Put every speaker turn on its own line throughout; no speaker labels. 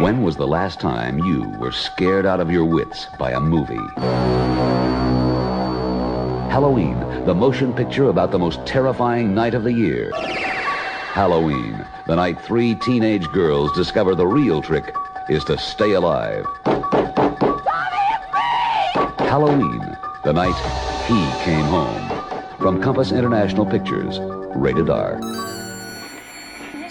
When was the last time you were scared out of your wits by a movie? Halloween, the motion picture about the most terrifying night of the year. Halloween, the night three teenage girls discover the real trick is to stay alive. Halloween, the night he came home. From Compass International Pictures, rated R.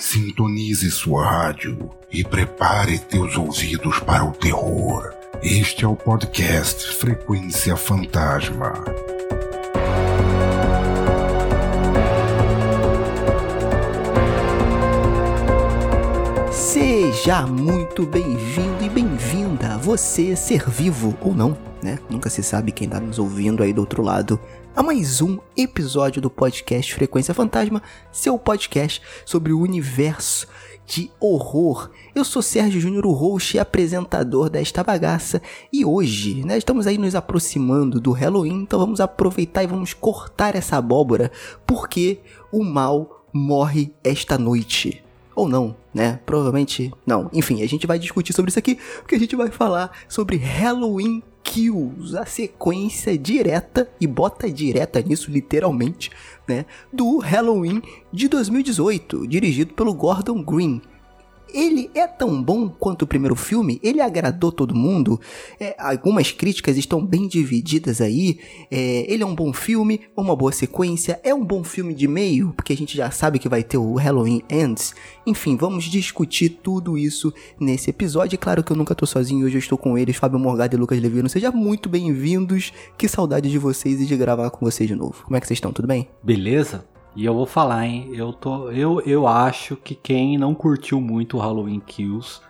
Sintonize sua rádio e prepare teus ouvidos para o terror. Este é o podcast Frequência Fantasma.
Seja muito bem-vindo e bem-vinda, você ser vivo ou não, né? Nunca se sabe quem tá nos ouvindo aí do outro lado. A mais um episódio do podcast Frequência Fantasma, seu podcast sobre o universo de horror. Eu sou Sérgio Júnior, o host e apresentador desta bagaça, e hoje, né, estamos aí nos aproximando do Halloween, então vamos aproveitar e vamos cortar essa abóbora, porque o mal morre esta noite. Ou não, né? Provavelmente não. Enfim, a gente vai discutir sobre isso aqui, porque a gente vai falar sobre Halloween Kills, a sequência direta, e bota direta nisso literalmente, né? Do Halloween de 2018, dirigido pelo Gordon Green. Ele é tão bom quanto o primeiro filme? Ele agradou todo mundo? É, algumas críticas estão bem divididas aí. É, ele é um bom filme, uma boa sequência, é um bom filme de meio, porque a gente já sabe que vai ter o Halloween Ends. Enfim, vamos discutir tudo isso nesse episódio. É claro que eu nunca tô sozinho, hoje eu estou com eles, Fábio Morgado e Lucas Levino. Sejam muito bem-vindos. Que saudade de vocês e de gravar com vocês de novo. Como é que vocês estão? Tudo bem?
Beleza? E eu vou falar, hein? Eu, tô, eu, eu acho que quem não curtiu muito o Halloween Kills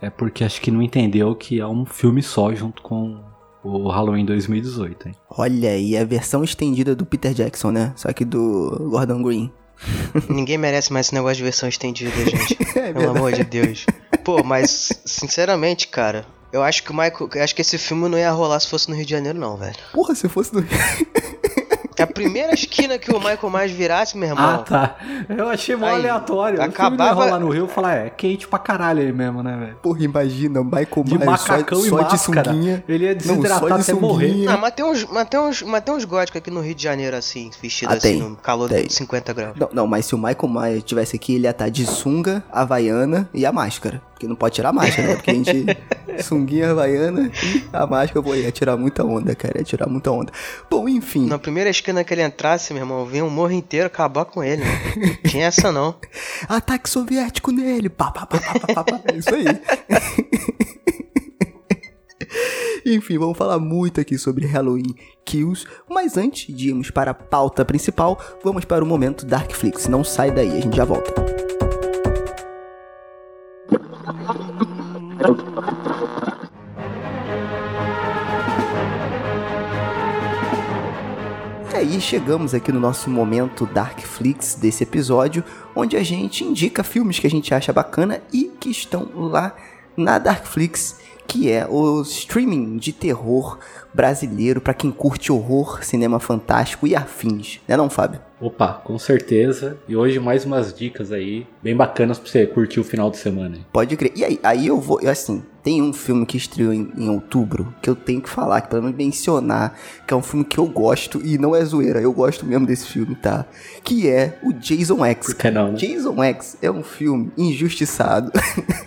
é porque acho que não entendeu que é um filme só junto com o Halloween 2018, hein?
Olha aí, a versão estendida do Peter Jackson, né? Só que do Gordon Green.
Ninguém merece mais esse negócio de versão estendida, gente.
É
Pelo amor de Deus. Pô, mas, sinceramente, cara, eu acho que o Michael. Eu acho que esse filme não ia rolar se fosse no Rio de Janeiro, não, velho.
Porra, se fosse do.
A primeira esquina que o Michael Myers virasse, meu irmão.
Ah, tá. Eu achei mó aleatório.
acabava-
O filme não ia rolar no Rio, eu falar, é quente pra caralho ele mesmo, né, velho?
Porra, imagina, o Michael
De
Myers só,
macacão e
só de
máscara.
sunguinha.
Ele ia
Não, só
desidratar
de
até morrer.
sunguinha.
Ah, mas tem uns, mas tem uns, mas tem uns góticos aqui no Rio de Janeiro, assim, vestido
Ah,
assim,
tem,
no calor
tem.
de 50 graus.
Não, não, mas se o Michael Myers tivesse aqui, ele ia estar de sunga, havaiana e a máscara. Porque não pode tirar a máscara, né? Porque a gente. sunguinha, havaiana e a máscara, pô, ia tirar muita onda, cara. Ia tirar muita onda. Bom, enfim.
Na primeira esquina que ele entrasse, meu irmão, vinha um morro inteiro acabar com ele. Né? Tinha essa não.
Ataque soviético nele! Pá, pá, pá, pá, pá, pá, pá. É isso aí. Enfim, vamos falar muito aqui sobre Halloween Kills, mas antes de irmos para a pauta principal, vamos para o momento Darkflix. Não sai daí, a gente já volta. E aí chegamos aqui no nosso momento Darkflix desse episódio, onde a gente indica filmes que a gente acha bacana e que estão lá na Darkflix, que é o streaming de terror brasileiro para quem curte horror, cinema fantástico e afins, né não, Fábio?
Opa, com certeza. E hoje mais umas dicas aí, bem bacanas pra você curtir o final de semana.
Pode crer. E aí, aí eu vou, assim, tem um filme que estreou em, em outubro que eu tenho que falar, que pelo menos mencionar, que é um filme que eu gosto e não é zoeira, eu gosto mesmo desse filme, tá? Que é o Jason X.
Por que não, né?
Jason X é um filme injustiçado.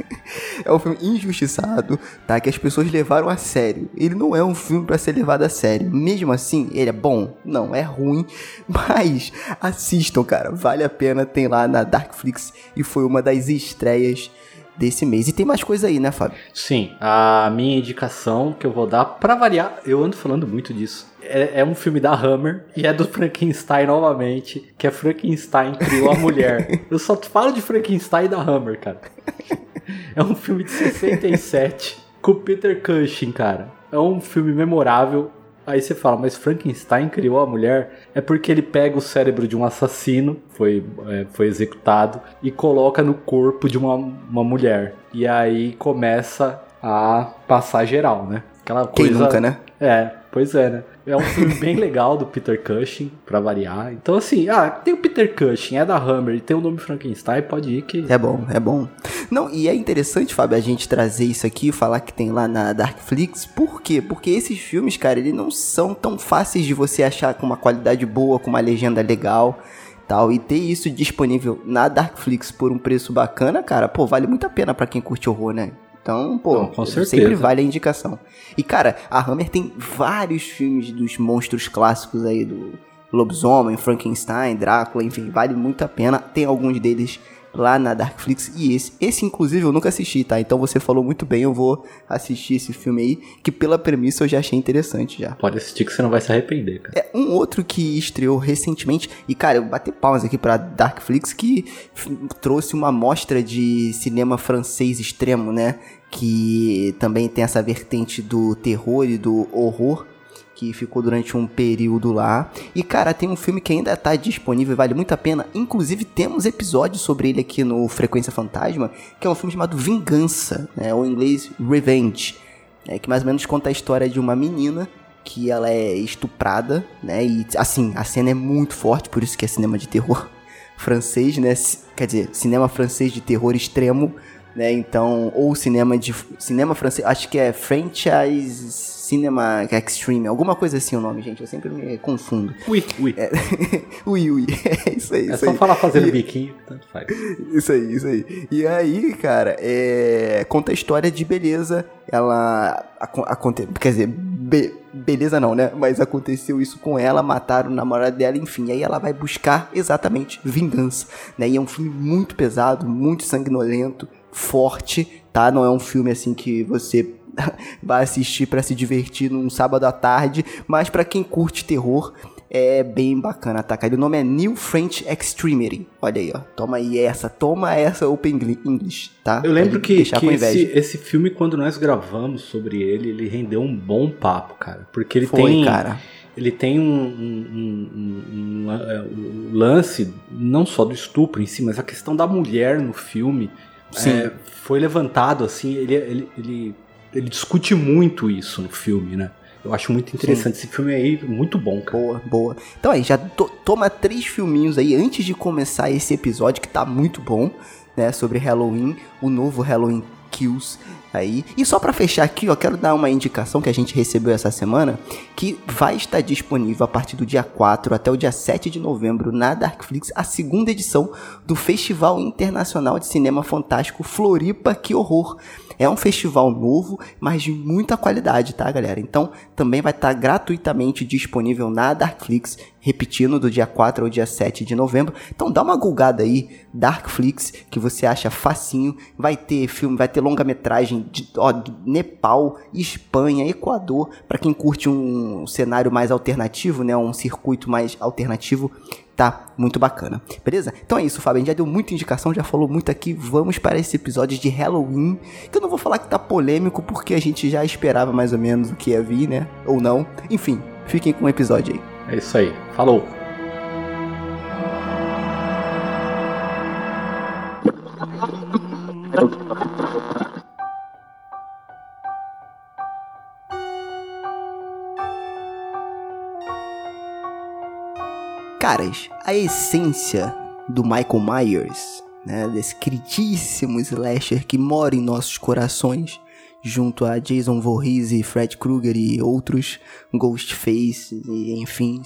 é um filme injustiçado, tá? Que as pessoas levaram a sério. Ele não é um filme pra ser levado a sério. Mesmo assim, ele é bom? Não, é ruim. Mas assistam, cara. Vale a pena. Tem lá na Darkflix e foi uma das estreias desse mês. E tem mais coisa aí, né, Fábio?
Sim, a minha indicação que eu vou dar, pra variar, eu ando falando muito disso. É, é um filme da Hammer e é do Frankenstein novamente, que é Frankenstein criou a mulher. eu só falo de Frankenstein e da Hammer, cara. É um filme de 67 com Peter Cushing, cara. É um filme memorável. Aí você fala, mas Frankenstein criou a mulher? É porque ele pega o cérebro de um assassino, foi, é, foi executado, e coloca no corpo de uma, uma mulher. E aí começa a passar geral, né? Aquela
Quem
coisa.
nunca, né?
É, pois é, né? É um filme bem legal do Peter Cushing, pra variar. Então, assim, ah, tem o Peter Cushing, é da Hammer e tem o nome Frankenstein, pode ir que.
É bom, é bom. Não, e é interessante, Fábio, a gente trazer isso aqui, falar que tem lá na Darkflix. Por quê? Porque esses filmes, cara, eles não são tão fáceis de você achar com uma qualidade boa, com uma legenda legal tal. E ter isso disponível na Darkflix por um preço bacana, cara, pô, vale muito a pena para quem curte horror, né? Então, pô,
Não, com certeza.
sempre vale a indicação. E, cara, a Hammer tem vários filmes dos monstros clássicos aí, do Lobisomem, Frankenstein, Drácula, enfim, vale muito a pena. Tem alguns deles lá na Darkflix e esse, esse inclusive eu nunca assisti, tá? Então você falou muito bem, eu vou assistir esse filme aí, que pela premissa eu já achei interessante já.
Pode assistir que você não vai se arrepender, cara.
É um outro que estreou recentemente, e cara, eu bati palmas aqui pra Darkflix, que trouxe uma mostra de cinema francês extremo, né? Que também tem essa vertente do terror e do horror, que ficou durante um período lá. E cara, tem um filme que ainda tá disponível, vale muito a pena. Inclusive, temos episódios sobre ele aqui no Frequência Fantasma, que é um filme chamado Vingança, né? Ou em inglês Revenge é, que mais ou menos conta a história de uma menina que ela é estuprada, né? E assim, a cena é muito forte, por isso que é cinema de terror francês, né? Quer dizer, cinema francês de terror extremo, né? Então, ou cinema de cinema francês, acho que é franchise cinema extreme, alguma coisa assim o nome, gente, eu sempre me confundo.
Ui, ui. É,
ui, ui, é isso aí, isso
só
aí.
falar fazendo
E-
biquinho, tanto faz.
Isso aí, isso aí. E aí, cara, é... conta a história de beleza. Ela. aco- Aconte... Quer dizer, be- beleza não, né? Mas aconteceu isso com ela, mataram o namorado dela, enfim. E aí ela vai buscar exatamente vingança. Né? E é um filme muito pesado, muito sanguinolento, forte, tá? Não é um filme assim que você. vai assistir pra se divertir num sábado à tarde, mas pra quem curte terror, é bem bacana, tá? cara? O nome é New French Extremity. Olha aí, ó. Toma aí essa, toma essa Open Gli- English, tá?
Eu lembro que, que esse, esse filme, quando nós gravamos sobre ele, ele rendeu um bom papo, cara. Porque ele
Foi,
tem.
cara.
Ele tem um, um- um- um- é, um lance, não só do estupro em si, mas a questão da mulher no filme.
Sim.
é, foi levantado, assim, ele, ele, ele, ele discute muito isso no filme, né? Eu acho muito interessante. Esse filme aí, muito bom, cara.
Boa, boa. Então aí, já to- toma três filminhos aí antes de começar esse episódio que tá muito bom, né? Sobre Halloween, o novo Halloween Kills aí. E só pra fechar aqui, ó, quero dar uma indicação que a gente recebeu essa semana, que vai estar disponível a partir do dia 4 até o dia 7 de novembro na Darkflix, a segunda edição do Festival Internacional de Cinema Fantástico Floripa Que Horror. É um festival novo, mas de muita qualidade, tá, galera? Então, também vai estar gratuitamente disponível na Darkflix, repetindo do dia 4 ao dia 7 de novembro. Então, dá uma gulgada aí, Darkflix, que você acha facinho. Vai ter filme, vai ter longa-metragem de, ó, de Nepal, Espanha, Equador, para quem curte um cenário mais alternativo, né, um circuito mais alternativo. Tá muito bacana, beleza? Então é isso, Fábio. Já deu muita indicação, já falou muito aqui. Vamos para esse episódio de Halloween. Que eu não vou falar que tá polêmico, porque a gente já esperava mais ou menos o que ia vir, né? Ou não. Enfim, fiquem com o episódio aí.
É isso aí. Falou.
Caras, a essência do Michael Myers, né, desse queridíssimo slasher que mora em nossos corações, junto a Jason Voorhees e Fred Krueger e outros Ghostface e enfim,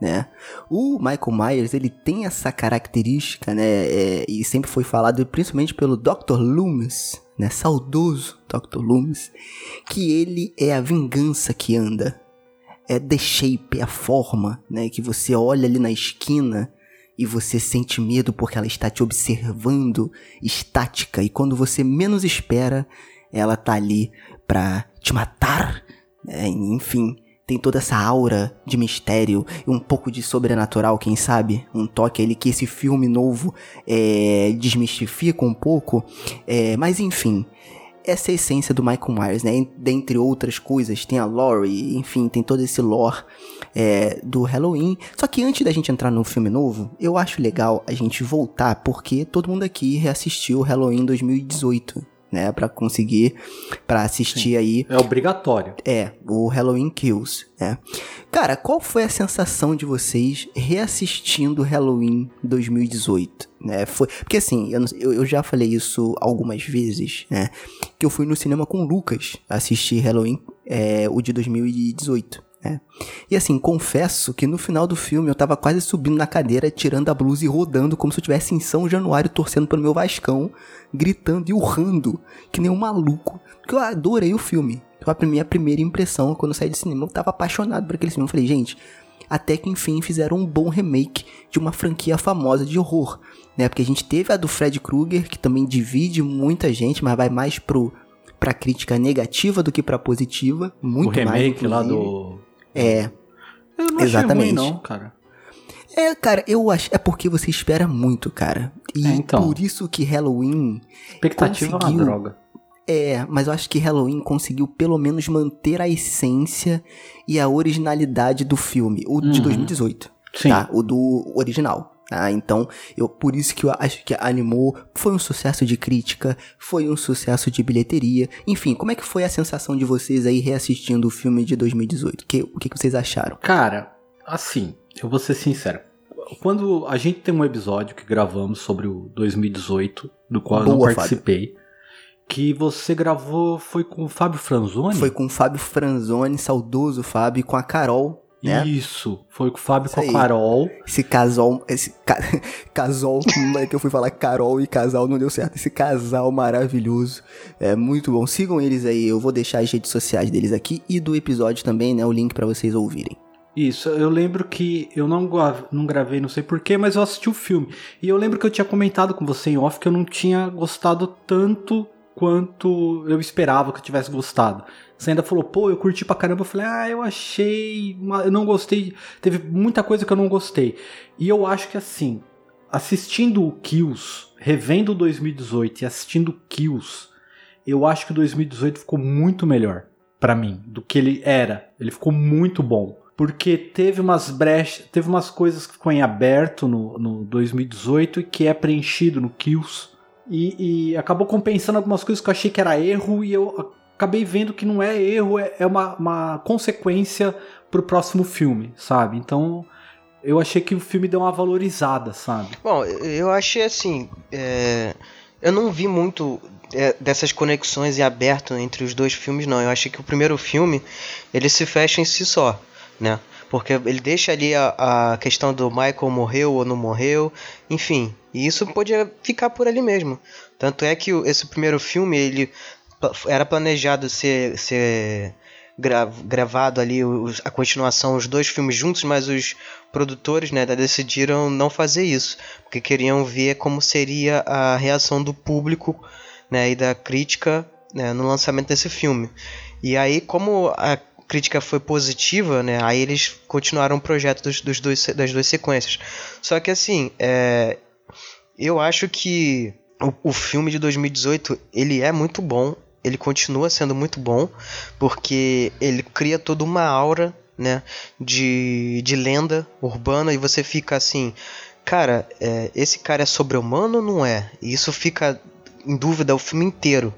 né? O Michael Myers, ele tem essa característica, né, é, e sempre foi falado principalmente pelo Dr. Loomis, né, saudoso Dr. Loomis, que ele é a vingança que anda é the shape, é a forma, né? Que você olha ali na esquina e você sente medo porque ela está te observando estática e quando você menos espera, ela tá ali pra te matar. né? enfim, tem toda essa aura de mistério e um pouco de sobrenatural, quem sabe? Um toque ali que esse filme novo é, desmistifica um pouco. É, mas enfim, essa é a essência do Michael Myers, né? Dentre outras coisas, tem a Laurie, enfim, tem todo esse lore é, do Halloween. Só que antes da gente entrar no filme novo, eu acho legal a gente voltar, porque todo mundo aqui reassistiu Halloween 2018, né, para conseguir para assistir Sim. aí.
É obrigatório.
É, o Halloween Kills, né? Cara, qual foi a sensação de vocês reassistindo Halloween 2018? Né? Foi, porque assim, eu, eu já falei isso algumas vezes, né? Que eu fui no cinema com o Lucas assistir Halloween, é, o de 2018. Né? E assim, confesso que no final do filme eu tava quase subindo na cadeira, tirando a blusa e rodando como se eu estivesse em São Januário torcendo pelo meu Vascão, gritando e urrando, que nem um maluco. Porque eu adorei o filme. Foi a minha primeira impressão quando eu saí do cinema. Eu tava apaixonado por aquele filme. Eu falei, gente, até que enfim fizeram um bom remake de uma franquia famosa de horror. Né? Porque a gente teve a do Fred Krueger, que também divide muita gente, mas vai mais pro pra crítica negativa do que pra positiva. Muito
o remake
mais,
lá do
é.
Eu não Exatamente. Ruim, não, cara.
É, cara, eu acho. É porque você espera muito, cara. E é, então. por isso que Halloween.
Expectativa conseguiu, é uma droga.
É, mas eu acho que Halloween conseguiu pelo menos manter a essência e a originalidade do filme. O uhum. de 2018. Sim. Tá? O do original. Ah, então, eu por isso que eu acho que animou, foi um sucesso de crítica, foi um sucesso de bilheteria. Enfim, como é que foi a sensação de vocês aí reassistindo o filme de 2018? Que, o que, que vocês acharam?
Cara, assim, eu vou ser sincero. Quando a gente tem um episódio que gravamos sobre o 2018, do qual Boa, eu não participei, Fábio. que você gravou foi com o Fábio Franzoni?
Foi com o Fábio Franzoni, saudoso Fábio, e com a Carol né?
Isso, foi com o Fábio com a Carol.
Esse casal, esse ca, casal, é que eu fui falar Carol e casal não deu certo. Esse casal maravilhoso, é muito bom. Sigam eles aí, eu vou deixar as redes sociais deles aqui e do episódio também, né, o link para vocês ouvirem.
Isso, eu lembro que eu não, não gravei, não sei porquê, mas eu assisti o filme. E eu lembro que eu tinha comentado com você em off que eu não tinha gostado tanto quanto eu esperava que eu tivesse gostado. Você ainda falou, pô, eu curti pra caramba. Eu falei, ah, eu achei. Eu não gostei. Teve muita coisa que eu não gostei. E eu acho que assim, assistindo o Kills, revendo 2018 e assistindo Kills, eu acho que o 2018 ficou muito melhor para mim do que ele era. Ele ficou muito bom. Porque teve umas brechas, teve umas coisas que ficou em aberto no, no 2018 e que é preenchido no Kills. E, e, acabou compensando algumas coisas que eu achei que era erro e eu acabei vendo que não é erro, é, é uma, uma consequência pro próximo filme, sabe? Então eu achei que o filme deu uma valorizada, sabe?
Bom, eu achei assim. É... Eu não vi muito é, dessas conexões e aberto entre os dois filmes, não. Eu achei que o primeiro filme ele se fecha em si só, né? Porque ele deixa ali a, a questão do Michael morreu ou não morreu, enfim. E isso podia ficar por ali mesmo. Tanto é que esse primeiro filme ele era planejado ser, ser gra, gravado ali os, a continuação, os dois filmes juntos, mas os produtores né, decidiram não fazer isso, porque queriam ver como seria a reação do público né, e da crítica né, no lançamento desse filme. E aí, como a crítica foi positiva, né, aí eles continuaram o projeto dos, dos dois, das duas sequências. Só que assim, é, eu acho que o, o filme de 2018 ele é muito bom, ele continua sendo muito bom, porque ele cria toda uma aura, né, de, de lenda urbana, e você fica assim, cara, é, esse cara é sobre-humano ou não é? E isso fica em dúvida o filme inteiro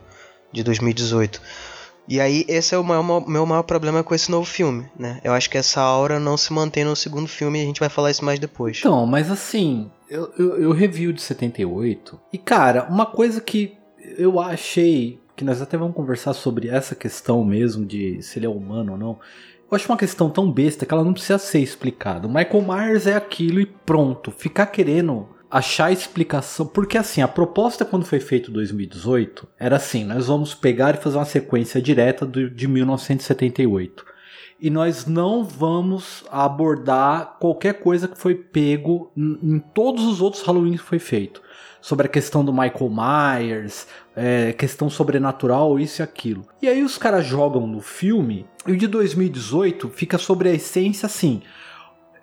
de 2018. E aí, esse é o maior, meu maior problema com esse novo filme, né? Eu acho que essa aura não se mantém no segundo filme e a gente vai falar isso mais depois.
Então, mas assim, eu, eu, eu review de 78. E, cara, uma coisa que eu achei que nós até vamos conversar sobre essa questão mesmo de se ele é humano ou não. Eu acho uma questão tão besta que ela não precisa ser explicada. Michael Myers é aquilo e pronto. Ficar querendo achar explicação. Porque assim, a proposta quando foi feito em 2018 era assim: nós vamos pegar e fazer uma sequência direta do, de 1978. E nós não vamos abordar qualquer coisa que foi pego em todos os outros Halloween que foi feito sobre a questão do Michael Myers, é, questão sobrenatural, isso e aquilo. E aí os caras jogam no filme, e o de 2018 fica sobre a essência assim: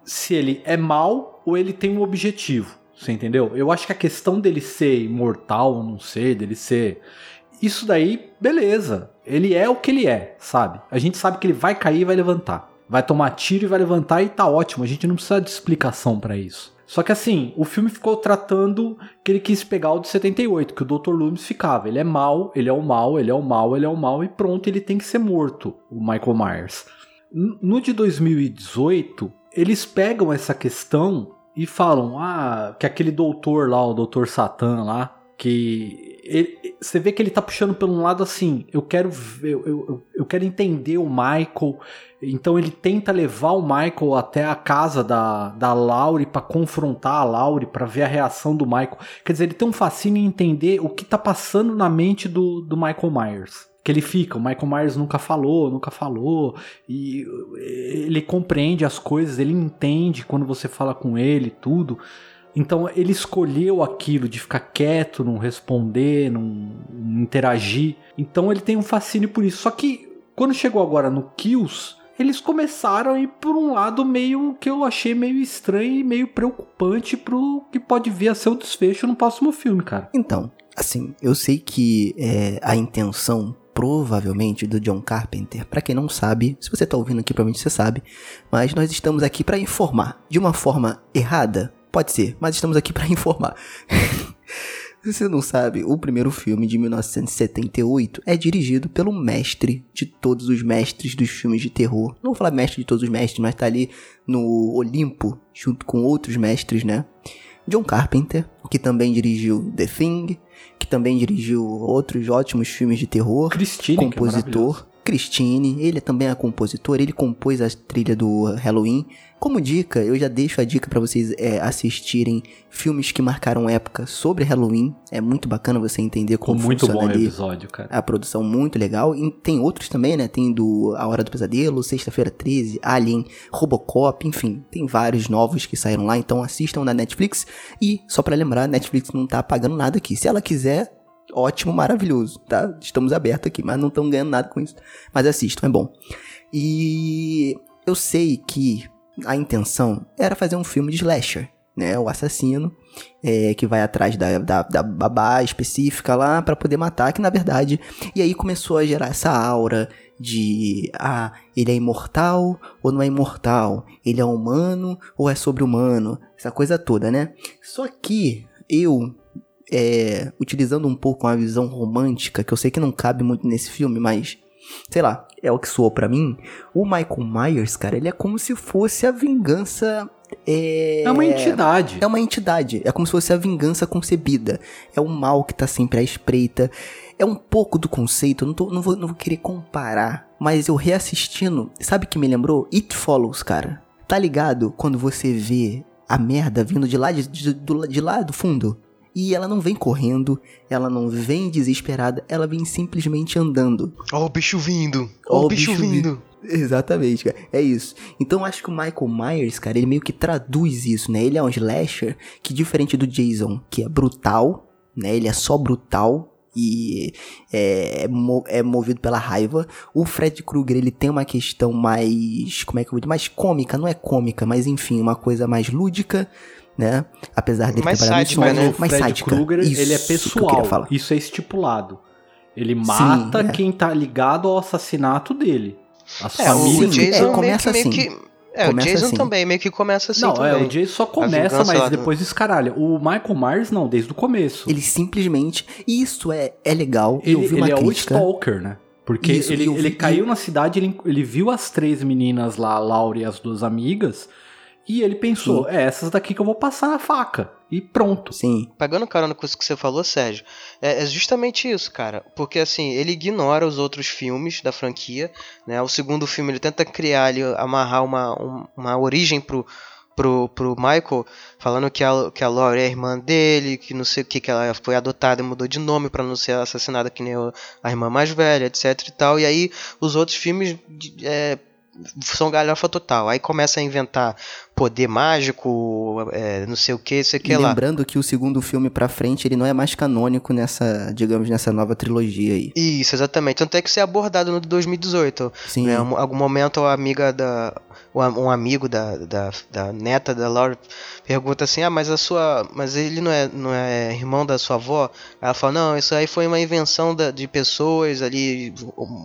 se ele é mal ou ele tem um objetivo. Você entendeu? Eu acho que a questão dele ser imortal ou não ser, dele ser. Isso daí, beleza. Ele é o que ele é, sabe? A gente sabe que ele vai cair e vai levantar. Vai tomar tiro e vai levantar e tá ótimo. A gente não precisa de explicação para isso. Só que assim, o filme ficou tratando que ele quis pegar o de 78, que o Dr. Loomis ficava. Ele é mal, ele é o mal, ele é o mal, ele é o mal, e pronto, ele tem que ser morto, o Michael Myers. No de 2018, eles pegam essa questão e falam: ah, que aquele doutor lá, o doutor Satan lá, que ele, você vê que ele tá puxando por um lado assim, eu quero eu, eu, eu quero entender o Michael, então ele tenta levar o Michael até a casa da, da Laurie para confrontar a Laurie, para ver a reação do Michael. Quer dizer, ele tem um fascínio em entender o que tá passando na mente do, do Michael Myers que ele fica. O Michael Myers nunca falou, nunca falou, e ele compreende as coisas, ele entende quando você fala com ele, tudo. Então ele escolheu aquilo de ficar quieto, não responder, não, interagir. Então ele tem um fascínio por isso. Só que quando chegou agora no Kills, eles começaram a ir por um lado meio que eu achei meio estranho e meio preocupante pro que pode vir a ser o desfecho no próximo filme, cara.
Então, assim, eu sei que é, a intenção provavelmente do John Carpenter. Para quem não sabe, se você tá ouvindo aqui, provavelmente você sabe, mas nós estamos aqui para informar de uma forma errada, Pode ser, mas estamos aqui para informar. Se você não sabe, o primeiro filme de 1978 é dirigido pelo mestre de todos os mestres dos filmes de terror. Não vou falar mestre de todos os mestres, mas tá ali no Olimpo, junto com outros mestres, né? John Carpenter, que também dirigiu The Thing, que também dirigiu outros ótimos filmes de terror.
Christine,
compositor. Christine, ele também é compositor, ele compôs a trilha do Halloween. Como dica, eu já deixo a dica para vocês é, assistirem filmes que marcaram época sobre Halloween. É muito bacana você entender como
muito
funciona
bom
ali.
episódio, cara.
A produção muito legal. E tem outros também, né? Tem do A Hora do Pesadelo, Sexta-feira 13, Alien, Robocop, enfim, tem vários novos que saíram lá, então assistam na Netflix. E só para lembrar, Netflix não tá pagando nada aqui. Se ela quiser, ótimo, maravilhoso, tá? Estamos abertos aqui, mas não estamos ganhando nada com isso. Mas assistam, é bom. E eu sei que a intenção era fazer um filme de slasher, né? O assassino é, que vai atrás da, da, da babá específica lá para poder matar, que na verdade. E aí começou a gerar essa aura de ah, ele é imortal ou não é imortal? Ele é humano ou é sobre-humano? Essa coisa toda, né? Só que eu, é, utilizando um pouco uma visão romântica, que eu sei que não cabe muito nesse filme, mas sei lá, é o que soou para mim. O Michael Myers, cara, ele é como se fosse a vingança. É...
é uma entidade.
É uma entidade. É como se fosse a vingança concebida. É o mal que tá sempre à espreita. É um pouco do conceito, eu não, tô, não, vou, não vou querer comparar, mas eu reassistindo, sabe que me lembrou? It Follows, cara. Tá ligado quando você vê a merda vindo de lá, de, de, de lá do fundo? E ela não vem correndo, ela não vem desesperada, ela vem simplesmente andando.
Ó o bicho vindo, ó o bicho, bicho vindo.
Exatamente, cara. É isso. Então acho que o Michael Myers, cara, ele meio que traduz isso, né? Ele é um slasher que diferente do Jason, que é brutal, né? Ele é só brutal e é, é movido pela raiva. O Fred Krueger, ele tem uma questão mais, como é que eu vou dizer, mais cômica, não é cômica, mas enfim, uma coisa mais lúdica né? Apesar dele
mais
trabalhar
sádica,
né?
mais
Fred
sádica. Krueger,
Isso
ele é
que
pessoal.
falar.
Isso é estipulado. Ele mata
Sim, é.
quem tá ligado ao assassinato dele. As
É, o
famílias
Sim,
Jason
é,
meio
começa
que, meio
assim.
que- É,
Começa
o Jason
assim.
também, meio que começa assim
Não,
também.
é, o Jason só começa, mas depois escaralha. O Michael Myers não, desde o começo.
Ele simplesmente. E isso é, é legal.
Ele,
eu vi uma
ele é o. Stalker, né? Porque
Isso,
ele,
vi-
ele caiu na cidade, ele, ele viu as três meninas lá, a Laura e as duas amigas, e ele pensou, é essas daqui que eu vou passar na faca. E pronto.
Sim.
Pegando carona com isso que você falou, Sérgio, é, é justamente isso, cara. Porque assim, ele ignora os outros filmes da franquia, né? O segundo filme ele tenta criar ali, amarrar uma, um- uma origem pro, pro, pro Michael, falando que a, que a Laurie é a irmã dele, que não sei o que, que ela foi adotada e mudou de nome pra não ser assassinada que nem a irmã mais velha, etc e tal. E aí os outros filmes é, são galhofa total. Aí começa a inventar poder mágico, é, não sei o que, sei o que
E
lá.
lembrando que o segundo filme pra frente, ele não é mais canônico nessa, digamos, nessa nova trilogia aí.
Isso, exatamente. Tanto é que isso é abordado no de 2018.
Sim.
Né? Em algum momento a amiga da. Um amigo da, da, da neta da Laura pergunta assim: Ah, mas a sua. Mas ele não é, não é irmão da sua avó? Ela fala: Não, isso aí foi uma invenção da- de pessoas ali,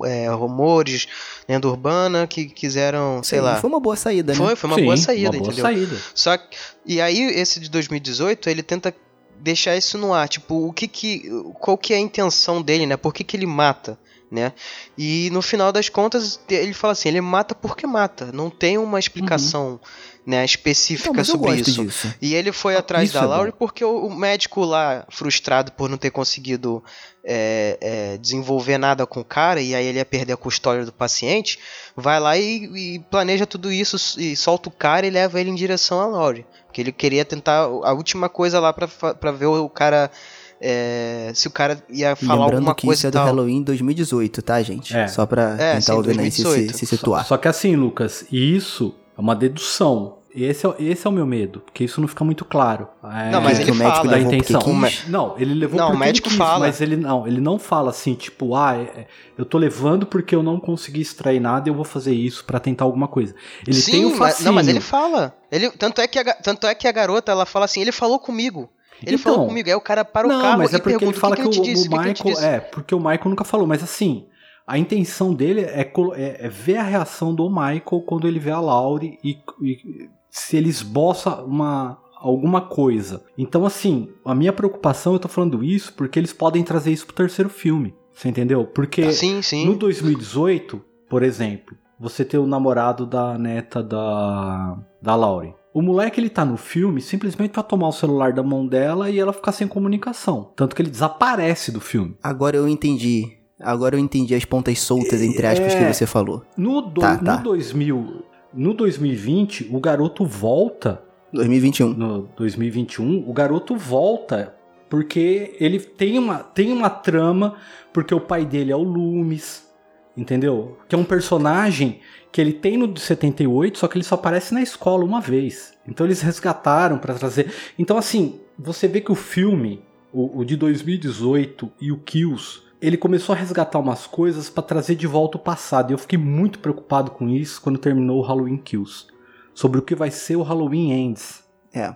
é, rumores, lenda urbana, que quiseram, sei
Sim,
lá.
Foi uma boa saída, né?
Foi, foi uma
Sim,
boa saída,
uma boa boa
entendeu?
saída.
Só que, e aí esse de 2018, ele tenta deixar isso no ar, tipo, o que que qual que é a intenção dele, né? Por que que ele mata, né? E no final das contas, ele fala assim, ele mata porque mata, não tem uma explicação, né, específica
Não,
sobre isso.
disso.
E ele foi atrás
isso
da
é
Laurie
bom.
porque o médico lá, frustrado por não ter conseguido é, é, desenvolver nada com o cara, e aí ele ia perder a custódia do paciente, vai lá e, e planeja tudo isso e solta o cara e leva ele em direção a Laurie. Porque ele queria tentar a última coisa lá pra ver o cara. é, se o cara ia falar
Lembrando
alguma
que
coisa
isso é do
tal.
Halloween 2018, tá, gente?
É.
Só pra
É, sim,
tá ouvindo aí se, se,
2018.
se situar.
Só que assim, Lucas, isso é uma dedução. Esse é, esse é o meu medo, porque isso não fica muito claro. É,
Não, mas
Que
ele
o médico
fala.
da intenção.
quis.
Não, ele levou
Não,
porque
o médico
ele quis,
fala.
mas ele não, ele não fala assim, tipo, ah, é- é, eu tô levando porque eu não consegui extrair nada e eu vou fazer isso pra tentar alguma coisa. Ele
Sim,
tem o
mas-
fascínio.
não, mas ele fala. Ele, tanto, é que a, tanto é que a garota ela fala assim: ele falou comigo. Ele
Então,
falou comigo. Aí o cara para o
não,
carro
mas é porque
pergunta:
ele fala
que,
que,
que
o,
disse?
o
que que
Michael.
disse?
É, porque o Michael nunca falou, mas assim, a intenção dele é, é- é ver a reação do Michael quando ele vê a Laurie e, e se ele esboça uma. Alguma coisa. Então, assim, a minha preocupação, eu tô falando isso porque eles podem trazer isso pro terceiro filme. Você entendeu? Porque
Sim, sim.
no 2018, por exemplo, você tem o namorado da neta da, da Laurie. O moleque ele tá no filme simplesmente pra tomar o celular da mão dela e ela ficar sem comunicação. Tanto que ele desaparece do filme.
Agora eu entendi. Agora eu entendi as pontas soltas, entre aspas,
É.
que você falou.
No, do,
Tá, tá.
no 2000, no 2020, o garoto volta
2021.
no 2021, o garoto volta porque ele tem uma, tem uma trama, porque o pai dele é o Loomis, entendeu? Que é um personagem que ele tem no de 78, só que ele só aparece na escola uma vez. Então eles resgataram pra trazer. Então assim, você vê que o filme, o, o de 2018 e o Kills, ele começou a resgatar umas coisas pra trazer de volta o passado. E eu fiquei muito preocupado com isso quando terminou o Halloween Kills. Sobre o que vai ser o Halloween Ends.
É.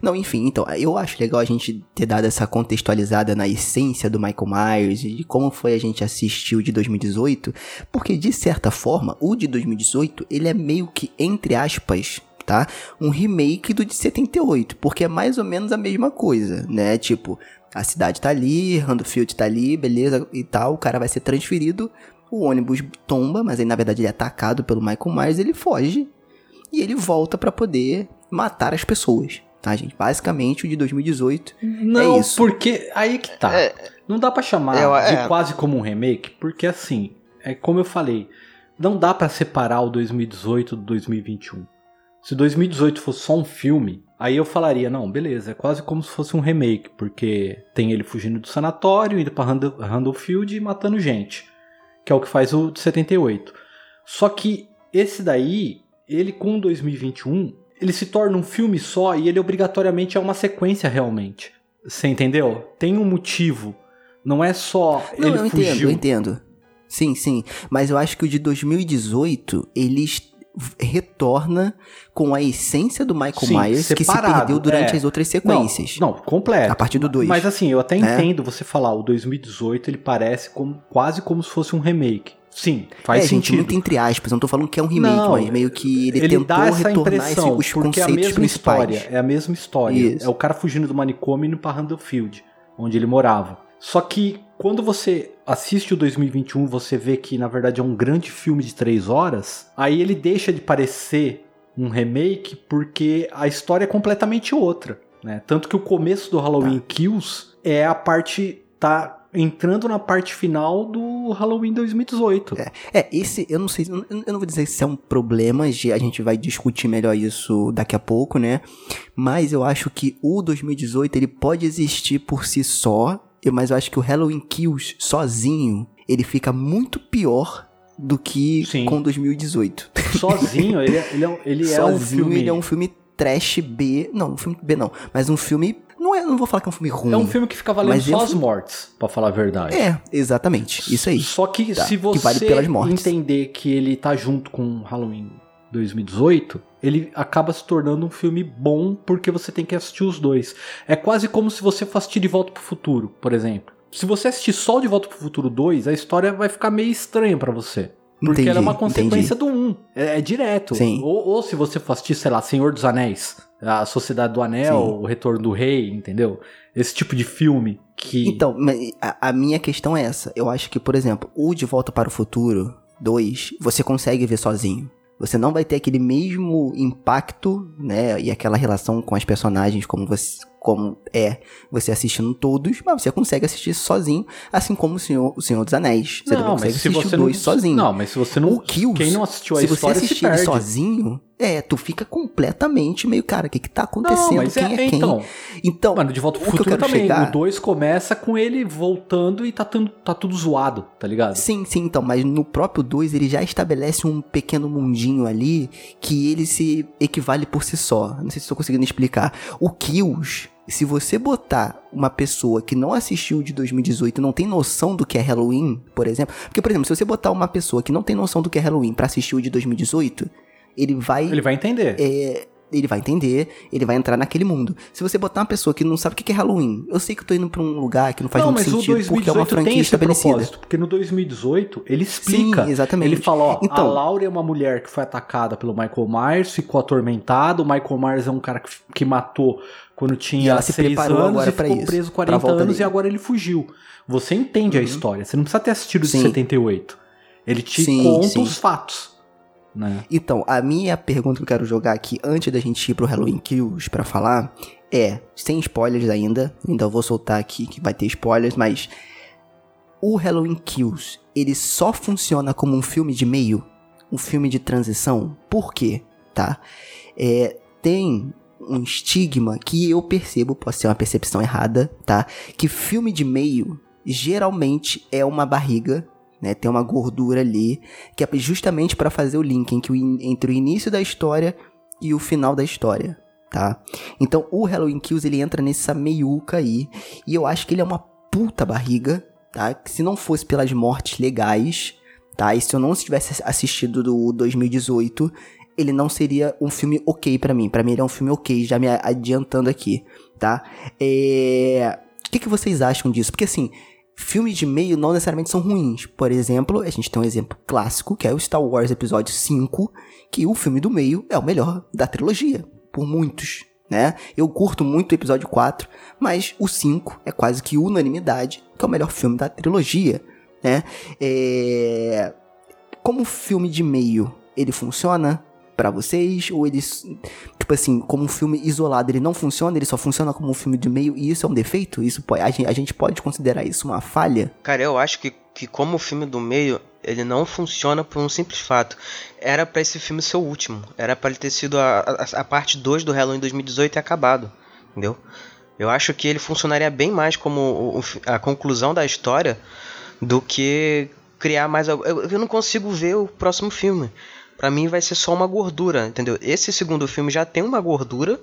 Não, enfim, então, eu acho legal a gente ter dado essa contextualizada na essência do Michael Myers e de como foi a gente assistir o de 2018, porque de certa forma, o de 2018, ele é meio que, entre aspas, tá? Um remake do de 78, porque é mais ou menos a mesma coisa, né? Tipo, a cidade tá ali, Randolph tá ali, beleza, e tal, o cara vai ser transferido, o ônibus tomba, mas aí na verdade ele é atacado pelo Michael Myers, ele foge, e ele volta pra poder matar as pessoas, tá, gente? Basicamente, o de 2018
Não,
É isso.
porque aí que tá.
É.
Não dá pra chamar
Eu-
de
é.
quase como um remake, porque assim, é como eu falei, não dá pra separar o 2018 do 2021. Se 2018 fosse só um filme, aí eu falaria, não, beleza, é quase como se fosse um remake, porque tem ele fugindo do sanatório, indo pra Randall- Randallfield e matando gente, que é o que faz o de 78. Só que esse daí, ele com o 2021, ele se torna um filme só e ele obrigatoriamente é uma sequência realmente. Você entendeu? Tem um motivo. Não é só
Não,
ele
eu
fugiu.
entendo, eu entendo. Sim, sim. Mas eu acho que o de 2018, ele est- retorna com a essência do Michael
Sim,
Myers que se
separado,
perdeu durante
é.
as outras sequências.
Não, não, completo.
A partir do 2.
Mas assim, eu até
né?
entendo você falar, o 2018 ele parece como, quase como se fosse um remake. Sim, faz
é, gente,
sentido.
muito entre aspas. Não tô falando que é um remake,
Não,
mas meio que ele,
ele
tentou
dá essa
retornar
impressão,
esse, os
porque é a
conceitos
mesma
principais.
história, é a mesma história.
Isso.
É o cara fugindo do manicômio e indo pra Randallfield, onde ele morava. Só que quando você assiste o 2021, você vê que na verdade é um grande filme de três horas, aí ele deixa de parecer um remake porque a história é completamente outra, né? Tanto que o começo do Halloween Kills é a parte tá entrando na parte final do Halloween 2018.
É, esse, eu não sei, eu não- vou dizer se é um problema, a gente vai discutir melhor isso daqui a pouco, né? Mas eu acho que o 2018 ele pode existir por si só, mas eu acho que o Halloween Kills sozinho, ele fica muito pior do que
Sim.
com 2018.
Sozinho, ele, é- ele, é, um- ele é um
sozinho
filme.
ele é um filme trash B, não, um filme B não, mas um filme, não é, não vou falar que é um filme ruim.
É um filme que fica valendo
Mas é
só
um
as
filme-
mortes, pra falar a verdade.
É, exatamente, isso aí.
Só que
Tá,
se
que
você
vale pelas mortes.
entender que ele tá junto com Halloween 2018, ele acaba se tornando um filme bom porque você tem que assistir os dois. É quase como se você fosse assistir De Volta pro Futuro, por exemplo. Se você assistir só o De Volta pro Futuro 2, a história vai ficar meio estranha pra você. Porque
Entendi,
ela é uma consequência
entendi.
do 1. É, é direto.
Sim.
Ou, ou se você for assistir, sei lá, Senhor dos Anéis, a Sociedade do Anel,
Sim.
o Retorno do Rei, entendeu? Esse tipo de filme que.
Então, a, a minha questão é essa. Eu acho que, por exemplo, o De Volta para o Futuro 2, você consegue ver sozinho. Você não vai ter aquele mesmo impacto, né? E aquela relação com as personagens como você. Como é você assistindo todos, mas você consegue assistir sozinho, assim como o Senhor, o Senhor dos Anéis. Você
não,
consegue assistir
você
dois
não,
sozinho.
Não, mas se você não.
O Kills,
quem não assistiu a
se
história
você assistir ele sozinho, é, tu fica completamente meio, cara, o que que tá acontecendo?
Não, mas
quem
é,
é, quem?
então.
Então,
Mano, de volta pro
o que eu
futuro
quero
também.
chegar-
O 2 começa com ele voltando e tá, tando- tá tudo zoado, tá ligado?
Sim, sim, então, mas no próprio 2 ele já estabelece um pequeno mundinho ali que ele se equivale por si só. Não sei se estou conseguindo explicar. O Kills, se você botar uma pessoa que não assistiu o de 2018 e não tem noção do que é Halloween, por exemplo. Porque, por exemplo, se você botar uma pessoa que não tem noção do que é Halloween pra assistir o de 2018, ele vai.
Ele vai entender.
é, ele vai entender, ele vai entrar naquele mundo. Se você botar uma pessoa que não sabe o que é Halloween, eu sei que eu tô indo pra um lugar que não faz
não,
muito sentido, porque é uma
2018
franquia
tem esse
estabelecida.
porque no 2018 ele explica.
Sim, exatamente.
Ele fala, ó, a
Então-
Laura é uma mulher que foi atacada pelo Michael Myers, ficou atormentada, o Michael Myers é um cara que, que matou quando
E
tinha
ela se
seis
preparou
anos e ficou
isso,
preso
pra
40
volta
anos
dele.
e agora ele fugiu. Você entende a
Uhum.
história, você não precisa ter assistido de
Sim.
78. Ele te
Sim,
conta
sim.
os fatos. Né?
Então, a minha pergunta que eu quero jogar aqui, antes da gente ir pro Halloween Kills pra falar, é, sem spoilers ainda, ainda vou soltar aqui que vai ter spoilers, mas o Halloween Kills, ele só funciona como um filme de meio? Um filme de transição? Por quê? Tá? É, tem um estigma que eu percebo, pode ser uma percepção errada, tá? Que filme de meio geralmente é uma barriga, né? Tem uma gordura ali, que é justamente para fazer o link entre o, início da história e o final da história, tá? Então o Halloween Kills ele entra nessa meiuca aí, e eu acho que ele é uma puta barriga, tá? Que se não fosse pelas mortes legais, tá? E se eu não tivesse assistido do 2018, ele não seria um filme ok pra mim. Pra mim ele é um filme ok, já me adiantando aqui, tá? É... O que, que vocês acham disso? Porque assim, filmes de meio não necessariamente são ruins. Por exemplo, a gente tem um exemplo clássico, que é o Star Wars Episódio 5, que o filme do meio é o melhor da trilogia, por muitos, né? Eu curto muito o episódio 4, mas o 5 é quase que unanimidade que é o melhor filme da trilogia, né? É... Como filme de meio, ele funciona pra vocês? Ou eles, tipo assim, como um filme isolado, ele não funciona, ele só funciona como um filme de meio e isso é um defeito? Isso pode, a, gente, a gente pode considerar isso uma falha?
Cara, eu acho que, que como o filme do meio, ele não funciona por um simples fato. Era pra esse filme ser o último. Era pra ele ter sido a, a, a parte 2 do Halloween 2018 e acabado. Entendeu? Eu acho que ele funcionaria bem mais como a conclusão da história do que criar mais. Eu, eu não consigo ver o próximo filme. Pra mim vai ser só uma gordura, entendeu? Esse segundo filme já tem uma gordura.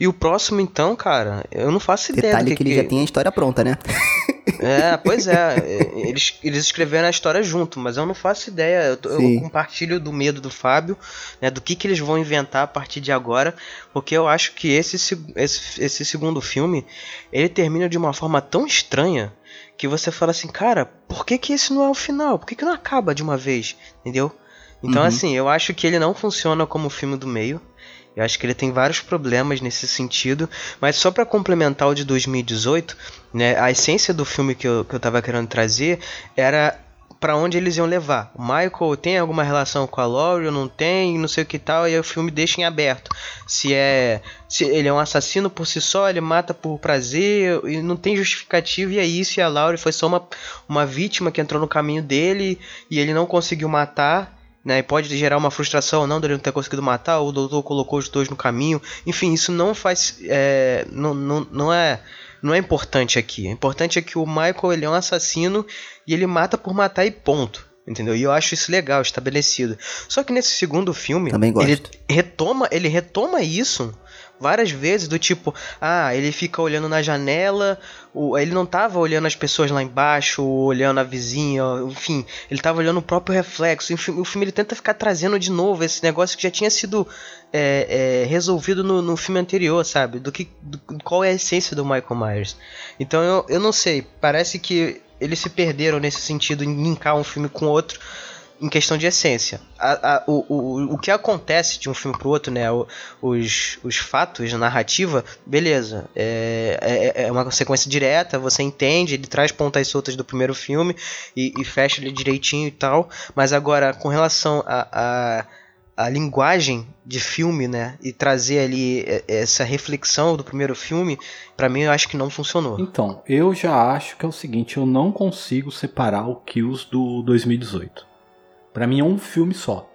E o próximo, então, cara, eu não faço ideia
Detalhe
que,
que, ele já tem a história pronta, né?
é, pois é. é, Eles, eles escreveram a história junto, mas eu não faço ideia. Eu, eu compartilho do medo do Fábio, né, do que, que eles vão inventar a partir de agora, porque eu acho que esse, se- esse, esse segundo filme ele termina de uma forma tão estranha que você fala assim, cara, por que, que esse não é o final? Por que, que não acaba de uma vez? Entendeu? Então,
Uhum.
assim, eu acho que ele não funciona como filme do meio. Eu acho que ele tem vários problemas nesse sentido, mas só pra complementar o de 2018, né, a essência do filme que eu, que eu tava querendo trazer era pra onde eles iam levar. O Michael tem alguma relação com a Laurie ou não tem, não sei o que tal, e aí o filme deixa em aberto. Se é se ele é um assassino por si só, ele mata por prazer, e não tem justificativa, e é isso, e a Laurie foi só uma, uma vítima que entrou no caminho dele, e ele não conseguiu matar, né, e pode gerar uma frustração ou não dele não ter conseguido matar, ou o doutor colocou os dois no caminho. Enfim, isso não faz. é, não, não, não é. Não é importante aqui. O importante é que o Michael ele é um assassino e ele mata por matar e ponto. Entendeu? E eu acho isso legal, estabelecido. Só que nesse segundo filme, ele retoma, ele retoma isso várias vezes do tipo, ah, ele fica olhando na janela, o, ele não tava olhando as pessoas lá embaixo, ou olhando a vizinha, enfim, ele tava olhando o próprio reflexo. O filme ele tenta ficar trazendo de novo esse negócio que já tinha sido é, é, resolvido no, no filme anterior, sabe? Do que do- qual é a essência do Michael Myers. Então eu, eu não sei, parece que eles se perderam nesse sentido em linkar um filme com outro em questão de essência. A, a, o, o, o que acontece de um filme pro outro, né? O, os, os fatos, a narrativa, beleza. É, é, é, uma sequência direta, você entende, ele traz pontas soltas do primeiro filme e, e fecha ele direitinho e tal. Mas agora, com relação a, a a linguagem de filme, né, e trazer ali é, essa reflexão do primeiro filme, para mim eu acho que não funcionou.
Então, eu já acho que é o seguinte, eu não consigo separar o Kills do 2018. Para mim é um filme só.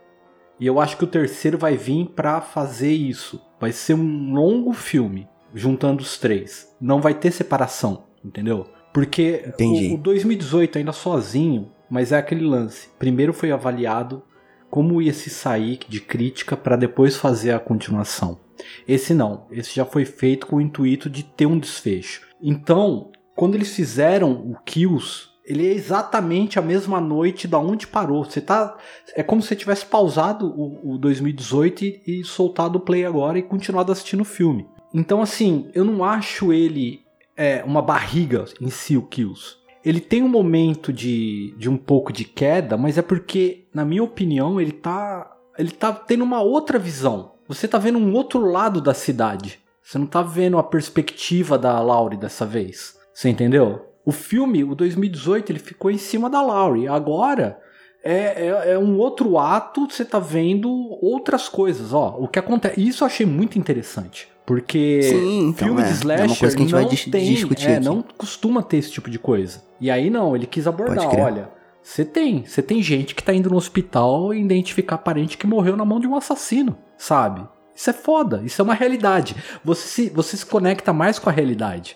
E eu acho que o terceiro vai vir para fazer isso. Vai ser um longo filme, juntando os três. Não vai ter separação, entendeu? Porque o, o 2018 ainda sozinho, mas é aquele lance. Primeiro foi avaliado como ia se sair de crítica para depois fazer a continuação. Esse não, esse já foi feito com o intuito de ter um desfecho. Então, quando eles fizeram o Kills, ele é exatamente a mesma noite da onde parou. Você tá, é como se você tivesse pausado o, o 2018 e, e soltado o play agora e continuado assistindo o filme. Então, assim, eu não acho ele é, uma barriga em si o Kills ele tem um momento de, de um pouco de queda, mas é porque, na minha opinião, ele tá, ele tá tendo uma outra visão. Você tá vendo um outro lado da cidade. Você não tá vendo a perspectiva da Laurie dessa vez. Você entendeu? O filme, o 2018, ele ficou em cima da Laurie. Agora é, é, é, um outro ato, você tá vendo outras coisas. Ó, o que acontece. Isso eu achei muito interessante. Porque Sim, então, filme é, de slasher é a gente não tem. É, não costuma ter esse tipo de coisa. E aí não, ele quis abordar, olha, você tem, você tem gente que tá indo no hospital e identificar parente que morreu na mão de um assassino, sabe? Isso é foda, isso é uma realidade. Você se, você se conecta mais com a realidade.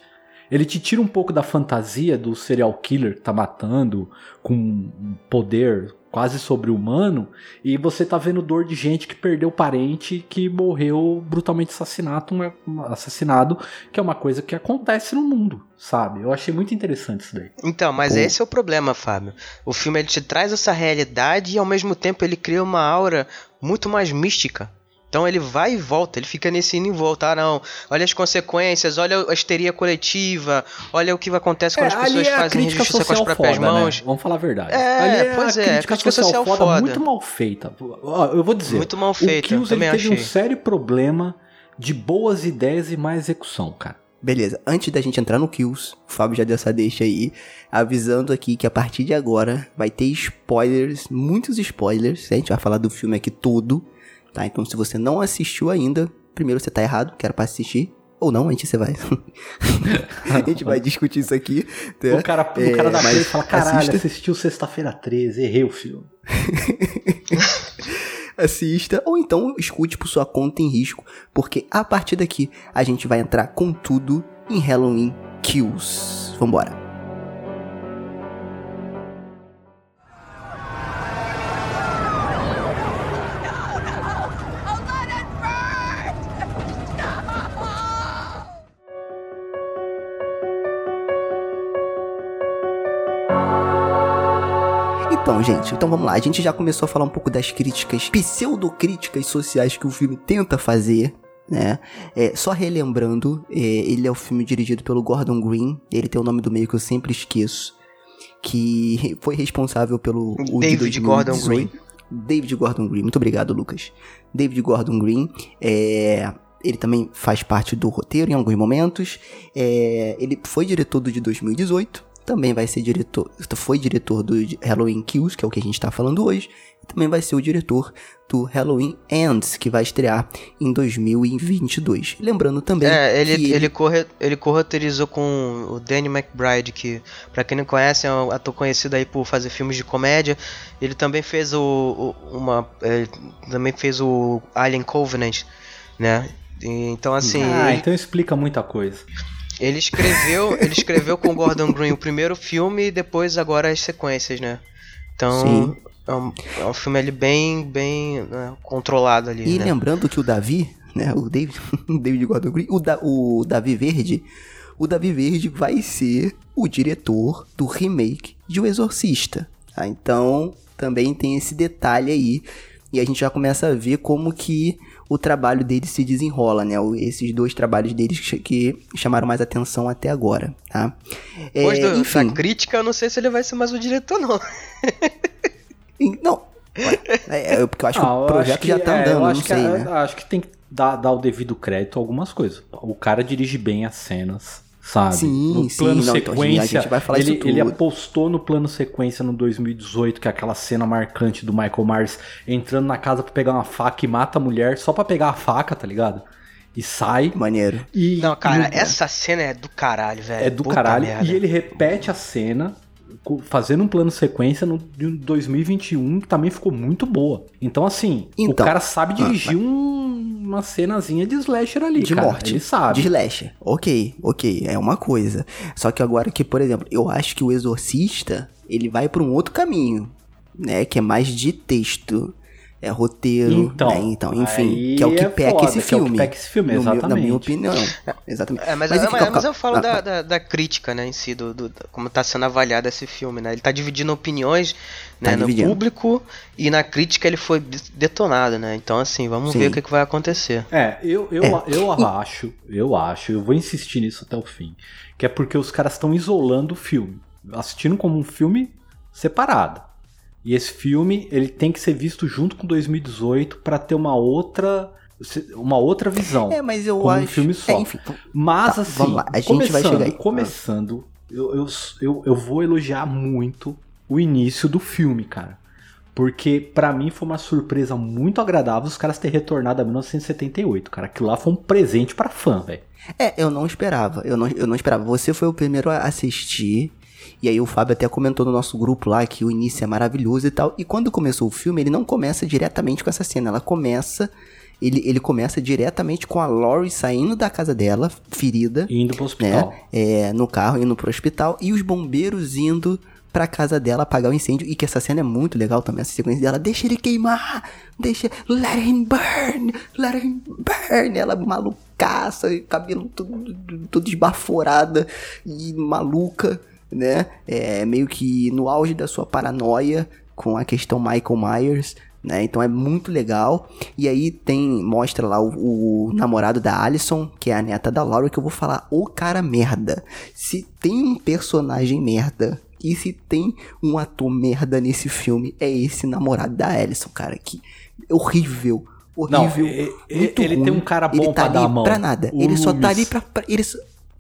Ele te tira um pouco da fantasia do serial killer que tá matando com um poder quase sobre-humano, e você tá vendo dor de gente que perdeu parente, que morreu brutalmente assassinado, assassinado, que é uma coisa que acontece no mundo, sabe? Eu achei muito interessante isso daí.
Então, mas Pô. esse é o problema, Fábio. O filme ele te traz essa realidade e ao mesmo tempo ele cria uma aura muito mais mística. Então ele vai e volta, ele fica nesse indo e volta. Ah, não, olha as consequências, olha a histeria coletiva, olha o que acontece quando é, as pessoas é fazem injustiça com as próprias foda, né? mãos.
Né? Vamos falar a verdade.
É, ali é pois a é, crítica, crítica social, social foda,
muito mal feita. Eu vou dizer,
muito mal feita, o
Kills, também ele teve achei. um sério problema de boas ideias e má execução, cara.
Beleza, antes da gente entrar no Kills, o Fábio já deu essa deixa aí, avisando aqui que a partir de agora vai ter spoilers, muitos spoilers, a gente vai falar do filme aqui todo, tá? Então se você não assistiu ainda, primeiro você tá errado, que era pra assistir. Ou não, a gente você vai. a gente vai discutir isso aqui.
Tá? O, cara, é, o cara da frente fala: caralho, assista. assistiu sexta-feira 13, errei o filme.
assista ou então escute por sua conta em risco, porque a partir daqui a gente vai entrar com tudo em Halloween Kills. Vambora. Então, gente, então vamos lá. A gente já começou a falar um pouco das críticas, pseudocríticas sociais que o filme tenta fazer, né? É, só relembrando, é, ele é o filme dirigido pelo Gordon Green, ele tem o nome do meio que eu sempre esqueço, que foi responsável pelo
David Gordon Green.
David Gordon Green, muito obrigado, Lucas. David Gordon Green, é, ele também faz parte do roteiro em alguns momentos. É, ele foi diretor do de 2018 também vai ser diretor, foi diretor do Halloween Kills, que é o que a gente está falando hoje, e também vai ser o diretor do Halloween Ends, que vai estrear em 2022. Lembrando também
é, ele, que ele, ele, corre, ele corroterizou com o Danny McBride, que para quem não conhece é um ator conhecido aí por fazer filmes de comédia. Ele também fez o, o uma, também fez o Alien Covenant, né? Então assim.
Ah,
ele...
então explica muita coisa.
Ele escreveu, ele escreveu com Gordon Green o primeiro filme e depois agora as sequências, né? Então, é um, é um, filme ali bem, bem né, controlado ali.
E
né?
lembrando que o Davi, né, o David, David Gordon Green, o, da, o Davi Verde, o Davi Verde vai ser o diretor do remake de O Exorcista. Tá? Então, também tem esse detalhe aí. E a gente já começa a ver como que o trabalho dele se desenrola, né? Esses dois trabalhos deles que chamaram mais atenção até agora, tá?
Depois é, enfim, da crítica, eu não sei se ele vai ser mais o diretor, não.
não, É, é, porque eu acho que
Ah,
o
eu
projeto
acho
já
que-
tá
é,
andando,
eu
não
acho que,
sei,
é-
né?
Acho que tem que dar, dar o devido crédito a algumas coisas. O cara dirige bem as cenas, sabe?
Sim,
no
sim,
plano
não, então a gente-
sequência.
a gente vai falar
ele,
isso tudo.
ele apostou no plano sequência no 2018, que é aquela cena marcante do Michael Myers entrando na casa pra pegar uma faca e mata a mulher só pra pegar a faca, tá ligado? E sai.
Maneiro.
E,
Não, cara,
e-
essa cena é do caralho, velho.
é do
Puta
caralho.
merda.
E ele repete a cena, fazendo um plano sequência no de 2021, que também ficou muito boa. Então, assim,
Então,
o cara sabe dirigir um- uma cenazinha de slasher ali,
de
cara.
morte.
Ele sabe.
De slasher. Ok, ok, é uma coisa. Só que agora que, por exemplo, eu acho que o Exorcista, ele vai pra um outro caminho, né? Que é mais de texto. É roteiro,
Então,
né? Então, enfim, que é o que
é
peca
foda,
esse
que é o que
filme.
peca esse filme,
no meu- na
exatamente.
minha opinião. Exatamente.
É, mas,
enfim,
mas,
calma,
mas eu falo
Ah,
da, da, da crítica, né, em si, do, do- como tá sendo avaliado esse filme, né? Ele tá dividindo opiniões
Tá
né, no
dividindo.
público e na crítica ele foi de- detonado, né? Então, assim, vamos
Sim.
ver o que, que vai acontecer.
É, eu, eu,
É.
eu acho, eu acho, eu vou insistir nisso até o fim, que é porque os caras estão isolando o filme, assistindo como um filme separado. E esse filme, ele tem que ser visto junto com 2018 pra ter uma outra uma outra visão.
É, mas eu
como
acho.
um filme só.
É, enfim,
Mas
Tá,
assim,
a gente vai chegar aí.
começando, eu, eu, eu, eu vou elogiar muito o início do filme, cara. Porque pra mim foi uma surpresa muito agradável os caras terem retornado a 1978, cara. Aquilo lá foi um presente pra fã, velho.
É, eu não esperava. Eu não, eu não esperava. Você foi o primeiro a assistir. E aí o Fábio até comentou no nosso grupo lá que o início é maravilhoso e tal. E quando começou o filme, ele não começa diretamente com essa cena. Ela começa. Ele, ele começa diretamente com a Laurie saindo da casa dela, ferida,
Indo pro hospital.
né? É, no carro, indo pro hospital. E os bombeiros indo pra casa dela apagar o incêndio. E que essa cena é muito legal também, essa sequência dela. Deixa ele queimar! Deixa. Let him burn! Let him burn! Ela malucaça, cabelo tudo, tudo esbaforada e maluca, né? É meio que no auge da sua paranoia com a questão Michael Myers. Né? Então é muito legal. E aí tem. Mostra lá o, o namorado da Alison, que é a neta da Laura, que eu vou falar, o cara merda. Se tem um personagem merda e se tem um ator merda nesse filme, é esse namorado da Alison, cara. Que horrível.
Não,
Horrível. muito
ele tem um cara bom
ele tá
pra
ali
dar a mão.
Pra nada.
O
ele só tá ali pra. pra- ele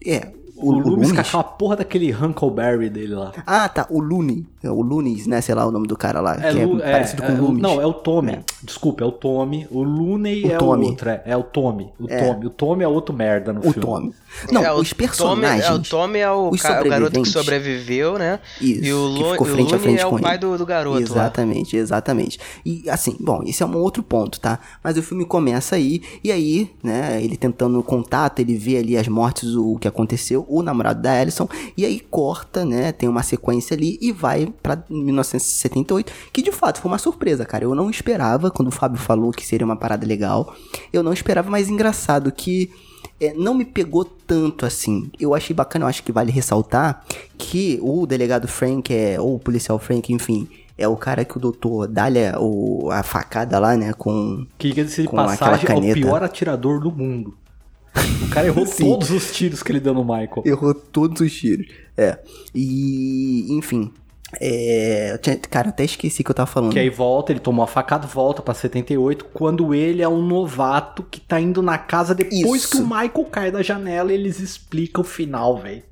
é.
O, Loomis com aquela porra daquele Huckleberry dele lá.
Ah, tá. O Looney. É o Looney, né? Sei lá o nome do cara lá. que
Lu-
é parecido com
é,
o Loomis.
Não, é o Tommy. Desculpa, é o Tommy. O Looney
O
é
Tommy.
o outro. É, é o Tommy. O
É.
Tommy. O Tommy é outro merda no
O
filme.
Tommy. Não,
É, o
os personagens.
Tommy, é, o Tommy é o, ca- o garoto que sobreviveu, né?
Isso,
e o, e o
a
Looney
frente
é
com
o pai do, do garoto lá.
Exatamente, exatamente. E assim, bom, esse é um outro ponto, tá? Mas o filme começa aí, e aí, né, ele tentando contato, ele vê ali as mortes, o que aconteceu, o namorado da Alison, e aí corta, né, tem uma sequência ali e vai pra 1978, que de fato foi uma surpresa, cara. Eu não esperava, quando o Fábio falou que seria uma parada legal, eu não esperava, mas engraçado que é, não me pegou tanto assim. Eu achei bacana, eu acho que vale ressaltar que o delegado Frank, é, ou o policial Frank, enfim, é o cara que o doutor dá-lhe o- a facada lá, né, com...
Que diga-se de passagem, é o pior atirador do mundo. O cara errou todos os tiros que ele deu no Michael.
Errou todos os tiros. É. E, enfim... É, cara, até esqueci que eu tava falando.
Que aí volta, ele tomou a facada, volta pra 78, quando ele é um novato que tá indo na casa depois
Isso.
que o Michael cai da janela eles explicam o final, velho.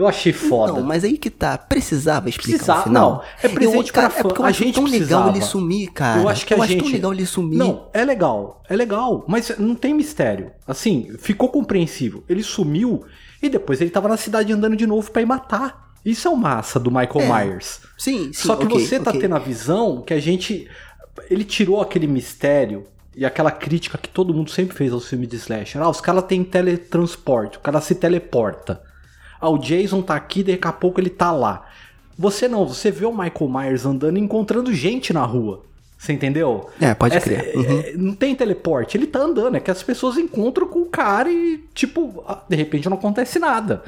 Eu achei foda.
Não, mas aí que tá. Precisava explicar
Precisava,
final.
não. É presente
eu, cara,
pra
É porque eu
fã. A
acho
gente
tão legal
precisava.
ele sumir, cara.
Eu acho que a
tão
gente-
legal ele sumir.
Não, é legal, é legal, mas não tem mistério. Assim, ficou compreensível. Ele sumiu e depois ele tava na cidade andando de novo pra ir matar. Isso é o massa do Michael
É,
Myers.
Sim, sim.
Só que
ok,
você tá
ok.
tendo a visão que a gente. Ele tirou aquele mistério e aquela crítica que todo mundo sempre fez aos filmes de slasher. Ah, os caras têm teletransporte, o cara se teleporta. Ah, o Jason tá aqui, daqui a pouco ele tá lá. Você não, você vê o Michael Myers andando e encontrando gente na rua. Você entendeu?
É, pode
Essa-
crer.
é-
Uhum.
é- não tem teleporte, ele tá andando, é que as pessoas encontram com o cara e, tipo, ah, de repente não acontece nada.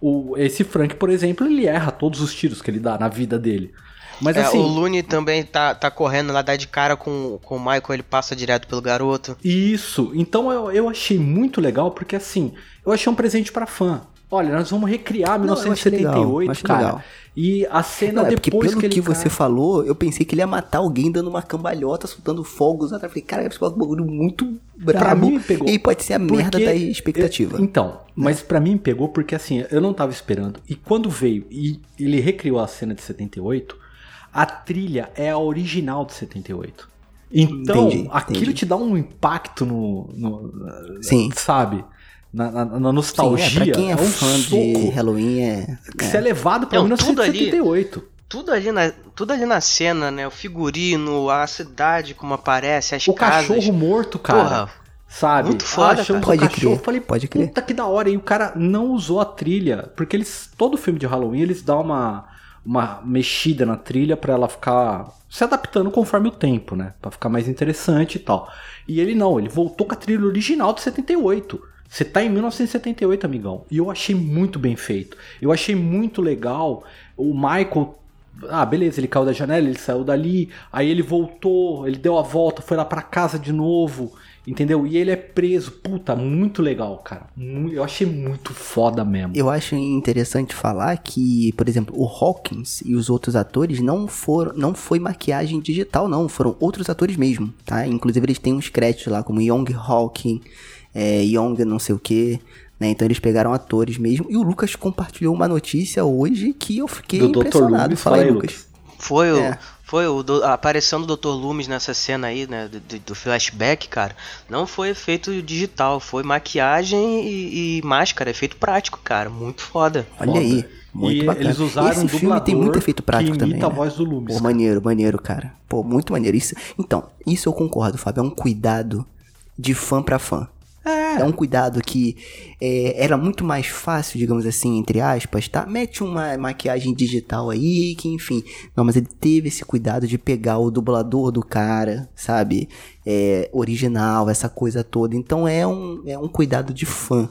O, esse Frank, por exemplo, ele erra todos os tiros que ele dá na vida dele. Mas
É,
assim.
o Looney também tá, tá correndo lá, dá de cara com, com o Michael, ele passa direto pelo garoto.
Isso. Então eu, eu achei muito legal porque assim, eu achei um presente pra fã. Olha, nós vamos recriar
Não, eu achei legal,
1978,
achei
cara.
legal.
E a cena
Não, é porque
depois
pelo
que
que,
ele
você
cai-
falou, eu pensei que ele ia matar alguém dando uma cambalhota, soltando fogos atrás. Falei, cara, esse bagulho muito brabo.
Pra mim, me pegou.
E aí pode ser a merda
Porque
da expectativa.
eu- então, mas pra mim pegou porque assim, eu não tava esperando. E quando veio e ele recriou a cena de 78, a trilha é a original de 78. Então,
Entendi,
aquilo
entendi.
te dá um impacto no. no-
Sim.
Sabe? Na, na- na
Sim,
nostalgia.
é, pra quem é,
um
fã de Halloween é.
que você é levado pra
Não, tudo ali-
1978.
Tudo ali, na, tudo ali na cena, né? O figurino, a cidade como aparece, as
O
casas.
cachorro morto, cara.
Porra,
Sabe?
Muito foda,
Ah,
cara.
o
Pode
cachorro,
crer,
falei,
pode crer.
puta que da hora. E o cara não usou a trilha, porque eles, todo filme de Halloween, eles dão uma, uma mexida na trilha pra ela ficar se adaptando conforme o tempo, né? Pra ficar mais interessante e tal. E ele não, ele voltou com a trilha original de 78. Você tá em 1978, amigão. E eu achei muito bem feito. Eu achei muito legal o Michael ah, beleza, ele caiu da janela, ele saiu dali, aí ele voltou, ele deu a volta, foi lá pra casa de novo, entendeu? E ele é preso. Puta, muito legal, cara. Eu achei muito foda mesmo.
Eu acho interessante falar que, por exemplo, o Hawkins e os outros atores não foram, não foi maquiagem digital, não, foram outros atores mesmo, tá? Inclusive eles têm uns créditos lá como Young Hawking, é, Young não sei o que, né? Então eles pegaram atores mesmo. E o Lucas compartilhou uma notícia hoje que eu fiquei
Do Dr.
impressionado.
Loomis,
Fala aí, Lucas.
Foi o.
É.
Foi o do, a aparição do Dr. Loomis nessa cena aí, né? Do, do- flashback, cara. Não foi efeito digital, foi maquiagem e, e máscara, efeito prático, cara. Muito foda.
Olha
Foda.
aí. Muito
e
bacana.
eles usaram
Esse
um
filme tem muito efeito prático
que
também.
imita
né?
a voz do Loomis.
Pô, maneiro, maneiro, cara. Pô, muito maneiro. Isso, então, isso eu concordo, Fábio. É um cuidado de fã pra fã. É. um cuidado que é, era muito mais fácil, digamos assim, entre aspas, tá? Mete uma maquiagem digital aí, que enfim. Não, mas ele teve esse cuidado de pegar o dublador do cara, sabe? É, original, essa coisa toda. Então é um, é um cuidado de fã.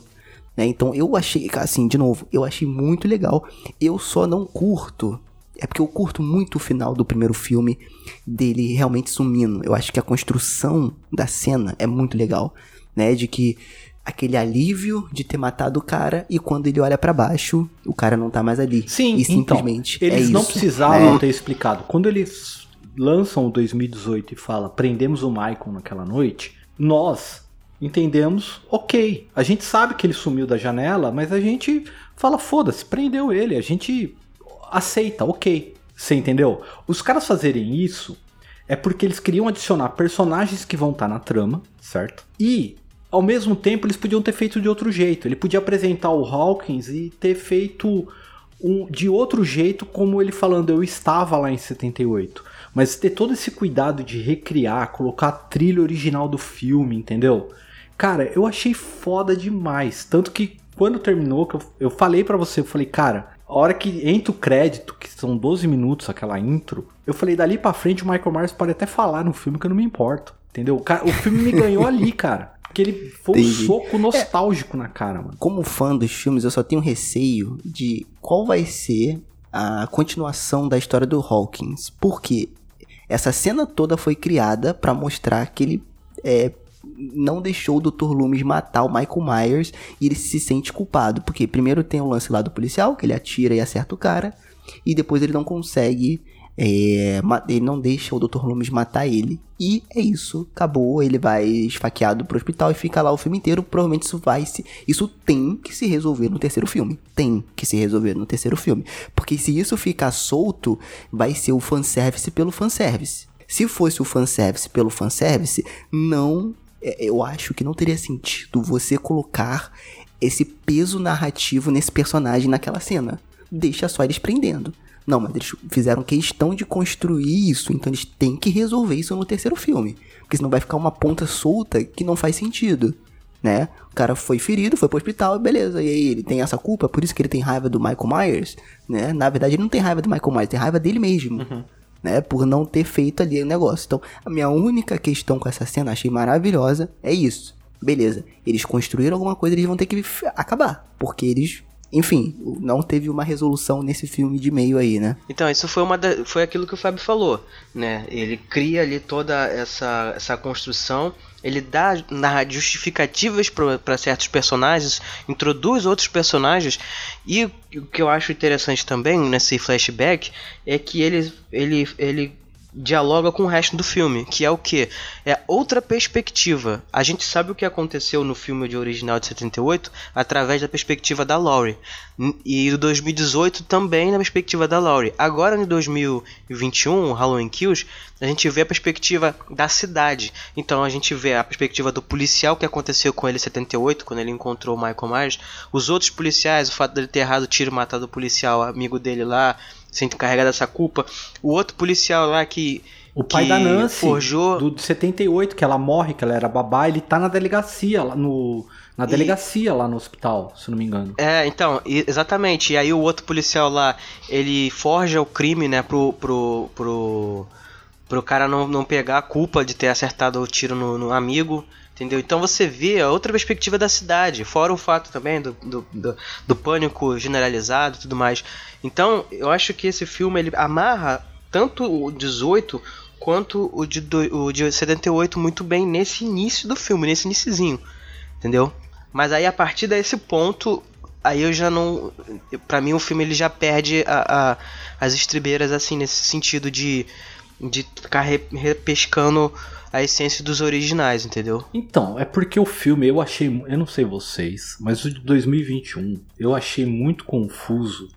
Né? Então eu achei, assim, de novo, eu achei muito legal. Eu só não curto. É porque eu curto muito o final do primeiro filme dele realmente sumindo. Eu acho que a construção da cena é muito legal, né? De que aquele alívio de ter matado o cara e quando ele olha pra baixo, o cara não tá mais ali.
Sim,
e
então,
simplesmente
eles
é
não
isso,
precisavam
né?
ter explicado. Quando eles lançam o 2018 e fala prendemos o Michael naquela noite, nós entendemos, ok. A gente sabe que ele sumiu da janela, mas a gente fala, foda-se, prendeu ele. A gente aceita, ok. Você entendeu? Os caras fazerem isso é porque eles queriam adicionar personagens que vão estar na trama, certo? E ao mesmo tempo eles podiam ter feito de outro jeito. Ele podia apresentar o Hawkins e ter feito um, de outro jeito, como ele falando, eu estava lá em 78. Mas ter todo esse cuidado de recriar, colocar a trilha original do filme, entendeu? Cara, eu achei foda demais. Tanto que quando terminou, que eu, eu falei pra você, eu falei, cara, a hora que entra o crédito, que são 12 minutos aquela intro, eu falei, dali pra frente o Michael Myers pode até falar no filme que eu não me importo. Entendeu? O, cara, o filme me ganhou ali, cara. Porque ele foi um soco nostálgico na cara, mano.
Como fã dos filmes, eu só tenho receio de qual vai ser a continuação da história do Hawkins. Porque essa cena toda foi criada pra mostrar que ele é, não deixou o Dr. Loomis matar o Michael Myers e ele se sente culpado. Porque primeiro tem o lance lá do policial, que ele atira e acerta o cara, e depois ele não consegue. É, ele não deixa o Dr. Loomis matar ele. E é isso, acabou. Ele vai esfaqueado pro hospital e fica lá o filme inteiro. Provavelmente isso vai se. Isso tem que se resolver no terceiro filme. Tem que se resolver no terceiro filme. Porque se isso ficar solto, vai ser o fanservice pelo fanservice. Se fosse o fanservice pelo fanservice, não. é, Eu acho que não teria sentido você colocar esse peso narrativo nesse personagem naquela cena. Deixa só eles prendendo. Não, mas eles fizeram questão de construir isso, então eles têm que resolver isso no terceiro filme. Porque senão vai ficar uma ponta solta que não faz sentido. Né? O cara foi ferido, foi pro hospital, beleza. E aí ele tem essa culpa, por isso que ele tem raiva do Michael Myers, né? Na verdade, ele não tem raiva do Michael Myers, tem raiva dele mesmo. Né, por não ter feito ali o negócio. Então, a minha única questão com essa cena, achei maravilhosa, é isso. Beleza, eles construíram alguma coisa, eles vão ter que acabar. Porque eles, enfim, não teve uma resolução nesse filme de meio aí, né?
Então, isso foi uma da- foi aquilo que o Fábio falou, né? Ele cria ali toda essa, essa construção ele dá justificativas para certos personagens, introduz outros personagens e o que eu acho interessante também nesse flashback é que ele ele ele dialoga com o resto do filme, que é o que? É outra perspectiva. A gente sabe o que aconteceu no filme de original de 78 através da perspectiva da Laurie. E do 2018 também na perspectiva da Laurie. Agora em 2021, Halloween Kills, a gente vê a perspectiva da cidade. Então a gente vê a perspectiva do policial que aconteceu com ele em 78, quando ele encontrou o Michael Myers. Os outros policiais, o fato dele ter errado o tiro matado o policial amigo dele lá sente carregar dessa culpa. O outro policial lá que.
O pai
que
da Nancy,
forjou...
do de 78, que ela morre, que ela era babá, ele tá na delegacia, lá no, na delegacia e... lá no hospital, se não me engano.
É, então, exatamente. E aí o outro policial lá, ele forja o crime, né, pro, pro, pro, pro cara não, não pegar a culpa de ter acertado o tiro no, no amigo. Entendeu? Então você vê a outra perspectiva da cidade, fora o fato também do, do, do, do pânico generalizado e tudo mais. Então, eu acho que esse filme ele amarra tanto o 18 quanto o de, o de 78 muito bem nesse início do filme, nesse iniciozinho, entendeu? Mas aí a partir desse ponto, aí eu já não, para mim o filme ele já perde a, a, as estribeiras assim nesse sentido de de ficar repescando a essência dos originais, entendeu?
Então, é porque o filme eu achei, eu não sei vocês, mas o de 2021 eu achei muito confuso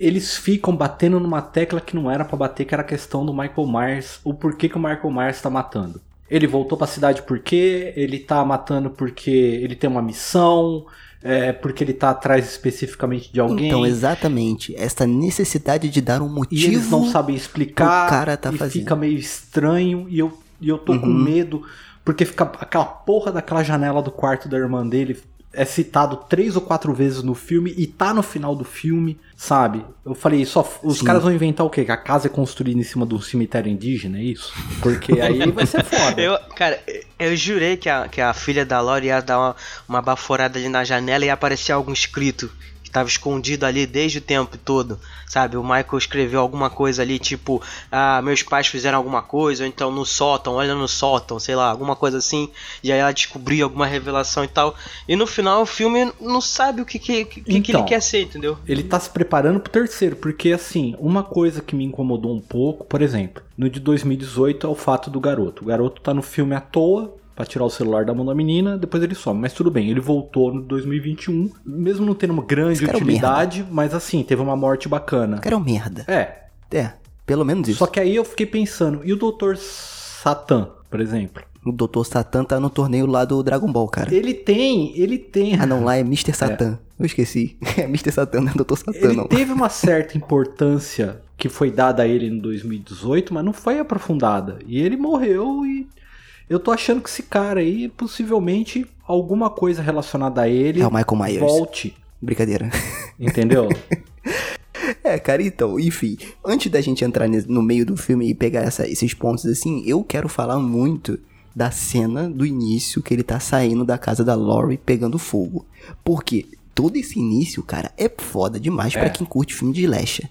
eles ficam batendo numa tecla que não era para bater, que era a questão do Michael Myers, o porquê que o Michael Myers tá matando. Ele voltou para a cidade porque ele tá matando porque ele tem uma missão, é, porque ele tá atrás especificamente de alguém.
Então, exatamente. Essa necessidade de dar um motivo.
E eles não sabem explicar.
O cara tá
e
fazendo.
fica meio estranho e eu, e eu tô uhum. com medo. Porque fica aquela porra daquela janela do quarto da irmã dele é citado três ou quatro vezes no filme e tá no final do filme, sabe? Eu falei, só os Sim. caras vão inventar o quê? Que a casa é construída em cima de um cemitério indígena, é isso? Porque aí vai ser foda.
Eu, cara, eu jurei que a, que a filha da Lori ia dar uma, uma baforada ali na janela e ia aparecer algum escrito estava escondido ali desde o tempo todo, sabe? O Michael escreveu alguma coisa ali, tipo, ah, meus pais fizeram alguma coisa, ou então no sótão, olha no sótão, sei lá, alguma coisa assim, e aí ela descobriu alguma revelação e tal. E no final o filme não sabe o que, que, que, então, que ele então, quer ser, entendeu?
Ele tá se preparando pro terceiro, porque assim, uma coisa que me incomodou um pouco, por exemplo, no de 2018 é o fato do garoto. O garoto tá no filme à toa, para tirar o celular da mão da menina, depois ele some. Mas tudo bem, ele voltou no 2021, mesmo não tendo uma grande utilidade, mas assim, teve uma morte bacana.
O cara é um merda.
É.
É, pelo menos isso.
Só que aí eu fiquei pensando, e o Dr. Satan, por exemplo?
O Dr. Satan tá no torneio lá do Dragon Ball, cara.
Ele tem, ele tem.
Ah, não, lá é Mr. Satan. É. Eu esqueci. É Mr. Satan, não é Dr. Satan,
ele
não.
teve uma certa importância que foi dada a ele em 2018, mas não foi aprofundada. E ele morreu e eu tô achando que esse cara aí, possivelmente, alguma coisa relacionada a ele.
É o Michael Myers.
Volte.
Brincadeira.
Entendeu?
É, cara, então, enfim, antes da gente entrar no meio do filme e pegar essa, esses pontos assim, eu quero falar muito da cena do início que ele tá saindo da casa da Laurie pegando fogo. Porque todo esse início, cara, é foda demais é. para quem curte filme de slasher.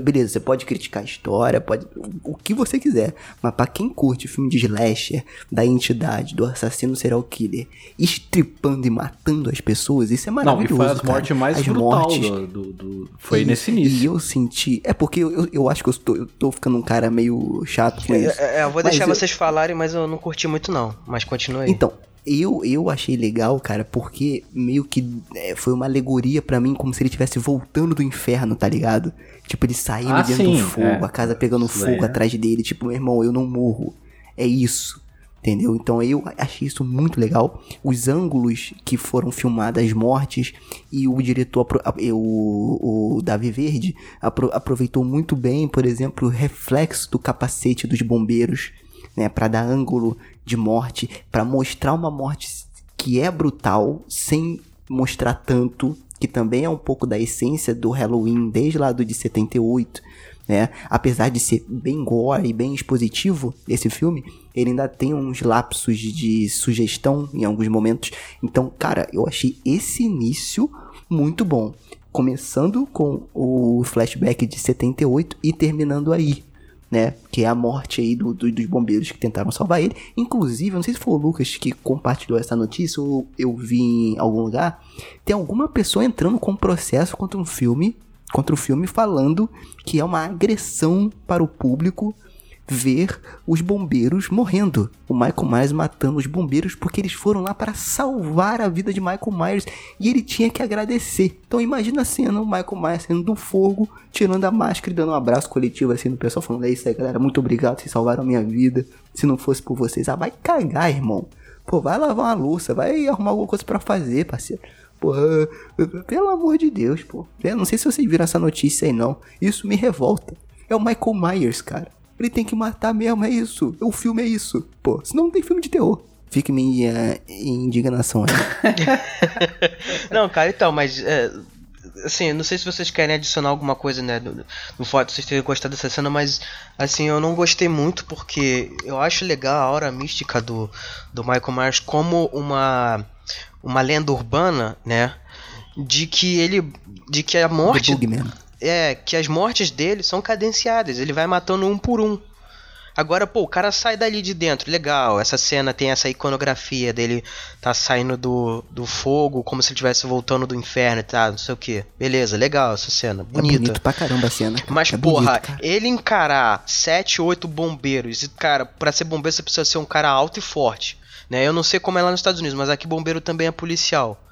Beleza, você pode criticar a história, pode. O que você quiser. Mas pra quem curte filme de slasher, da entidade, do assassino serial killer, estripando e matando as pessoas, isso é maravilhoso.
Não, e foi as mortes mais as brutal mortes, do, do, do, Foi
e,
nesse início.
E eu senti. É porque eu, eu acho que eu tô, eu tô ficando um cara meio chato com isso.
É, é, eu vou deixar eu... vocês falarem, mas eu não curti muito, não. Mas continue aí.
Então, eu, eu achei legal, cara, porque meio que é, foi uma alegoria para mim, como se ele estivesse voltando do inferno, tá ligado? Tipo, ele saindo ah, dentro sim, do fogo, é. a casa pegando fogo é. atrás dele. Tipo, meu irmão, eu não morro. É isso. Entendeu? Então eu achei isso muito legal. Os ângulos que foram filmadas as mortes e o diretor, o, o Davi Verde, aproveitou muito bem, por exemplo, o reflexo do capacete dos bombeiros, né? Pra dar ângulo de morte, para mostrar uma morte que é brutal, sem mostrar tanto, que também é um pouco da essência do Halloween desde lá do de 78, né? Apesar de ser bem gore e bem expositivo esse filme, ele ainda tem uns lapsos de sugestão em alguns momentos. Então, cara, eu achei esse início muito bom. Começando com o flashback de 78 e terminando aí, né? Que é a morte aí do, do, dos bombeiros que tentaram salvar ele. Inclusive, não sei se foi o Lucas que compartilhou essa notícia ou eu vi em algum lugar. Tem alguma pessoa entrando com processo contra um filme, contra o filme, falando que é uma agressão para o público ver os bombeiros morrendo. O Michael Myers matando os bombeiros porque eles foram lá para salvar a vida de Michael Myers e ele tinha que agradecer. Então imagina a cena, o Michael Myers saindo do fogo, tirando a máscara e dando um abraço coletivo assim no pessoal, falando: É isso aí, galera, muito obrigado, vocês salvaram a minha vida. Se não fosse por vocês, ah, vai cagar, irmão. Pô, vai lavar uma louça, vai arrumar alguma coisa para fazer, parceiro. Porra, pelo amor de Deus, pô. Eu não sei se vocês viram essa notícia aí, não. Isso me revolta. É o Michael Myers, cara. Ele tem que matar mesmo, é isso. O filme é isso. Pô, senão não tem filme de terror. Fique minha indignação aí.
não, cara, então, mas. É, assim, não sei se vocês querem adicionar alguma coisa, né? No, no fato de vocês terem gostado dessa cena, mas. Assim, eu não gostei muito porque eu acho legal a hora mística do, do Michael Myers como uma. Uma lenda urbana, né? De que ele. De que a morte. É, que as mortes dele são cadenciadas, ele vai matando um por um. Agora, pô, o cara sai dali de dentro, legal. Essa cena tem essa iconografia dele tá saindo do, do fogo, como se ele estivesse voltando do inferno e tá, não sei o que. Beleza, legal essa cena, bonita. É
bonito pra caramba a cena.
Mas,
é
porra,
bonito,
ele encarar sete, oito bombeiros, e, cara, pra ser bombeiro você precisa ser um cara alto e forte. Né? Eu não sei como é lá nos Estados Unidos, mas aqui bombeiro também é policial.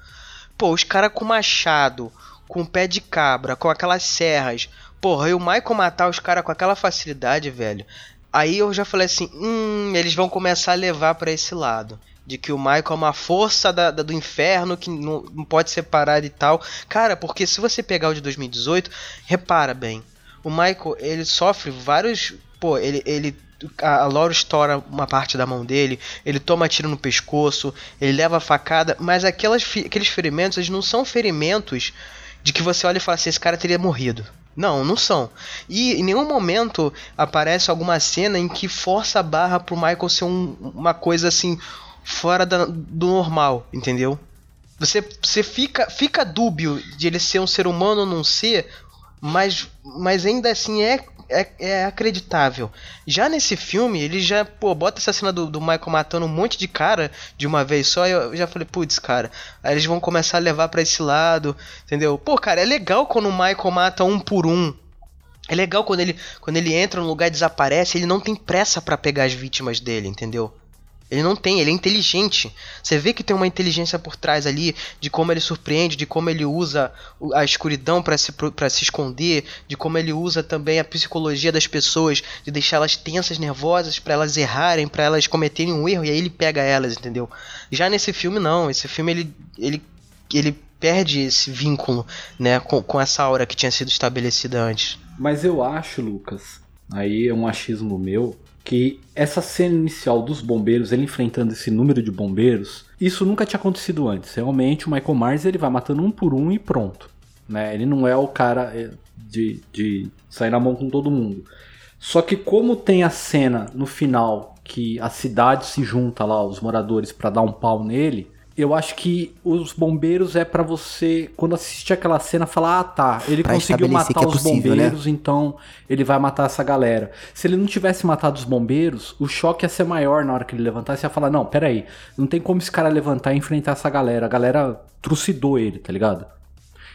Pô, os caras com machado, com pé de cabra, com aquelas serras. Porra, e o Michael matar os caras com aquela facilidade, velho. Aí eu já falei assim, hum, eles vão começar a levar para esse lado. De que o Michael é uma força da, da, do inferno que não, não pode ser parada e tal. Cara, porque se você pegar o de 2018, repara bem. O Michael, ele sofre vários. Pô, ele, ele a Laura estoura uma parte da mão dele, ele toma tiro no pescoço, ele leva facada, mas aquelas, aqueles ferimentos, eles não são ferimentos de que você olha e fala assim, esse cara teria morrido. Não, não são. E em nenhum momento aparece alguma cena em que força a barra pro Michael ser um, uma coisa assim fora da, do normal, entendeu? Você, você fica, fica dúbio de ele ser um ser humano ou não ser, mas, mas ainda assim é é, é acreditável. Já nesse filme, ele já, pô, bota essa cena do, do Michael matando um monte de cara de uma vez só. Eu já falei, putz, cara, aí eles vão começar a levar para esse lado, entendeu? Pô, cara, é legal quando o Michael mata um por um. É legal quando ele, quando ele entra no lugar e desaparece, ele não tem pressa para pegar as vítimas dele, entendeu? Ele não tem, ele é inteligente. Você vê que tem uma inteligência por trás ali de como ele surpreende, de como ele usa a escuridão para se, se esconder, de como ele usa também a psicologia das pessoas, de deixá-las tensas, nervosas, para elas errarem, para elas cometerem um erro e aí ele pega elas, entendeu? Já nesse filme não, esse filme ele ele ele perde esse vínculo, né, com, com essa aura que tinha sido estabelecida antes.
Mas eu acho, Lucas, aí é um achismo meu, que essa cena inicial dos bombeiros, ele enfrentando esse número de bombeiros, isso nunca tinha acontecido antes. Realmente o Michael Myers ele vai matando um por um e pronto. Né? Ele não é o cara eh, de, de sair na mão com todo mundo. Só que como tem a cena no final que a cidade se junta lá, os moradores, para dar um pau nele, eu acho que os bombeiros é para você, quando assistir aquela cena, falar: ah, tá, ele pra conseguiu matar é os possível, né? bombeiros, né? então ele vai matar essa galera. Se ele não tivesse matado os bombeiros, o choque ia ser maior na hora que ele levantasse. Ia falar: não, peraí, não tem como esse cara levantar e enfrentar essa galera. A galera trucidou ele, tá ligado?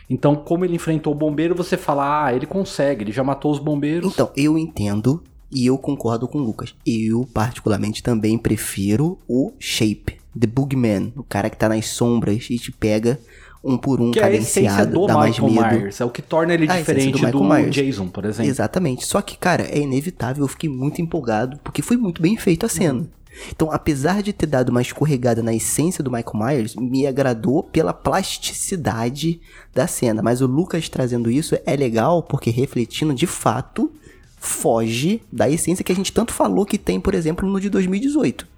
Então, como ele enfrentou o bombeiro, você fala: ah, ele consegue, ele já matou os bombeiros.
Então, eu entendo e eu concordo com o Lucas. Eu, particularmente, também prefiro o Shape The Boogman, o cara que tá nas sombras e te pega um por um
que
cadenciado, é a
do
dá
Michael
mais medo.
Myers, é o que torna ele diferente do, do Jason, por exemplo.
Exatamente. Só que, cara, é inevitável, eu fiquei muito empolgado, porque foi muito bem feito a cena. Uhum. Então, apesar de ter dado uma escorregada na essência do Michael Myers, me agradou pela plasticidade da cena. Mas o Lucas trazendo isso é legal porque refletindo de fato foge da essência que a gente tanto falou que tem, por exemplo, no de 2018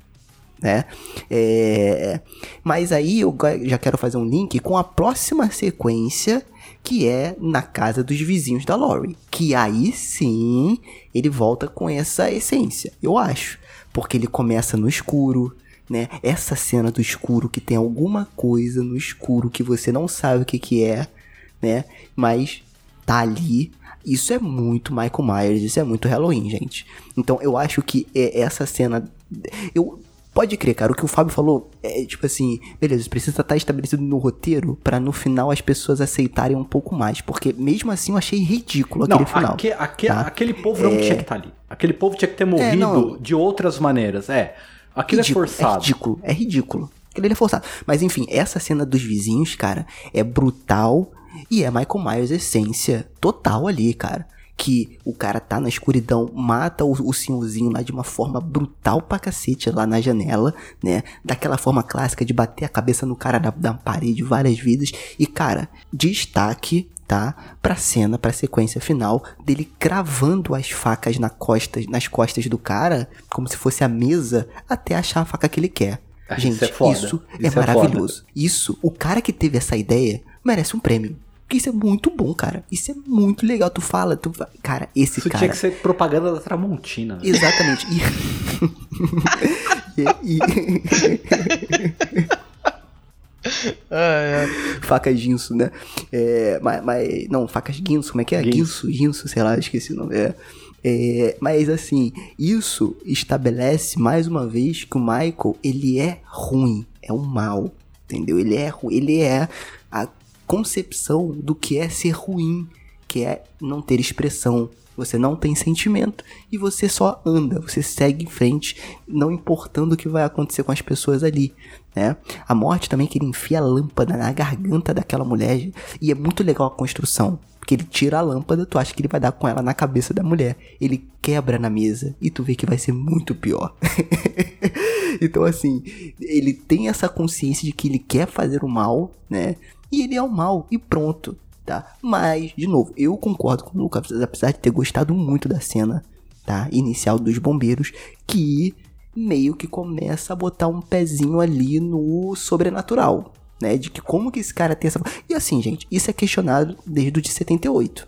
né? É... Mas aí eu já quero fazer um link com a próxima sequência que é na casa dos vizinhos da Laurie, que aí sim ele volta com essa essência, eu acho, porque ele começa no escuro, né? Essa cena do escuro que tem alguma coisa no escuro que você não sabe o que que é, né? Mas tá ali Isso é muito Michael Myers, isso é muito Halloween, gente. Então eu acho que é essa cena. Eu. Pode crer, cara, o que o Fábio falou é tipo assim, beleza, precisa estar estabelecido no roteiro para no final as pessoas aceitarem um pouco mais, porque mesmo assim eu achei ridículo aquele
não,
final.
Aque, aque, tá? Aquele povo não é... tinha que estar tá ali. Aquele povo tinha que ter morrido é, de outras maneiras. É, aquilo é
ridículo,
é forçado.
É ridículo, é ridículo. Aquele é forçado. Mas enfim, essa cena dos vizinhos, cara, é brutal e é Michael Myers essência total ali, cara que o cara tá na escuridão, mata o, o senhorzinho lá de uma forma brutal pra cacete lá na janela, né? Daquela forma clássica de bater a cabeça no cara da, da parede várias vezes. E, cara, destaque tá? Pra cena, pra sequência final dele cravando as facas na costas, nas costas do cara, como se fosse a mesa, até achar a faca que ele quer. Gente, isso é, isso é isso é maravilhoso. isso, o cara que teve essa ideia merece um prêmio. Porque isso é muito bom, cara. Isso é muito legal. Tu fala, tu Cara, esse
isso
cara.
tinha que ser propaganda da Tramontina. Né?
Exatamente. E... e, e... Facas Ginso, né? É, mas, mas, não, facas Guinso, como é que é? Guinso, Ginso, sei lá, esqueci o nome. É. É, mas assim, isso estabelece mais uma vez que o Michael, ele é ruim, é um mal, entendeu? Ele é ele é concepção do que é ser ruim, que é não ter expressão, você não tem sentimento e você só anda, você segue em frente, não importando o que vai acontecer com as pessoas ali, né? A morte também que ele enfia a lâmpada na garganta daquela mulher e é muito legal a construção, porque ele tira a lâmpada, tu acha que ele vai dar com ela na cabeça da mulher, ele quebra na mesa e tu vê que vai ser muito pior. então assim, ele tem essa consciência de que ele quer fazer o mal, né? E ele é o mal e pronto, tá? Mas, de novo, eu concordo com o Lucas, apesar de ter gostado muito da cena, tá? Inicial dos bombeiros, que meio que começa a botar um pezinho ali no sobrenatural, né? De que como que esse cara tem essa. E assim, gente, isso é questionado desde o de 78.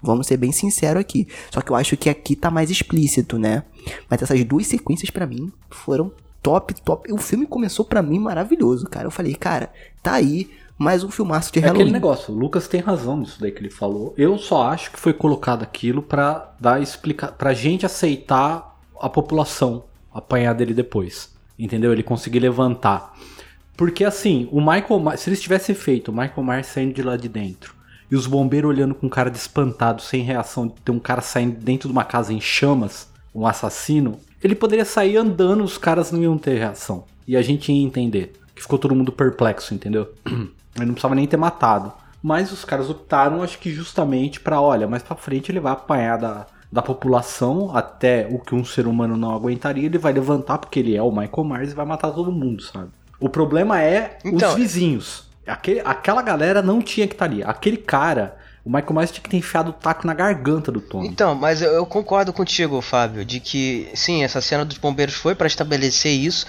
Vamos ser bem sinceros aqui. Só que eu acho que aqui tá mais explícito, né? Mas essas duas sequências para mim foram top, top. O filme começou para mim maravilhoso, cara. Eu falei, cara, tá aí mais um filmaço de é Halloween.
aquele negócio, o Lucas tem razão nisso daí que ele falou. Eu só acho que foi colocado aquilo para dar explicar, pra gente aceitar a população apanhar dele depois. Entendeu? Ele conseguir levantar. Porque assim, o Michael se eles tivessem feito o Michael Myers saindo de lá de dentro e os bombeiros olhando com cara de espantado, sem reação, de ter um cara saindo dentro de uma casa em chamas, um assassino, ele poderia sair andando, os caras não iam ter reação. E a gente ia entender. Que ficou todo mundo perplexo, entendeu? Ele não precisava nem ter matado. Mas os caras optaram, acho que justamente para, olha, mais pra frente ele vai apanhar da, da população até o que um ser humano não aguentaria, ele vai levantar porque ele é o Michael Myers e vai matar todo mundo, sabe? O problema é então, os vizinhos. Aquele, aquela galera não tinha que estar tá ali. Aquele cara, o Michael Myers tinha que ter enfiado o taco na garganta do Tony.
Então, mas eu, eu concordo contigo, Fábio, de que sim, essa cena dos bombeiros foi para estabelecer isso.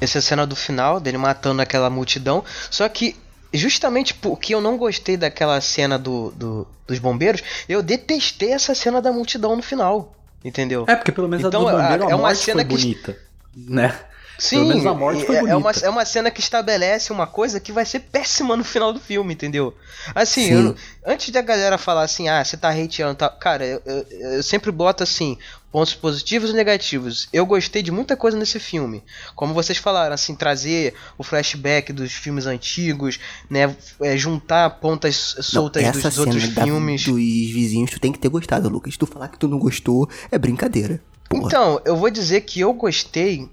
Essa cena do final, dele matando aquela multidão. Só que justamente porque eu não gostei daquela cena do, do, dos bombeiros, eu detestei essa cena da multidão no final. Entendeu?
É, porque pelo menos então, a do bombeiro, a, é uma cena que bonita, né?
Sim, a morte foi bonita. É, uma, é uma cena que estabelece uma coisa que vai ser péssima no final do filme, entendeu? Assim, eu, antes da galera falar assim, ah, você tá hateando, tá... cara, eu, eu, eu, sempre boto assim, pontos positivos e negativos. Eu gostei de muita coisa nesse filme. Como vocês falaram, assim, trazer o flashback dos filmes antigos, né? É, juntar pontas soltas não, dos outros filmes.
Dos vizinhos, tu tem que ter gostado, Lucas. Tu falar que tu não gostou, é brincadeira.
Porra. Então, eu vou dizer que eu gostei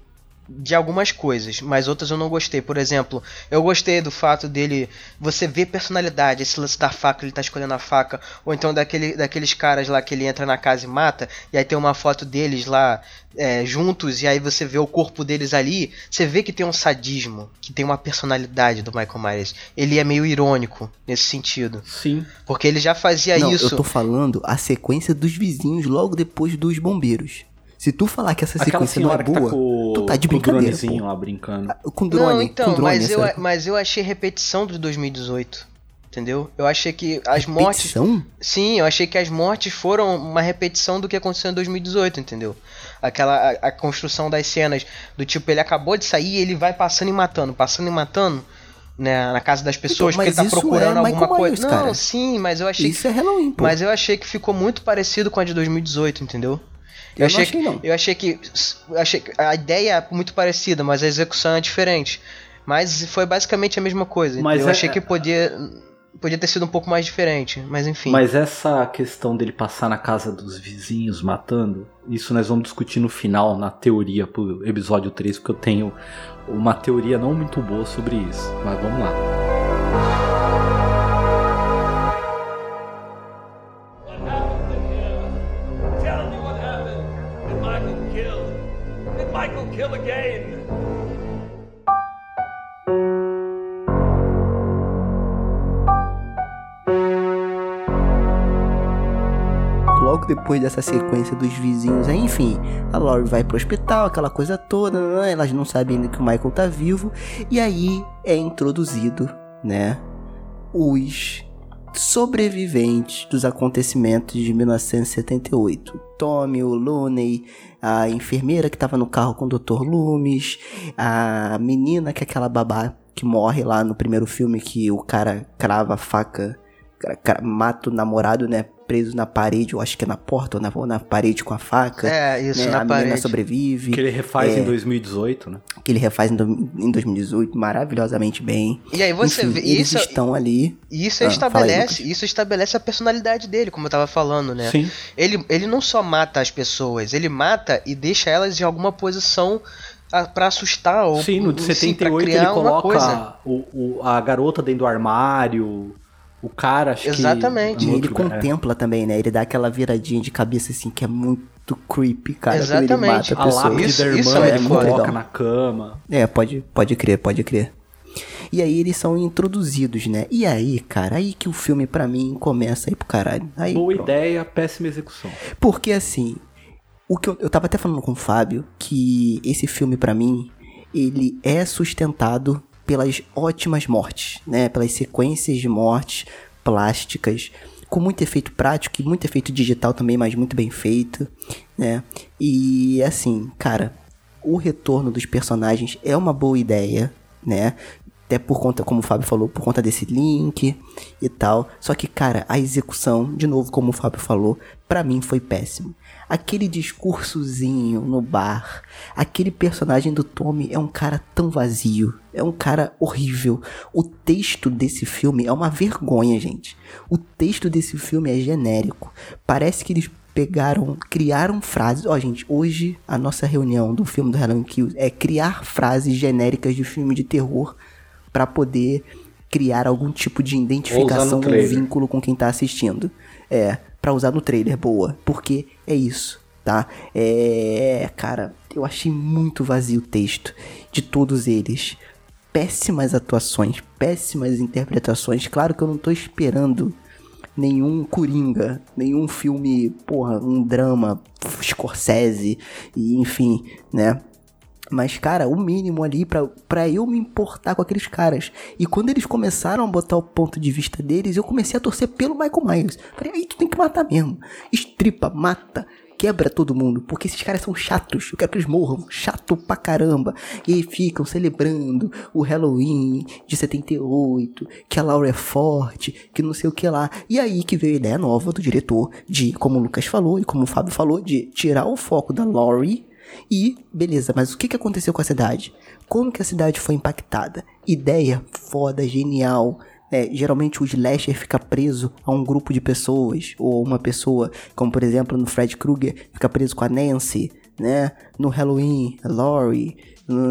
de algumas coisas, mas outras eu não gostei. Por exemplo, eu gostei do fato dele você ver personalidade, esse lance da faca, ele tá escolhendo a faca, ou então daquele, daqueles caras lá que ele entra na casa e mata, e aí tem uma foto deles lá é, juntos, e aí você vê o corpo deles ali, você vê que tem um sadismo, que tem uma personalidade do Michael Myers. Ele é meio irônico nesse sentido.
Sim.
Porque ele já fazia
não,
isso.
Eu tô falando a sequência dos vizinhos logo depois dos bombeiros. Se tu falar que essa sequência não é boa, tá com, tu tá de brincadeira. Com
o lá brincando.
Ah, com drone,
não, então,
com drone,
mas, eu, mas eu achei repetição do 2018. Entendeu? Eu achei que as repetição? mortes. Sim, eu achei que as mortes foram uma repetição do que aconteceu em 2018, entendeu? Aquela a, a construção das cenas do tipo, ele acabou de sair e ele vai passando e matando, passando e matando né, na casa das pessoas
Então,
porque
mas
tá
é
procurando
Michael
alguma
Myers,
coisa. Não,
cara.
sim, mas eu achei
Isso
que
é Halloween, pô.
mas eu achei que ficou muito parecido com a de 2018, entendeu?
Eu não
achei,
achei,
que,
não.
eu achei que eu achei que a ideia é muito parecida, mas a execução é diferente. Mas foi basicamente a mesma coisa.
Mas
eu
é-
achei que podia podia ter sido um pouco mais diferente, mas enfim.
Mas essa questão dele passar na casa dos vizinhos matando, isso nós vamos discutir no final, na teoria pro episódio 3, porque eu tenho uma teoria não muito boa sobre isso. Mas vamos lá.
Kill again?
Logo depois dessa sequência dos vizinhos, aí, enfim, a Laurie vai pro hospital, aquela coisa toda, né, elas não sabem ainda que o Michael tá vivo, e aí é introduzido, né, os sobreviventes dos acontecimentos de 1978. Tommy, o Looney, a enfermeira que tava no carro com o Dr. Loomis, a menina que é aquela babá que morre lá no primeiro filme que o cara crava a faca, cara- mata o namorado, né, preso na parede, eu acho que é na porta ou na, ou na parede com a faca.
É, isso,
né,
na
a menina
parede.
sobrevive,
Que ele refaz
É.
em 2018, né?
que ele refaz em, do- em 2018 maravilhosamente bem.
E aí você
Enfim,
vê
eles
isso,
estão ali.
e isso
Ah, aí,
estabelece,
Lucas.
isso estabelece a personalidade dele, como eu tava falando, né?
Sim.
Ele, ele não só mata as pessoas, ele mata e deixa elas em alguma posição a, pra assustar ou
Sim, no de
sim, pra
78 ele
criar uma coisa.
coloca o, o- a garota dentro do armário, o cara, acho
Exatamente.
que...
E
no
ele
é.
contempla também, né? Ele dá aquela viradinha de cabeça assim que é muito creepy, cara.
Exatamente.
Ele mata
A
a pessoa.
lápide
Isso-
da
isso
irmã
é
ele coloca
legal.
na cama.
É, pode, pode crer, pode crer. E aí eles são introduzidos, né? E aí, cara, aí que o filme pra mim começa a ir pro caralho. Aí,
Boa
pronto.
ideia, péssima execução.
Porque assim, o que eu, eu tava até falando com o Fábio que esse filme pra mim, ele é sustentado pelas ótimas mortes, né? Pelas sequências de mortes plásticas com muito efeito prático e muito efeito digital também, mas muito bem feito, né? E assim, cara, o retorno dos personagens é uma boa ideia, né? Até por conta, como o Fábio falou, por conta desse link e tal. Só que, cara, a execução, de novo, como o Fábio falou, pra mim foi péssimo. Aquele discursozinho no bar, aquele personagem do Tommy é um cara tão vazio, é um cara horrível. O texto desse filme é uma vergonha, gente. O texto desse filme é genérico. Parece que eles pegaram, criaram frases. Ó, gente, hoje a nossa reunião do filme do Halloween Kills é criar frases genéricas de filme de terror pra poder criar algum tipo de identificação
trailer.
vínculo com quem tá assistindo. É, pra usar no trailer, boa. Porque é isso, tá? É, cara, eu achei muito vazio o texto de todos eles. Péssimas atuações, péssimas interpretações. Claro que eu não tô esperando nenhum Coringa, nenhum filme, porra, um drama, Scorsese, e enfim, né? Mas, cara, o mínimo ali pra, eu me importar com aqueles caras. E quando eles começaram a botar o ponto de vista deles, eu comecei a torcer pelo Michael Myers. Falei, aí tu tem que matar mesmo. Estripa, mata, quebra todo mundo. Porque esses caras são chatos. Eu quero que eles morram. Chato pra caramba. E ficam celebrando o Halloween de 78. Que a Laura é forte. Que não sei o que lá. E aí que veio a ideia nova do diretor de, como o Lucas falou e como o Fábio falou, de tirar o foco da Laurie e, beleza, mas o que, que aconteceu com a cidade? Como que a cidade foi impactada? Ideia foda, genial. né? geralmente o slasher fica preso a um grupo de pessoas, ou uma pessoa, como por exemplo no Fred Krueger, fica preso com a Nancy, né? No Halloween, a Laurie,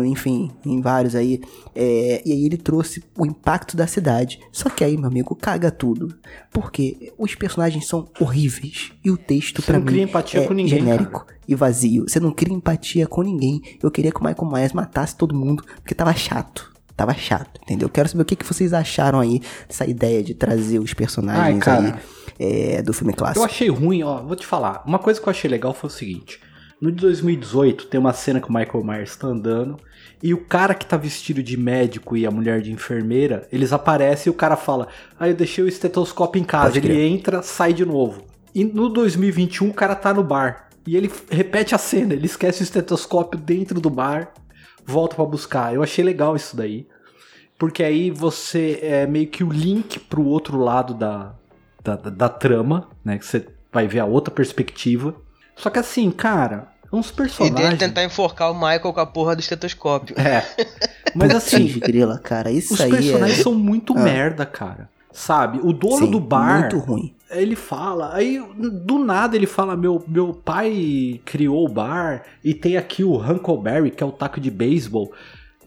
enfim, em vários aí. É, e aí ele trouxe o impacto da cidade. Só que aí, meu amigo, caga tudo. Porque os personagens são horríveis. E o texto,
não
mim, é
com ninguém,
genérico e vazio. Você não cria empatia com ninguém. Eu queria que o Michael Myers matasse todo mundo, porque tava chato. Tava chato, entendeu? Quero saber o que, que vocês acharam aí dessa ideia de trazer os personagens
Ai, cara.
aí é, do filme
Eu
clássico.
achei ruim, ó, vou te falar. Uma coisa que eu achei legal foi o seguinte. No de 2018 tem uma cena que o Michael Myers tá andando e o cara que tá vestido de médico e a mulher de enfermeira, eles aparecem e o cara fala: "Ah, eu deixei o estetoscópio em casa". Ele entra, sai de novo. E no 2021 o cara tá no bar e ele repete a cena, ele esquece o estetoscópio dentro do bar, volta pra buscar. Eu achei legal isso daí. porque aí você é meio que o link pro outro lado da, da, da, da trama, né? Que você vai ver a outra perspectiva. Só que assim, cara, uns
E
personagens.
dele tentar enforcar o Michael com a porra do estetoscópio.
É. Mas assim,
grila, cara, isso
os
aí
personagens
é
são muito
Ah.
merda, cara. Sabe? O dono
sim,
do bar.
muito ruim.
Ele fala, aí do nada ele fala: meu, meu pai criou o bar e tem aqui o Huckleberry, que é o taco de beisebol.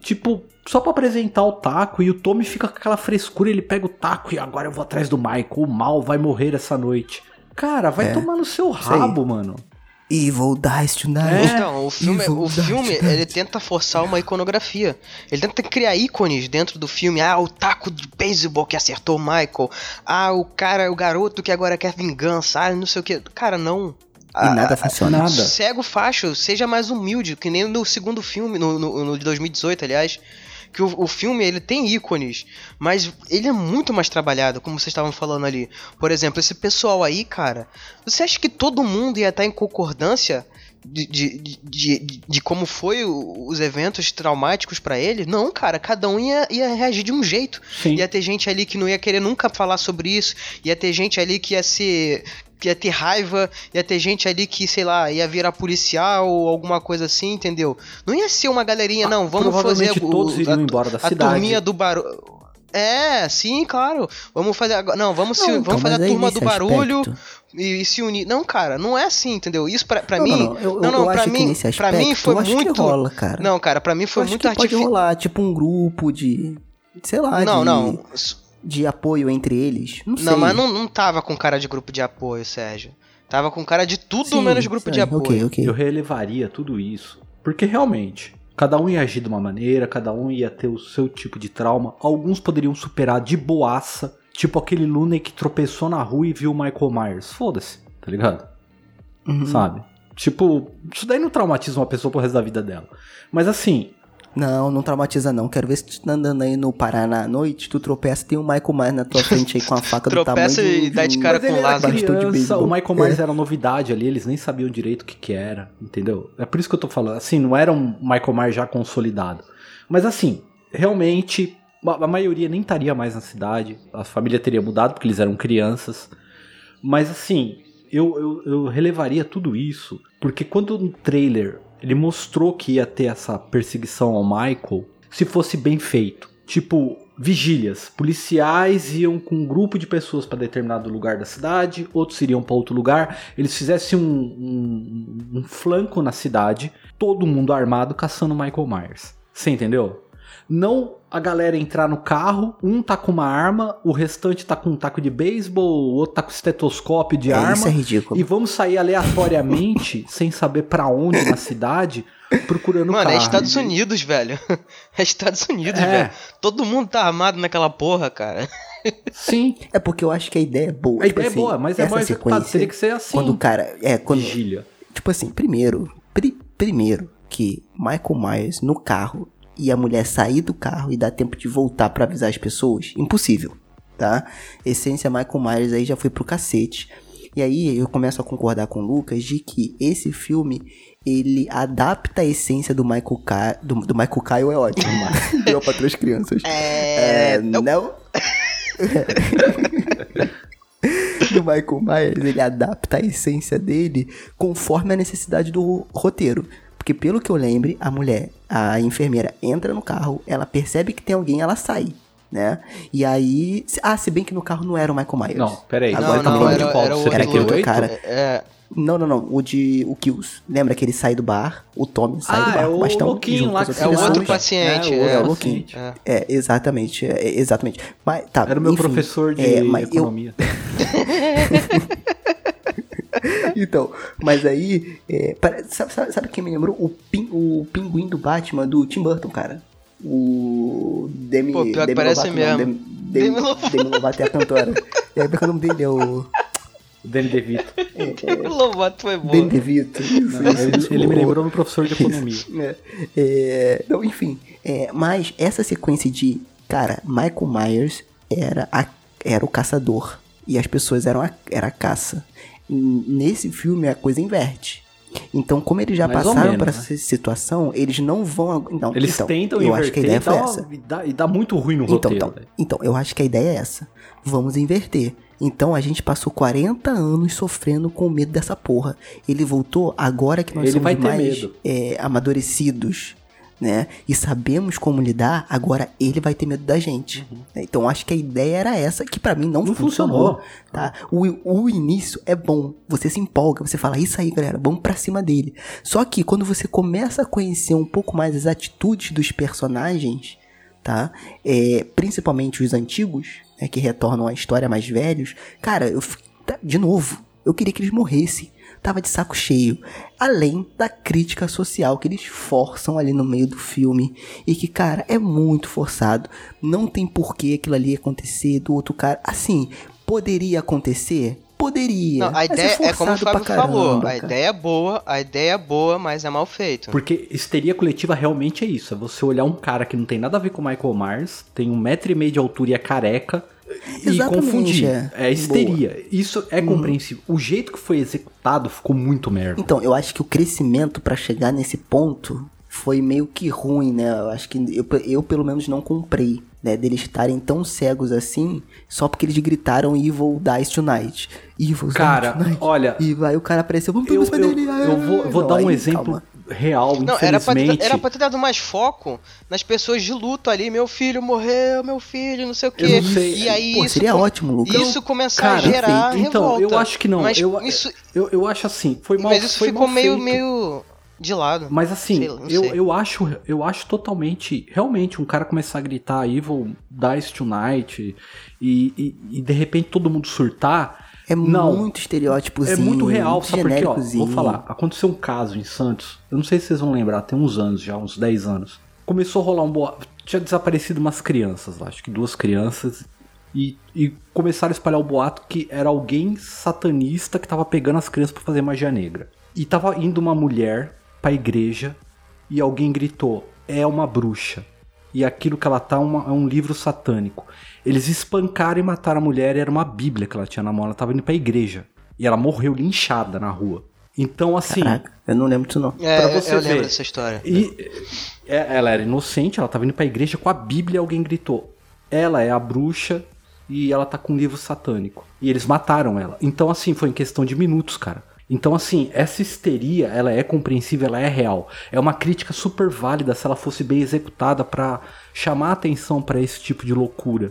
Tipo, só pra apresentar o taco e o Tommy fica com aquela frescura, ele pega o taco e agora eu vou atrás do Michael, o mal vai morrer essa noite. Cara, vai
É,
tomar no seu rabo, mano.
Evil dies tonight.
É.
Então, o filme,
Evil
o filme
tonight.
ele tenta forçar uma iconografia. Ele tenta criar ícones dentro do filme. Ah, o taco de beisebol que acertou o Michael. Ah, o cara, o garoto que agora quer vingança. Ah, não sei o que. Cara, não.
E nada funciona.
nada.
Cego facho, seja mais humilde, que nem no segundo filme, no, no, no de 2018, aliás. Que o, o filme ele tem ícones, mas ele é muito mais trabalhado, como vocês estavam falando ali. Por exemplo, esse pessoal aí, cara, você acha que todo mundo ia estar em concordância de, de, de, de, como foi os eventos traumáticos pra ele? Não, cara, cada um ia, ia reagir de um jeito.
Sim.
Ia ter gente ali que não ia querer nunca falar sobre isso. Ia ter gente ali que ia ser. Que ia ter raiva. Ia ter gente ali que, sei lá, ia virar policial ou alguma coisa assim, entendeu? Não ia ser uma galerinha, não. Vamos fazer.
Todos iriam embora da
a
cidade.
turminha do barulho. É, sim, claro. Vamos fazer agora. Não, vamos, se,
Não, então,
vamos fazer
mas
a turma do barulho
aspecto-
e, e se unir. Não, cara, não é assim, entendeu? Isso pra, pra
Não,
mim.
não, não, eu,
não, não,
eu
pra mim,
nesse
pra
aspecto,
mim foi muito.
rola, cara.
Não, cara, pra mim foi muito
que pode
artificial.
rolar, tipo um grupo de, sei lá,
Não,
de,
não.
De apoio entre eles. Não, sei.
Não, mas não, não tava com cara de grupo de apoio, Sérgio. Tava com cara de tudo
Sim,
menos grupo de
sim,
apoio.
Ok, ok.
Eu relevaria tudo isso. Porque realmente, cada um ia agir de uma maneira, cada um ia ter o seu tipo de trauma. Alguns poderiam superar de boaça, tipo aquele Looney que tropeçou na rua e viu o Michael Myers. Foda-se, tá ligado?
Uhum.
Sabe? Tipo, isso daí não traumatiza uma pessoa pro resto da vida dela. Mas assim,
Não, não traumatiza não. Quero ver se tu tá andando aí no Paraná à noite, tu tropeça, tem um Michael Myers na tua frente aí com a faca do
Tropeça
tamanho
e
de
dá de
um-
cara com
era
Lázaro.
Criança, o Michael Myers
É.
era novidade ali, eles nem sabiam direito o que que era, entendeu? É por isso que eu tô falando, assim, não era um Michael Myers já consolidado. Mas assim, realmente, a maioria nem estaria mais na cidade, a família teria mudado porque eles eram crianças. Mas assim, eu, eu, eu relevaria tudo isso, porque quando no trailer ele mostrou que ia ter essa perseguição ao Michael, se fosse bem feito. Tipo, vigílias. Policiais iam com um grupo de pessoas para determinado lugar da cidade, outros iriam para outro lugar. Eles fizessem um, um- um flanco na cidade, todo mundo armado caçando Michael Myers. Você entendeu? Não a galera entrar no carro, um tá com uma arma, o restante tá com um taco de beisebol, o outro tá com estetoscópio de
É,
arma.
isso é ridículo.
E vamos sair aleatoriamente, sem saber pra onde na cidade, procurando
Mano,
carro.
é Estados Unidos, velho. É Estados Unidos,
É.
velho. Todo mundo tá armado naquela porra, cara.
Sim,
É porque eu acho que a ideia é boa.
a
tipo
ideia
assim,
é boa, mas é
essa
mal executada.
sequência,
Teria que ser assim.
Quando o cara. É, quando.
Vigília.
Tipo assim, primeiro. pri- primeiro que Michael Myers no carro e a mulher sair do carro e dar tempo de voltar pra avisar as pessoas. Impossível, tá? Essência Michael Myers aí já foi pro cacete. E aí eu começo a concordar com o Lucas de que esse filme ele adapta a essência do Michael Kyle. Do, do Michael Kyle é ótimo, mas deu pra três crianças.
É.
não. do Michael Myers, ele adapta a essência dele conforme a necessidade do roteiro. Porque pelo que eu lembre, a mulher, a enfermeira, entra no carro, ela percebe que tem alguém, ela sai, né? E aí... Ah, se bem que no carro não era o Michael Myers.
Não, peraí.
Agora
não,
tá
não,
falando
era,
de qual?
era o
Era
outro.
aquele outro cara.
É,
Não, não, não. O de... O Kills. Lembra que ele sai do bar, o Tommy sai do
Ah,
bar
é
com
o
bastão,
louquinho lá que
é o outro paciente.
É, o
É,
É, o
paciente.
É.
É, exatamente, é, exatamente. Mas, tá,
Era o meu
enfim,
professor de
é, mas eu-
economia.
então, mas aí, é, sabe, sabe, sabe quem me lembrou? O, pin, o pinguim do Batman do Tim Burton, cara. O Demi,
Pô, pior
Demi
parece
Lovato,
mesmo.
Demi, Demi,
Demi Lovato.
Demi Lovato é a cantora. É, porque o nome dele é o
Danny DeVito.
O Lovato foi bom.
Danny DeVito. Isso,
Não,
isso,
ele,
isso.
ele me
O-
lembrou meu professor de economia.
É, é, não, enfim. É, mas essa sequência de, cara, Michael Myers era, a- era o caçador e as pessoas eram a, era a caça. Nesse filme a coisa inverte. Então, como eles já
Mais
passaram
menos,
por
né?
essa situação, eles não vão. Não,
Eles
então,
tentam
eu acho que a
inverter
ideia
e, dá
essa.
e dá, e dá muito ruim no
Então,
roteiro.
então,
velho.
então, eu acho que a ideia é essa. Vamos inverter. Então a gente passou 40 anos sofrendo com medo dessa porra. Ele voltou agora que nós
Ele
somos mais é, amadurecidos, né? E sabemos como lidar, agora ele vai ter medo da gente. né? Então acho que a ideia era essa, que pra mim não,
Uhum. Não
funcionou.
funcionou.
Tá? O, o início é bom, você se empolga, você fala, isso aí galera, vamos pra cima dele. Só que quando você começa a conhecer um pouco mais as atitudes dos personagens, tá? É, principalmente os antigos, né, que retornam à história mais velhos, cara, eu tá- de novo, eu queria que eles morressem. Tava de saco cheio. Além da crítica social que eles forçam ali no meio do filme. E que, cara, é muito forçado. Não tem porquê aquilo ali acontecer do outro cara. Assim, poderia acontecer? Poderia.
Não, a
mas
ideia é como o Fábio falou.
caramba,
A
cara.
ideia é boa, a ideia é boa, mas é mal feito.
Porque histeria coletiva realmente é isso. É você olhar um cara que não tem nada a ver com o Michael Myers, tem um metro e meio de altura e é careca. E
Exatamente,
confundir.
é.
É, histeria. Isso é compreensível. O jeito que foi executado ficou muito merda.
Então, eu acho que o crescimento pra chegar nesse ponto foi meio que ruim, né? Eu acho que eu, eu pelo menos não comprei, né? Deles estarem tão cegos assim, só porque eles gritaram Evil Dies Tonight. Evil Dies
Cara,
Tonight.
olha,
E vai o cara apareceu, vamos
Eu, eu,
dele.
eu vou, vou
Não,
dar um
aí,
exemplo
calma.
Real,
Não, era pra, ter,
infelizmente.
era pra ter dado mais foco nas pessoas de luto ali. Meu filho morreu, meu filho, não sei o quê. E aí
Pô,
isso,
seria ótimo, Lucas.
isso começar
Cara,
a gerar
perfeito.
Então,
revolta.
eu acho que não.
Mas
eu,
isso,
eu, eu acho assim, foi mal
mas isso
foi
ficou meio,
feito.
meio de lado.
Mas assim,
Sei
eu,
sei.
eu acho eu acho totalmente, realmente, um cara começar a gritar Evil Dies Tonight e, e, e de repente todo mundo surtar.
É
não,
muito estereótipozinho.
é muito real, sabe por quê? Ó, vou falar, aconteceu um caso em Santos, eu não sei se vocês vão lembrar, tem uns anos já, uns 10 anos. Começou a rolar um boa. Tinha desaparecido umas crianças lá, acho que duas crianças. E, e começaram a espalhar o boato que era alguém satanista que tava pegando as crianças pra fazer magia negra. E tava indo uma mulher pra igreja e alguém gritou: é uma bruxa. E aquilo que ela tá uma- é um livro satânico. Eles espancaram e mataram a mulher, e era uma bíblia que ela tinha na mão, ela tava indo pra igreja. E ela morreu linchada na rua. Então, assim.
Caraca, eu não lembro disso não.
É,
pra
eu-
você
eu lembro
ver.
dessa história.
E é, ela era inocente, ela tava indo pra igreja com a Bíblia e alguém gritou: Ela é a bruxa e ela tá com um livro satânico. E eles mataram ela. Então, assim, foi em questão de minutos, cara. Então, assim, essa histeria, ela é compreensível, ela é real. É uma crítica super válida se ela fosse bem executada pra chamar atenção pra esse tipo de loucura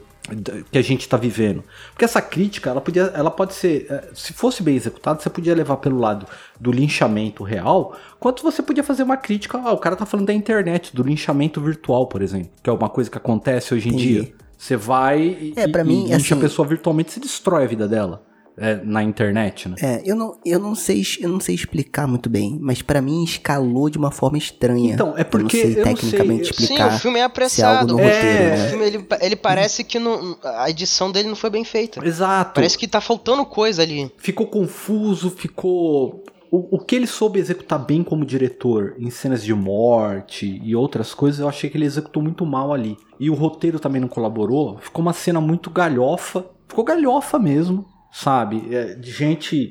que a gente tá vivendo. Porque essa crítica, ela podia, ela pode ser, eh, se fosse bem executada, você podia levar pelo lado do linchamento real, quanto você podia fazer uma crítica, ah, o cara tá falando da internet, do linchamento virtual, por exemplo, que é uma coisa que acontece hoje em
Entendi.
dia. Você vai e,
É,
e-
mim,
e lincha
assim-
a pessoa virtualmente, você destrói a vida dela é, na internet, né?
É, eu não, eu não sei, eu não sei explicar muito bem, mas pra mim escalou de uma forma estranha.
Então, é porque
eu não sei
eu não
tecnicamente
sei,
Sim,
explicar.
o filme é
é
apressado.
no
o
roteiro,
É.
né?
filme, ele, ele parece que não, a edição dele não foi bem feita.
Exato.
Parece que tá faltando coisa ali.
ficou confuso, ficou. O, o que ele soube executar bem como diretor em cenas de morte e outras coisas, eu achei que ele executou muito mal ali. E o roteiro também não colaborou. Ficou uma cena muito galhofa. Ficou galhofa mesmo, sabe? É, de gente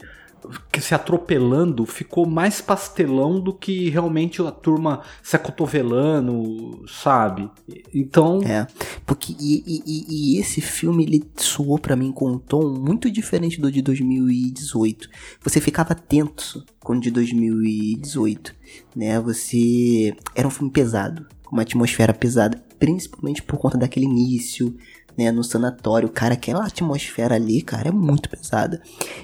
que se atropelando, ficou mais pastelão do que realmente a turma se acotovelando, sabe? Então.
É, porque e, e- e- esse filme ele soou pra mim com um tom muito diferente do de 2018. Você ficava tenso com o de 2018, né? Você era um filme pesado, uma atmosfera pesada, principalmente por conta daquele início, né, no sanatório, cara, aquela atmosfera ali, cara, é muito pesada.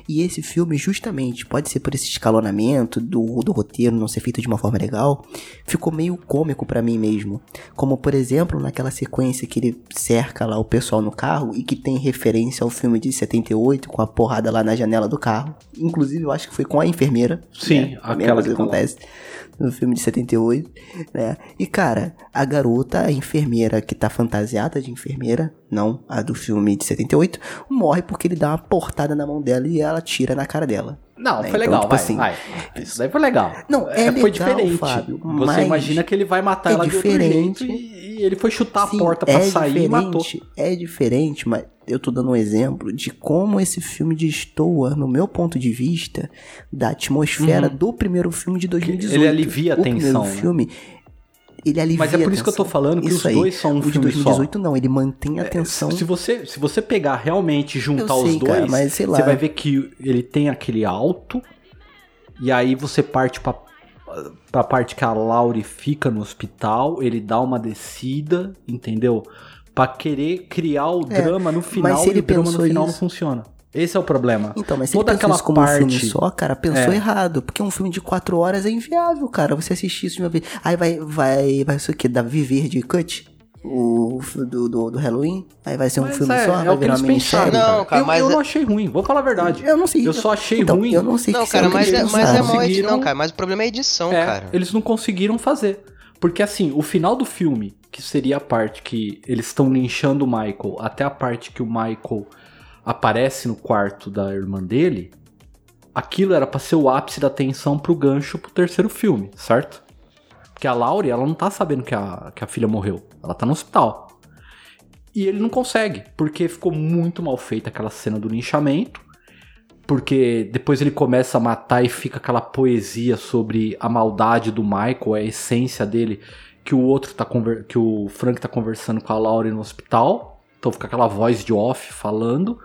E esse filme, justamente, pode ser por esse escalonamento do, do roteiro não ser feito de uma forma legal, ficou meio cômico pra mim mesmo. Como, por exemplo, naquela sequência que ele cerca lá o pessoal no carro e que tem referência ao filme de 78, com a porrada lá na janela do carro. Inclusive, eu acho que foi com a enfermeira.
Sim,
né?
Aquela que
acontece no filme de 78, né? E cara, a garota, a enfermeira que tá fantasiada de enfermeira, não a do filme de 78, morre porque ele dá uma portada na mão dela e ela tira na cara dela.
Não,
né?
foi
Então,
legal,
tipo
vai,
assim,
vai. Isso daí foi legal.
Não, é
foi
legal,
diferente.
Fábio,
Você imagina que ele vai matar
é
ela
diferente.
e, e ele foi chutar
Sim,
a porta pra
é
sair e matou.
É diferente, mas eu tô dando um exemplo de como esse filme destoa, no meu ponto de vista, da atmosfera do primeiro filme de 2018.
Uhum. Ele alivia a
o
tensão,
primeiro
né?
filme, ele alivia
Mas é por isso que eu tô falando que
Isso
os
aí.
dois são um
O de
filme só.
2018 não, ele mantém a tensão.
Se você, se você pegar realmente e juntar
Eu
os
sei,
dois,
cara, mas sei
você vai ver que ele tem aquele alto, e aí você parte pra, pra parte que a Laurie fica no hospital, ele dá uma descida, entendeu? Pra querer criar o
É,
drama no final
se
e
ele
o drama no final não
isso-
funciona. Esse é o problema.
Então, mas se
Toda aquela
isso como um filme
parte-
só, cara, pensou
É.
errado. Porque um filme de quatro horas é inviável, cara. Você assistir isso de uma vez. Aí vai, vai, vai ser o quê? Da Viver de Cut? O do, do, do Halloween? Aí vai ser um
Mas
filme
é,
só?
é
vai
o que
virar
eles
uma
pensaram.
minissérie?
Não, cara,
eu,
mas
eu
é-
não achei ruim, vou falar a verdade.
Eu não sei.
Eu só achei
então,
ruim.
Eu não sei
Não,
que
cara,
isso é
mas é, mas é mal Não, cara, mas o problema é a edição,
É,
cara.
eles não conseguiram fazer. Porque assim, o final do filme, que seria a parte que eles estão linchando o Michael, até a parte que o Michael aparece no quarto da irmã dele, aquilo era pra ser o ápice da tensão pro gancho pro terceiro filme, certo? Porque a Laurie, ela não tá sabendo que a, que a filha morreu. Ela tá no hospital. E ele não consegue, porque ficou muito mal feita aquela cena do linchamento. Porque depois ele começa a matar e fica aquela poesia sobre a maldade do Michael, a essência dele, que o outro tá que o Frank tá conversando com a Laurie no hospital. Então fica aquela voz de off falando.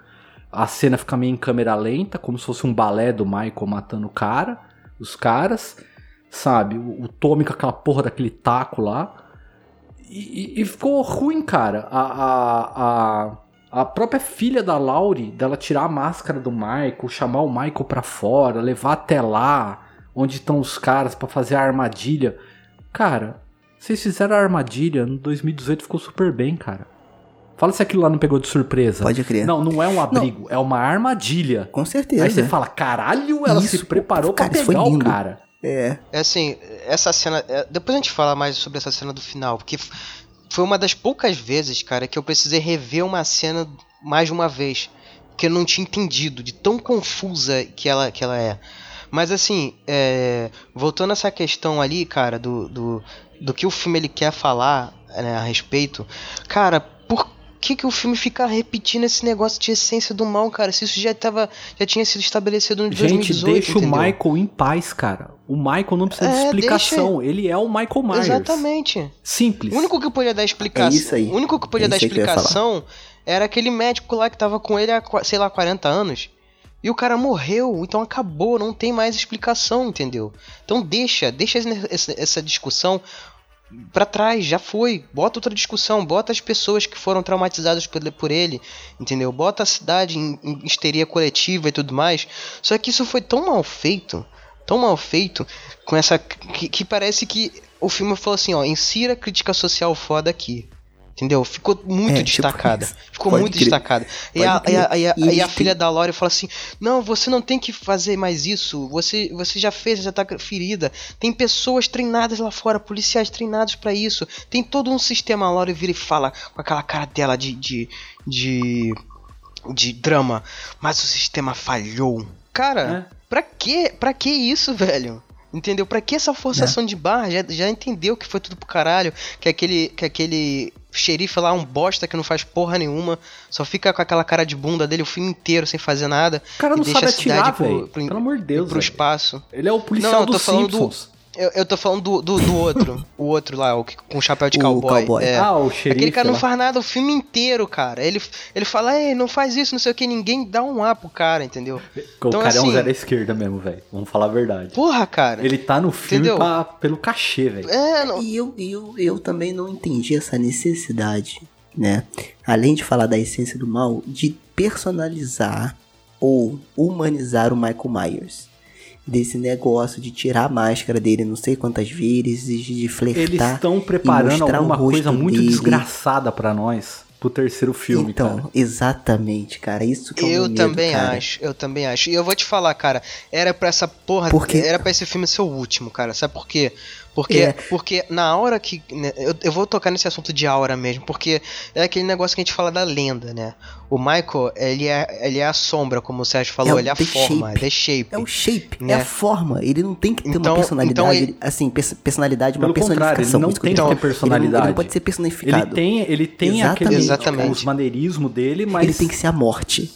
A cena fica meio em câmera lenta, como se fosse um balé do Michael matando o cara, os caras, sabe? O, o Tommy com aquela porra daquele taco lá. E, e- ficou ruim, cara. A, a, a, a própria filha da Laurie, dela tirar a máscara do Michael, chamar o Michael pra fora, levar até lá, onde estão os caras pra fazer a armadilha. Cara, vocês fizeram a armadilha no 2018, ficou super bem, cara. Fala se aquilo lá não pegou de surpresa.
Pode crer.
Não, não é um abrigo, é uma armadilha.
Com certeza.
Aí você fala, caralho, ela se
Isso,
preparou
cara,
pra pegar o cara.
É.
É assim, essa cena. é, depois a gente fala mais sobre essa cena do final, porque foi uma das poucas vezes, cara, que eu precisei rever uma cena mais de uma vez. Que eu não tinha entendido, de tão confusa que ela, que ela é. Mas assim, é, voltando a essa questão ali, cara, do, do, do que o filme ele quer falar né, a respeito, cara, que, que o filme fica repetindo esse negócio de essência do mal, cara? Se isso já, tava, já tinha sido estabelecido no
Gente,
2018,
deixa
entendeu?
o Michael em paz, cara. O Michael não precisa de
É,
explicação. Ele é o Michael Myers.
Exatamente.
Simples.
O único que podia dar explicação.
É isso aí.
O único que podia
É
dar explicação era aquele médico lá que tava com ele há, sei lá, 40 anos. E o cara morreu, então acabou, não tem mais explicação, entendeu? Então deixa, deixa essa discussão pra trás, já foi. Bota outra discussão, bota as pessoas que foram traumatizadas por, por ele, entendeu? Bota a cidade em, em histeria coletiva e tudo mais. Só que isso foi tão mal feito, tão mal feito, com essa. que, que parece que o filme falou assim: ó, insira crítica social foda aqui. Entendeu? Ficou muito
É, tipo
destacada.
isso.
Ficou
Pode
muito
crer.
destacada. E a, e a, e a-
E
e a filha da Lore fala assim: Não, você não tem que fazer mais isso. Você, você já fez, já tá ferida. Tem pessoas treinadas lá fora, policiais treinados pra isso. Tem todo um sistema. A Lore vira e fala com aquela cara dela de. de. de, de drama. Mas o sistema falhou. Cara, pra que pra que isso, velho? Entendeu? Pra que essa forçação de barra? Já, já entendeu que foi tudo pro caralho. Que aquele, que aquele xerife lá é um bosta que não faz porra nenhuma. Só fica com aquela cara de bunda dele o filme inteiro sem fazer nada.
O cara não sabe atirar, velho.
pro-
Pelo amor de Deus,
pro
velho.
espaço.
Ele é o policial
Não, eu tô
dos
falando do-
Simpsons.
Eu, eu tô falando do, do, do outro. o outro lá, o que, com o chapéu de
O
cowboy.
cowboy.
É.
Ah, o xerife
Aquele cara não
lá.
faz nada o filme inteiro, cara. Ele, ele fala, ei, não faz isso, não sei o que, ninguém dá um A pro cara, entendeu?
O
Então,
cara é um
assim-
zero à esquerda mesmo, velho. Vamos falar a verdade.
Porra, cara.
Ele tá no filme pra- pelo cachê, velho.
É, não,
E eu, eu, eu também não entendi essa necessidade, né? Além de falar da essência do mal, de personalizar ou humanizar o Michael Myers. Desse negócio de tirar a máscara dele não sei quantas vezes, de
Eles
flertar.
estão
e
preparando alguma coisa muito
dele.
desgraçada pra nós. pro terceiro filme,
então,
cara.
exatamente, cara. Isso que é o
Eu
meu medo,
também
cara.
acho, eu também acho. E eu vou te falar, cara, era pra essa porra,
Porque-
era pra esse filme ser o último, cara. Sabe por quê? Porque,
É.
porque na hora que. né, eu, eu vou tocar nesse assunto de aura mesmo, porque é aquele negócio que a gente fala da lenda, né? O Michael, ele é, ele é a sombra, como o Sérgio falou,
É o
ele é a
the
forma,
shape.
the shape.
É o shape, é
Né?
a forma. Ele não tem que ter
Então-
uma personalidade,
então ele-
ele- assim, pers- personalidade, uma personificação.
ele não tem
tô
que ter
falando. Ele não-
personalidade.
Ele não, pode ser
Ele
personificado.
tem, ele tem
Exatamente.
aquele,
Exatamente.
os maneirismos dele, mas
Ele tem que ser a morte.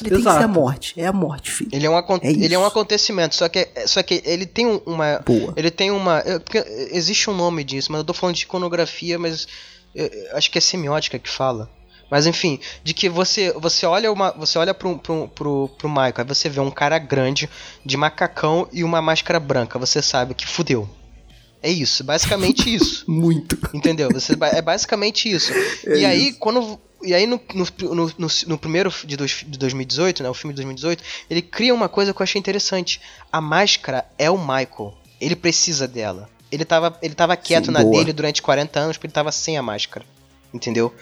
Ele tem que ser a
Exato.
morte. É a morte, filho.
Ele é, um, acon-
É
ele é um
isso.
acontecimento, só que, só que ele tem um- uma.
Boa.
Ele tem uma. eu- porque existe um nome disso, mas eu tô falando de iconografia, mas eu- eu acho que é semiótica que fala. Mas enfim, de que você você olha uma você olha pro, pro, pro, pro Michael, aí você vê um cara grande de macacão e uma máscara branca, você sabe que fudeu. É isso, basicamente isso.
Muito.
Entendeu? Você, é basicamente isso. e aí, quando. E aí, no, no, no, no- primeiro de, dois- de 2018, né? O filme de 2018, ele cria uma coisa que eu achei interessante. A máscara é o Michael. Ele precisa dela. Ele tava, ele tava quieto
Sim,
na
boa.
dele durante 40 anos porque ele tava sem a máscara. Entendeu?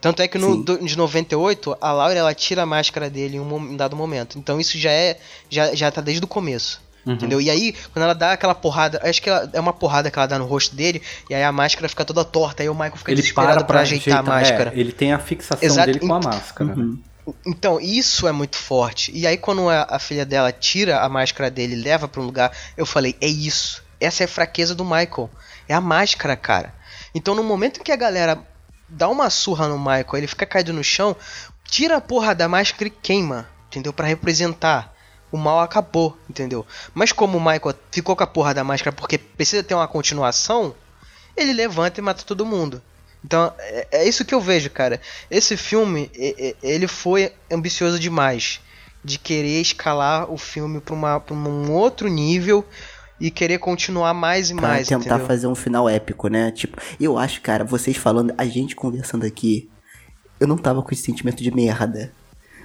Tanto é que no do- de 98, a Laura ela tira a máscara dele em um, em dado momento. Então isso já é. Já, já tá desde o começo.
Uhum.
Entendeu? E aí, quando ela dá aquela porrada, acho que ela- é uma porrada que ela dá no rosto dele, e aí a máscara fica toda torta, aí o Michael fica
ele
desesperado
para
pra, ajeitar a máscara.
É, ele tem a fixação
Exato,
dele com a máscara.
Uhum.
Então, isso é muito forte. E aí, quando a, a filha dela tira a máscara dele e leva pra um lugar, eu falei: é isso. Essa é a fraqueza do Michael. É a máscara, cara. Então, no momento em que a galera dá uma surra no Michael, ele fica caído no chão, tira a porra da máscara e queima, entendeu? Pra representar. O mal acabou, entendeu? Mas como o Michael ficou com a porra da máscara porque precisa ter uma continuação, ele levanta e mata todo mundo. Então, é, é isso que eu vejo, cara. Esse filme, ele foi ambicioso demais. De querer escalar o filme pra, uma, pra um outro nível e querer continuar mais e
Pra
mais,
tentar
entendeu?
fazer um final épico, né? Tipo, eu acho, cara, vocês falando, a gente conversando aqui, eu não tava com esse sentimento de merda.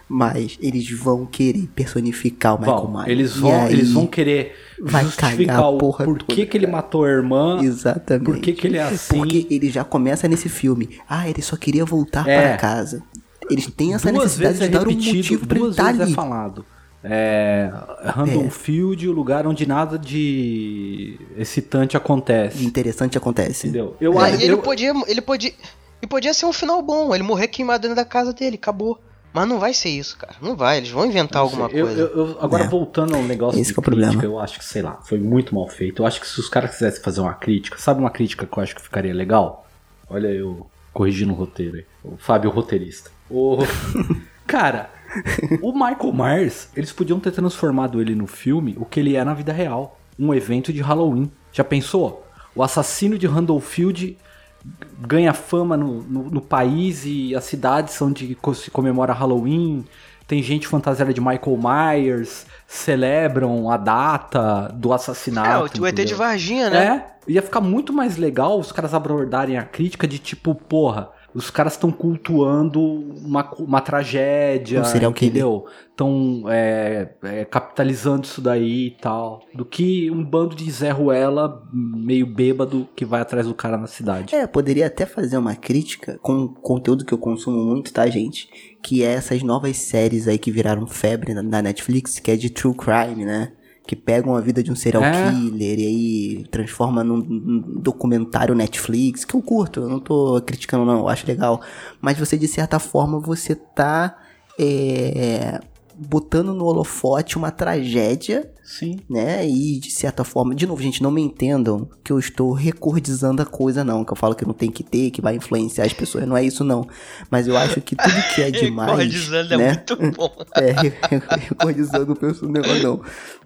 Mas eles vão querer personificar o Michael Myers.
eles
E
vão, eles vão querer
vai
justificar
cagar a
o
porra
porquê
toda,
que ele matou a irmã,
Exatamente.
por que que ele é assim.
Porque ele já começa nesse filme. Ah, ele só queria voltar
É.
para casa. Eles têm essa
duas
necessidade
vezes é
de dar um
repetido,
motivo pra ele
duas
estar
vezes
ali.
é falado. É, Randall Field, o lugar onde nada de excitante acontece.
Interessante acontece.
Entendeu? Eu,
E
acho-
aí ele
eu-
podia, ele podia, e podia ser um final bom, ele morrer queimado dentro da casa dele, acabou. Mas não vai ser isso, cara. Não vai, eles vão inventar alguma
eu-
coisa.
eu- eu- agora
É.
voltando ao negócio
Esse
de
que é o problema.
crítica, eu acho que, sei lá, foi muito mal feito. Eu acho que se os caras quisessem fazer uma crítica, sabe uma crítica que eu acho que ficaria legal? Olha eu corrigindo o roteiro aí. O Fábio roteirista. O... Cara, o Michael Myers, eles podiam ter transformado ele no filme o que ele é na vida real. Um evento de Halloween. Já pensou? O assassino de Randallfield ganha fama no, no, no país e as cidades onde se comemora Halloween. Tem gente fantasiada de Michael Myers, celebram a data do
é,
assassinato.
o ET de? Varginha, né?
É, ia ficar muito mais legal os caras abordarem a crítica de tipo, porra, os caras estão cultuando uma, uma tragédia,
Um serial
entendeu? Estão capitalizando isso daí e tal. Do que um bando de Zé Ruela meio bêbado que vai atrás do cara na cidade.
É, poderia até fazer uma crítica com conteúdo que eu consumo muito, tá, gente? Que é essas novas séries aí que viraram febre na, na Netflix, que é de true crime, né? Que pegam a vida de um serial
É.
killer e aí transforma num, num documentário Netflix, que eu curto, eu não tô criticando não, eu acho legal. Mas você, de certa forma, você tá é, botando no holofote uma tragédia
Sim.
né? E de certa forma, de novo, gente, não me entendam que eu estou recordizando a coisa, não. Que eu falo que não tem que ter, que vai influenciar as pessoas. Não é isso, não. Mas eu acho que tudo que é demais.
Recordizando é
né?
muito bom.
É, recordizando no negócio, não.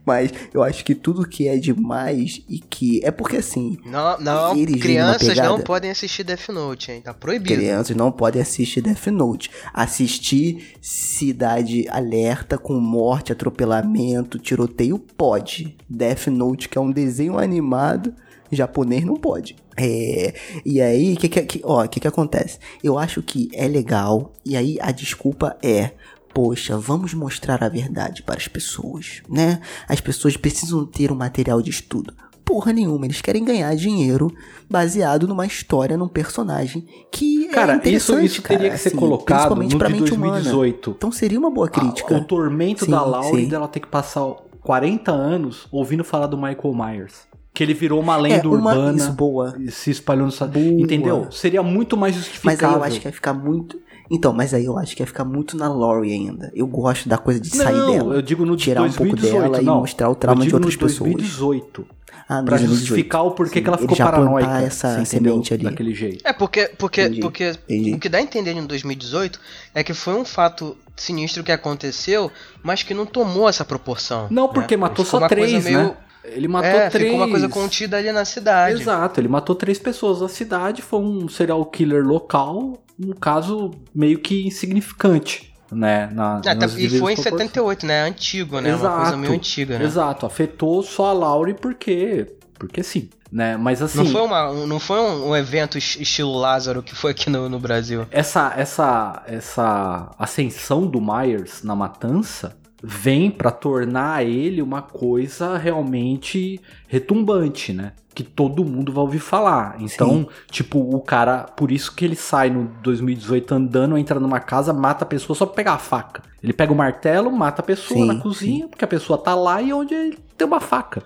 Mas eu acho que tudo que é demais e que. É porque assim.
Não, não, crianças
pegada-
não podem assistir Death Note, hein? Tá proibido.
Crianças não podem assistir Death Note. Assistir Cidade Alerta com morte, atropelamento, tiroteio, pode. Death Note, que é um desenho animado japonês, não pode. É, e aí, o que que, que, ó, que que acontece? Eu acho que é legal, e aí a desculpa é... Poxa, vamos mostrar a verdade para as pessoas, né? As pessoas precisam ter um material de estudo. porra nenhuma. Eles querem ganhar dinheiro baseado numa história, num personagem que
Cara,
é
isso,
interessante,
isso teria
cara,
que ser
assim,
colocado
principalmente
no
pra
de
mente humana.
2018.
Então seria uma boa crítica.
Ah, o tormento
Sim,
da Laurie
sim.
dela ter que passar 40 anos ouvindo falar do Michael Myers. Que ele virou uma lenda
é uma
urbana
isso boa.
e se espalhou no.
Boa.
Entendeu? Seria muito mais
Mas
justificável.
aí eu acho que ia ficar muito. Então, mas aí eu acho que ia ficar muito na Laurie ainda. Eu gosto da coisa de sair
não,
dela.
eu digo no
tirar um pouco
2018,
dela e
não.
mostrar o trauma de outras pessoas.
2018.
Ah,
Pra
2018.
justificar o porquê
Sim,
que ela ficou paranoica.
essa semente ali.
Daquele jeito.
É, porque, porque,
Entendi,
porque
entendi.
o que dá a entender em 2018 é que foi um fato sinistro que aconteceu, mas que não tomou essa proporção.
Não, porque
né?
matou
Ficou
só três,
meio-
né? Ele matou
é,
três.
ficou uma coisa contida ali na cidade.
Exato, ele matou três pessoas na cidade, foi um serial killer local, um caso meio que insignificante, né? Na,
Ah, tá- e foi em
proporções.
78, né? Antigo, né? Uma coisa meio antiga, né?
Exato, afetou só a Laurie porque, porque sim, né? Mas assim,
Não foi, uma, um- não foi um, um evento es- estilo Lázaro que foi aqui no, no Brasil.
essa essa essa ascensão do Myers na matança vem pra tornar ele uma coisa realmente retumbante, né? Que todo mundo vai ouvir falar. Então, tipo, o cara, por isso que ele sai no 2018 andando, entra numa casa, mata a pessoa só pra pegar a faca. Ele pega o martelo, mata a pessoa
Sim,
na cozinha, porque a pessoa tá lá e onde ele tem uma faca.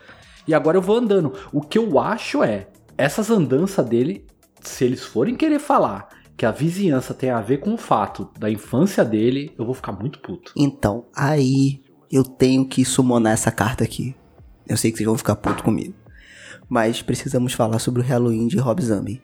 E agora eu vou andando. O que eu acho é, essas andanças dele, se eles forem querer falar que a vizinhança tem a ver com o fato da infância dele, eu vou ficar muito puto.
Então, aí eu tenho que summonar essa carta aqui. Eu sei que vocês vão ficar puto comigo. Mas precisamos falar sobre o Halloween de Rob Zombie.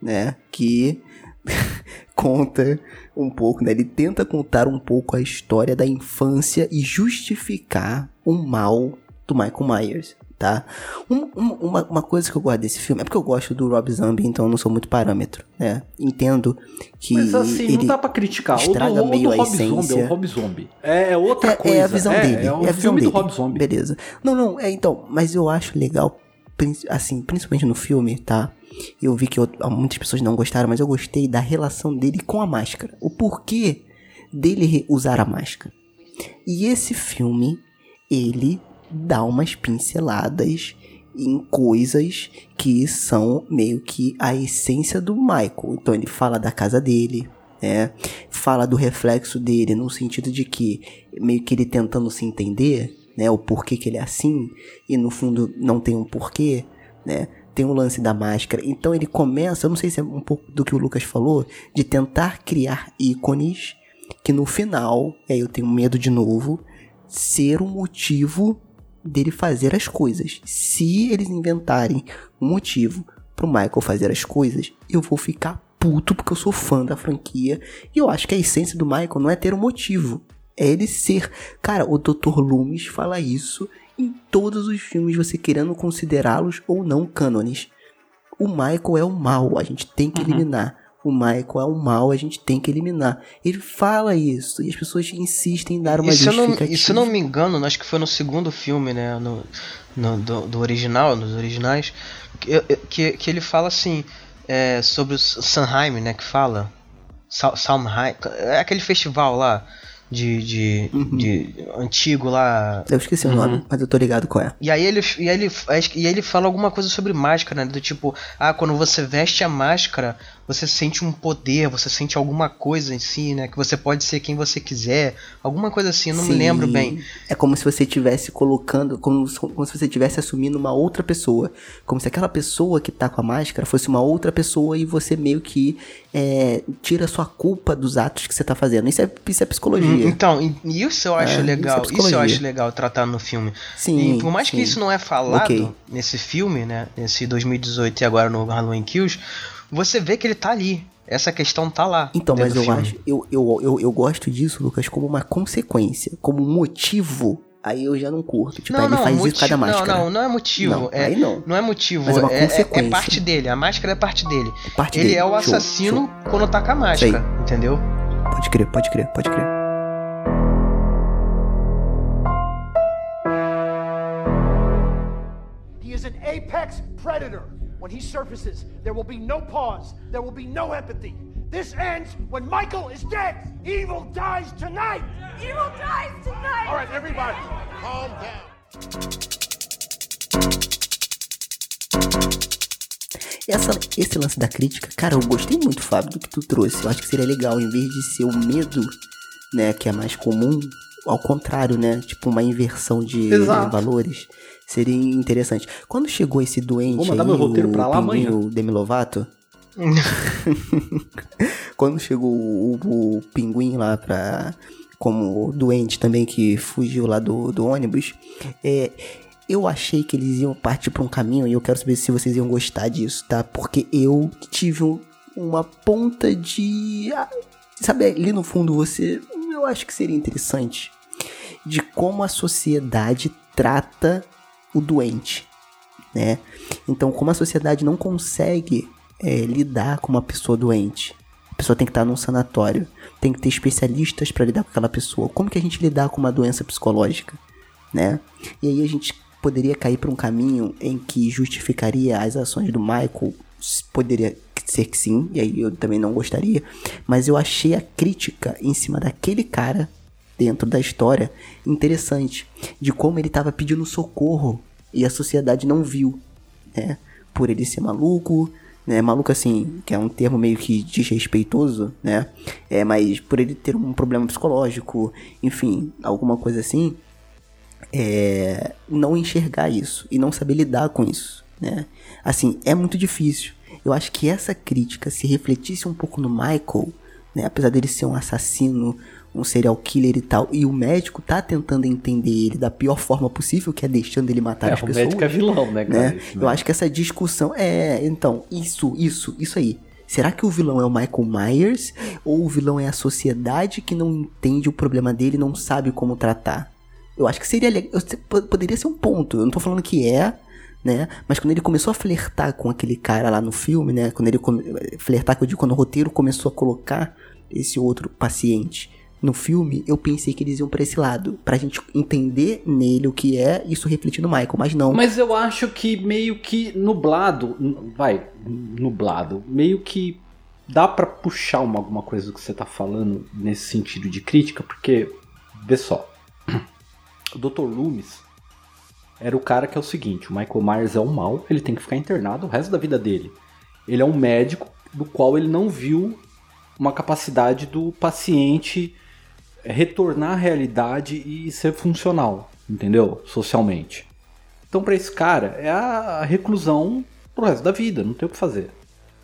Né? Que conta um pouco, né? Ele tenta contar um pouco a história da infância e justificar o mal do Michael Myers, tá? Um- um- uma, uma coisa que eu gosto desse filme é porque eu gosto do Rob Zombie, então eu não sou muito parâmetro, né? Entendo que
Mas assim,
ele
não dá pra criticar. O do,
estraga
o do
meio a
Rob Zombie é
essência.
o Rob Zombie. É, é outra
é,
coisa.
é a visão dele.
É,
É,
o
a visão
filme
dele.
do Rob Zombie.
Beleza. Não, não, é então, mas eu acho legal, assim, principalmente no filme, tá? Eu vi que eu- muitas pessoas não gostaram, mas eu gostei da relação dele com a máscara. O porquê dele usar a máscara. E esse filme, ele dá umas pinceladas em coisas que são meio que a essência do Michael. Então ele fala da casa dele, né? Fala do reflexo dele no sentido de que meio que ele tentando se entender, né? O porquê que ele é assim e no fundo não tem um porquê, né? Tem o lance da máscara. Então ele começa, eu não sei se é um pouco do que o Lucas falou, de tentar criar ícones que no final, aí eu tenho medo de novo, ser um motivo dele fazer as coisas. Se eles inventarem um motivo pro Michael fazer as coisas, eu vou ficar puto porque eu sou fã da franquia e eu acho que a essência do Michael não é ter um motivo, é ele ser. Cara, o Dr. Loomis fala isso em todos os filmes, você querendo considerá-los ou não cânones. O Michael é o mal, a gente tem que eliminar. O Michael é o mal, a gente tem que eliminar. Ele fala isso e as pessoas insistem em dar uma
E eu não,
justificativa.
e se eu não me engano, acho que foi no segundo filme, né? No, no- do, do original, nos originais, que, que, que ele fala assim é, sobre o Sanheim, né? Que fala. Sa- Samheim. É aquele festival lá de, de,
Uhum.
de antigo lá.
Eu esqueci o nome, mas eu tô ligado qual é.
E aí ele, e aí ele, e aí ele fala alguma coisa sobre máscara, né? Do tipo, ah, quando você veste a máscara, você sente um poder, você sente alguma coisa em si, né? Que você pode ser quem você quiser. Alguma coisa assim, eu não me
Sim.
lembro bem.
É como se você estivesse colocando, como, se- como se você estivesse assumindo uma outra pessoa. Como se aquela pessoa que tá com a máscara fosse uma outra pessoa e você meio que é, tira a sua culpa dos atos que você tá fazendo. Isso é, isso é psicologia.
Então, e- e isso eu acho
É,
legal.
isso é
Isso, eu acho legal tratar no filme.
Sim,
E por mais que
sim.
isso não é falado
Ok.
nesse filme, né? Nesse 2018 e agora no Halloween Kills, você vê que ele tá ali. Essa questão tá lá.
Então, mas eu
filme.
acho, eu, eu, eu, eu gosto disso, Lucas, como uma consequência, como um motivo. Aí eu já não curto. Tipo, aí ele faz isso por causa da máscara.
Não, não, não é motivo.
Não,
é,
aí não.
é motivo.
Mas é uma
é, é-
consequência.
é parte dele. A máscara é parte dele.
É parte
ele
dele.
é o
Show,
assassino quando tá com a máscara. Entendeu?
Pode crer, pode crer, pode crer.
He is an apex predator. When he surfaces, there will be no pause, there will be no empathy. This ends when Michael is dead. Evil dies tonight.
Evil dies tonight!
All right, everybody, calm down.
essa, esse lance da crítica, cara, eu gostei muito, Fábio, do que tu trouxe. Eu acho que seria legal, em vez de ser o medo, né, que é mais comum, ao contrário, né? Tipo, uma inversão de
Exato.
valores. Seria interessante. Quando chegou esse doente
Vou mandar
aí,
meu roteiro
o
pra lá
Pinguim,
amanhã.
o Demi Lovato... Quando chegou o, o pinguim lá pra. Como doente também que fugiu lá do, do ônibus. É, eu achei que eles iam partir pra um caminho e eu quero saber se vocês iam gostar disso, tá? Porque eu tive um- uma ponta de. ah, Sabe, ali no fundo você. Eu acho que seria interessante. De como a sociedade trata o doente, né? Então, como a sociedade não consegue é, lidar com uma pessoa doente, a pessoa tem que estar num sanatório, tem que ter especialistas para lidar com aquela pessoa. Como que a gente lidar com uma doença psicológica, né? E aí a gente poderia cair para um caminho em que justificaria as ações do Michael, poderia ser que sim, e aí eu também não gostaria, mas eu achei a crítica em cima daquele cara dentro da história interessante, de como ele estava pedindo socorro e a sociedade não viu, né? Por ele ser maluco, né? Maluco assim, que é um termo meio que desrespeitoso, né? É, mas por ele ter um problema psicológico, enfim, alguma coisa assim, é, não enxergar isso e não saber lidar com isso, né? Assim, é muito difícil. Eu acho que essa crítica se refletisse um pouco no Michael, né? Apesar dele ser um assassino, um serial killer e tal, e o médico tá tentando entender ele da pior forma possível, que é deixando ele matar
É,
as
o
pessoas
médico é vilão, né, cara?
né?
Isso,
Eu acho que essa discussão é, então, isso, isso, isso aí. Será que o vilão é o Michael Myers ou o vilão é a sociedade que não entende o problema dele e não sabe como tratar? Eu acho que seria legal, poderia ser um ponto. Eu não tô falando que é, né? Mas quando ele começou a flertar com aquele cara lá no filme, né? Quando ele come... flertar, que eu digo, quando o roteiro começou a colocar esse outro paciente no filme, eu pensei que eles iam pra esse lado, pra gente entender nele o que é isso refletir no Michael, mas não.
Mas eu acho que meio que nublado, vai, nublado, meio que dá pra puxar uma, alguma coisa que você tá falando nesse sentido de crítica, porque, vê só, o Dr. Loomis era o cara que é o seguinte, o Michael Myers é um mal, ele tem que ficar internado o resto da vida dele. Ele é um médico do qual ele não viu uma capacidade do paciente retornar à realidade e ser funcional, entendeu? Socialmente. Então, pra esse cara, é a reclusão pro resto da vida, não tem o que fazer.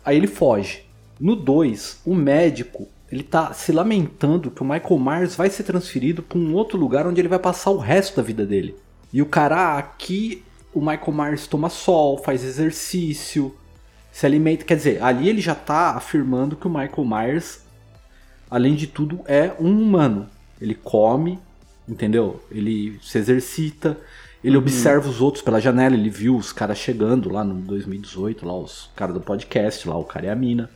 Aí ele foge. No 2, o médico, ele tá se lamentando que o Michael Myers vai ser transferido pra um outro lugar onde ele vai passar o resto da vida dele. E o cara, aqui o Michael Myers toma sol, faz exercício, se alimenta. Quer dizer, ali ele já tá afirmando que o Michael Myers, além de tudo, é um humano. Ele come, entendeu? Ele se exercita, ele observa os outros pela janela, ele viu os caras chegando lá no 2018, lá os caras do podcast, lá o cara e a mina.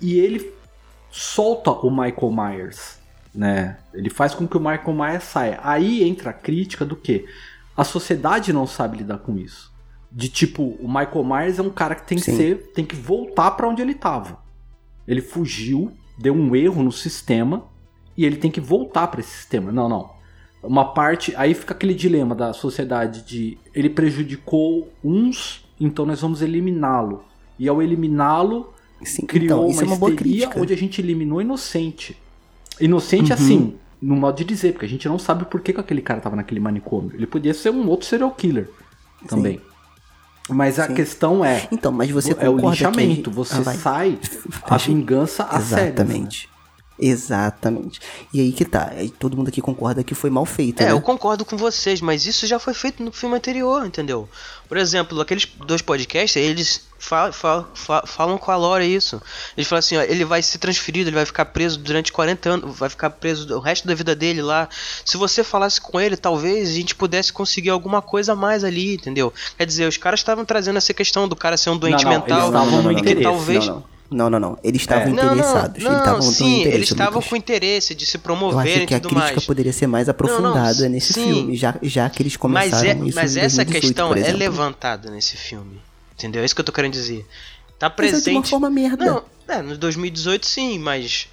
E ele solta o Michael Myers, né? Ele faz com que o Michael Myers saia. Aí entra a crítica do que a sociedade não sabe lidar com isso. De tipo, o Michael Myers é um cara que tem que
Sim.
ser, tem que voltar pra onde ele tava. Ele fugiu, deu um erro no sistema e ele tem que voltar pra esse sistema. Não, não. Uma parte, aí fica aquele dilema da sociedade de ele prejudicou uns, então nós vamos eliminá-lo. E ao eliminá-lo,
Sim,
criou
então,
uma
é uma
histeria onde a gente eliminou inocente. Inocente
Uhum.
assim, no modo de dizer, porque a gente não sabe por que, que aquele cara tava naquele manicômio. Ele podia ser um outro serial killer também. Mas a
Sim.
questão é,
Então, mas você
é o
concorda que
Você
Ah,
sai a vingança a sério.
Exatamente. Exatamente. E aí que tá. Todo mundo aqui concorda que foi mal feito,
É,
né?
eu concordo com vocês, mas isso já foi feito no filme anterior, entendeu? Por exemplo, aqueles dois podcasts, eles fa- fa- fa- falam com a Laura isso. Eles falam assim, ó, ele vai ser transferido, ele vai ficar preso durante 40 anos, vai ficar preso o resto da vida dele lá. Se você falasse com ele, talvez a gente pudesse conseguir alguma coisa a mais ali, entendeu? Quer dizer, os caras estavam trazendo essa questão do cara ser um doente
Não, não,
mental.
eles no
e que talvez
Não, não. Não, não, não. Eles estavam
não, não,
interessados.
não,
eles estavam com
sim, eles estavam com interesse de se
Eu
promoverem
acho que a crítica
mais.
poderia ser mais aprofundada
não,
nesse
sim.
filme, já, já que eles
Mas,
começaram
é,
isso
mas essa
2018,
questão é levantada nesse filme. Entendeu? É isso que eu tô querendo dizer. Tá
Mas é de uma
presente.
forma merda.
Não, é, no 2018 sim, mas.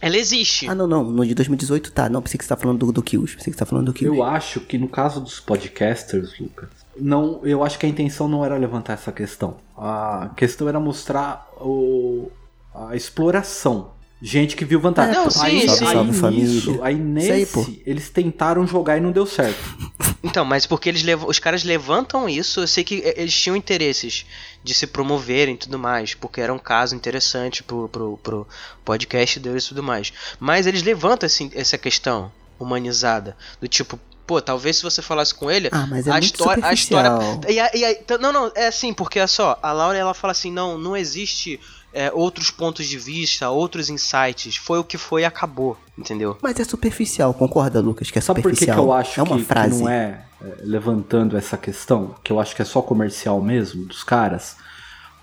Ela existe.
Ah, não, não. No de 2018 tá. Não, pensei que você tá falando do, do Kills. Pensei que você tá falando do Kills.
Eu acho que no caso dos podcasters, Lucas, não, eu acho que a intenção não era levantar essa questão. A questão era mostrar o, a exploração. Gente que viu vantagem.
Não, sim,
aí,
sim.
aí,
Salve,
nisso, aí nesse,
aí,
eles tentaram jogar e não deu certo.
Então, mas porque eles levam, os caras levantam isso, eu sei que eh, eles tinham interesses de se promoverem e tudo mais, porque era um caso interessante pro, pro, pro podcast deles e tudo mais. Mas eles levantam assim, essa questão humanizada, do tipo, pô, talvez se você falasse com ele,
Ah, mas é
a
muito
história, a história, e, a- e a- t- não, não, é assim, porque olha só, a Laura ela fala assim, não, não existe é, outros pontos de vista, outros insights, foi o que foi e acabou, entendeu?
Mas é superficial, concorda, Lucas? Que é
Sabe por que, que
superficial.
eu acho
é uma
que, que
frase.
não é, é, levantando essa questão? Que eu acho que é só comercial mesmo, dos caras.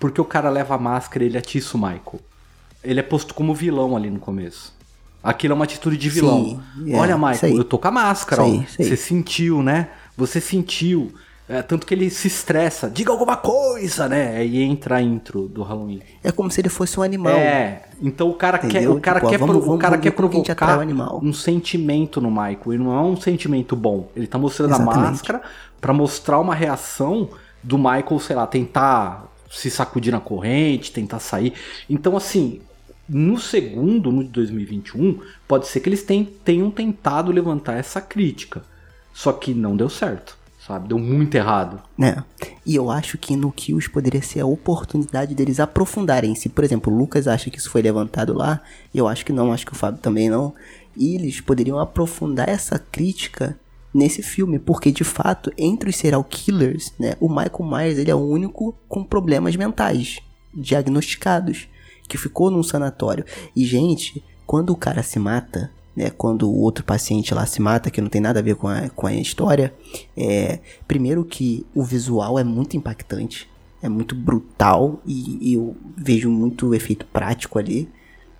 Porque o cara leva a máscara e ele atiça o Michael. Ele é posto como vilão ali no começo. Aquilo é uma atitude de vilão.
Sim, é,
Olha,
isso
Michael, eu tô com a máscara. Você sentiu, né? Você sentiu. É, tanto que ele se estressa. Diga alguma coisa, né? Aí entra a intro do Halloween.
É como se ele fosse um animal.
É, então o cara quer,
Entendeu?
o cara
Tipo,
quer,
vamos-
pro- o
vamos-
cara
vamos
quer
a
provocar um sentimento no Michael. E não é um sentimento bom. Ele tá mostrando a
Exatamente.
máscara pra mostrar uma reação do Michael, sei lá, tentar se sacudir na corrente, tentar sair. Então, assim, no segundo, no de 2021, pode ser que eles ten- tenham tentado levantar essa crítica. Só que não deu certo, sabe? Deu muito errado.
né? E eu acho que no Kills poderia ser a oportunidade deles aprofundarem. Se, por exemplo, o Lucas acha que isso foi levantado lá, eu acho que não, acho que o Fábio também não. E eles poderiam aprofundar essa crítica nesse filme, porque de fato, entre os serial killers, né, o Michael Myers ele é o único com problemas mentais diagnosticados, que ficou num sanatório. E gente, quando o cara se mata, né, quando o outro paciente lá se mata, que não tem nada a ver com a, com a história, é, primeiro que o visual é muito impactante, é muito brutal e, e eu vejo muito efeito prático ali.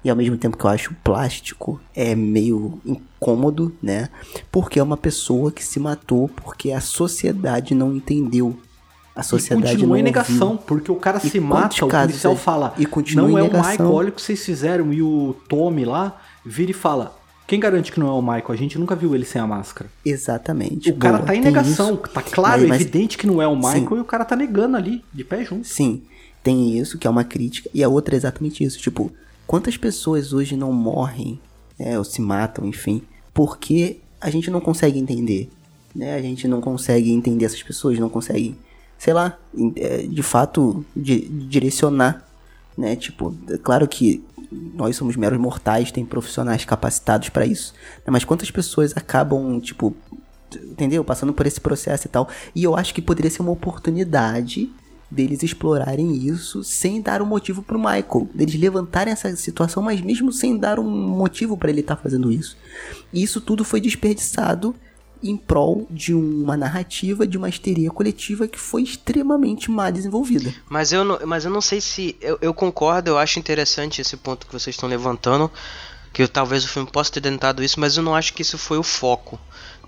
E ao mesmo tempo que eu acho o plástico é meio incômodo, né? Porque é uma pessoa que se matou porque a sociedade não entendeu. A
E
sociedade
continua
não
em negação,
ouviu.
porque o cara
E
se mata, o policial
aí?
fala,
E continua
não
em
é o
negação.
Michael, olha o que vocês fizeram. E o Tommy lá vira e fala, quem garante que não é o Michael? A gente nunca viu ele sem a máscara.
Exatamente.
O cara
boa,
tá em negação,
isso.
tá claro,
Mas-
evidente que não é o Michael
Sim.
e o cara tá negando ali, de pé junto.
Sim, tem isso, que é uma crítica, e a outra é exatamente isso. Tipo, quantas pessoas hoje não morrem, né, ou se matam, enfim, porque a gente não consegue entender, né? A gente não consegue entender essas pessoas, não consegue, sei lá, é, de fato, di- direcionar, né? Tipo, é claro que nós somos meros mortais, tem profissionais capacitados pra isso, né? mas quantas pessoas acabam, tipo, entendeu? Passando por esse processo e tal. E eu acho que poderia ser uma oportunidade deles explorarem isso sem dar um motivo pro Michael. Deles levantarem essa situação, mas mesmo sem dar um motivo pra ele estar fazendo isso. E isso tudo foi desperdiçado em prol de uma narrativa, de uma histeria coletiva que foi extremamente mal desenvolvida.
Mas eu não, mas eu não sei se. Eu, eu concordo, eu acho interessante esse ponto que vocês estão levantando. Que eu- talvez o filme possa ter tentado isso, mas eu não acho que isso foi o foco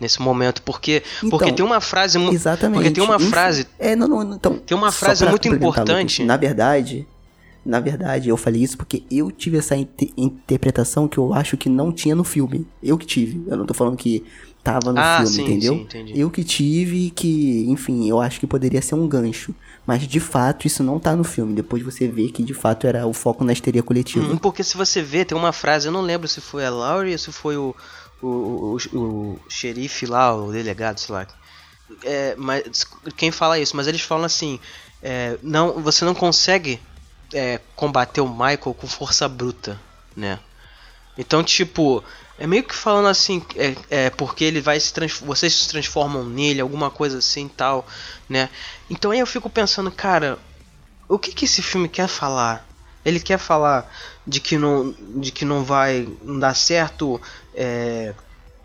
nesse momento. Porque, porque
Então,
tem uma frase.
Exatamente.
Porque tem uma
Enfim,
frase.
É, não, não, então.
Tem uma frase muito importante.
Lucas, na verdade, na verdade, eu falei isso porque eu tive essa inte- interpretação que eu acho que não tinha no filme. Eu que tive. Eu não tô falando que tava no
Ah,
filme,
sim,
entendeu?
sim, entendi.
eu que tive que, enfim, eu acho que poderia ser um gancho. Mas de fato, isso não tá no filme. Depois você vê que de fato era o foco na histeria coletiva.
Hum, Porque se você vê, tem uma frase, eu não lembro se foi a Laurie ou se foi o, o, o, o- xerife lá, o delegado, sei lá. É, mas quem fala isso? Mas eles falam assim: é, não, você não consegue é, combater o Michael com força bruta, né? Então, tipo, é meio que falando assim, é, é porque ele vai se vocês se transformam nele, alguma coisa assim, tal, né? Então aí eu fico pensando, cara, o que que esse filme quer falar? Ele quer falar de que não, de que não vai dar certo é,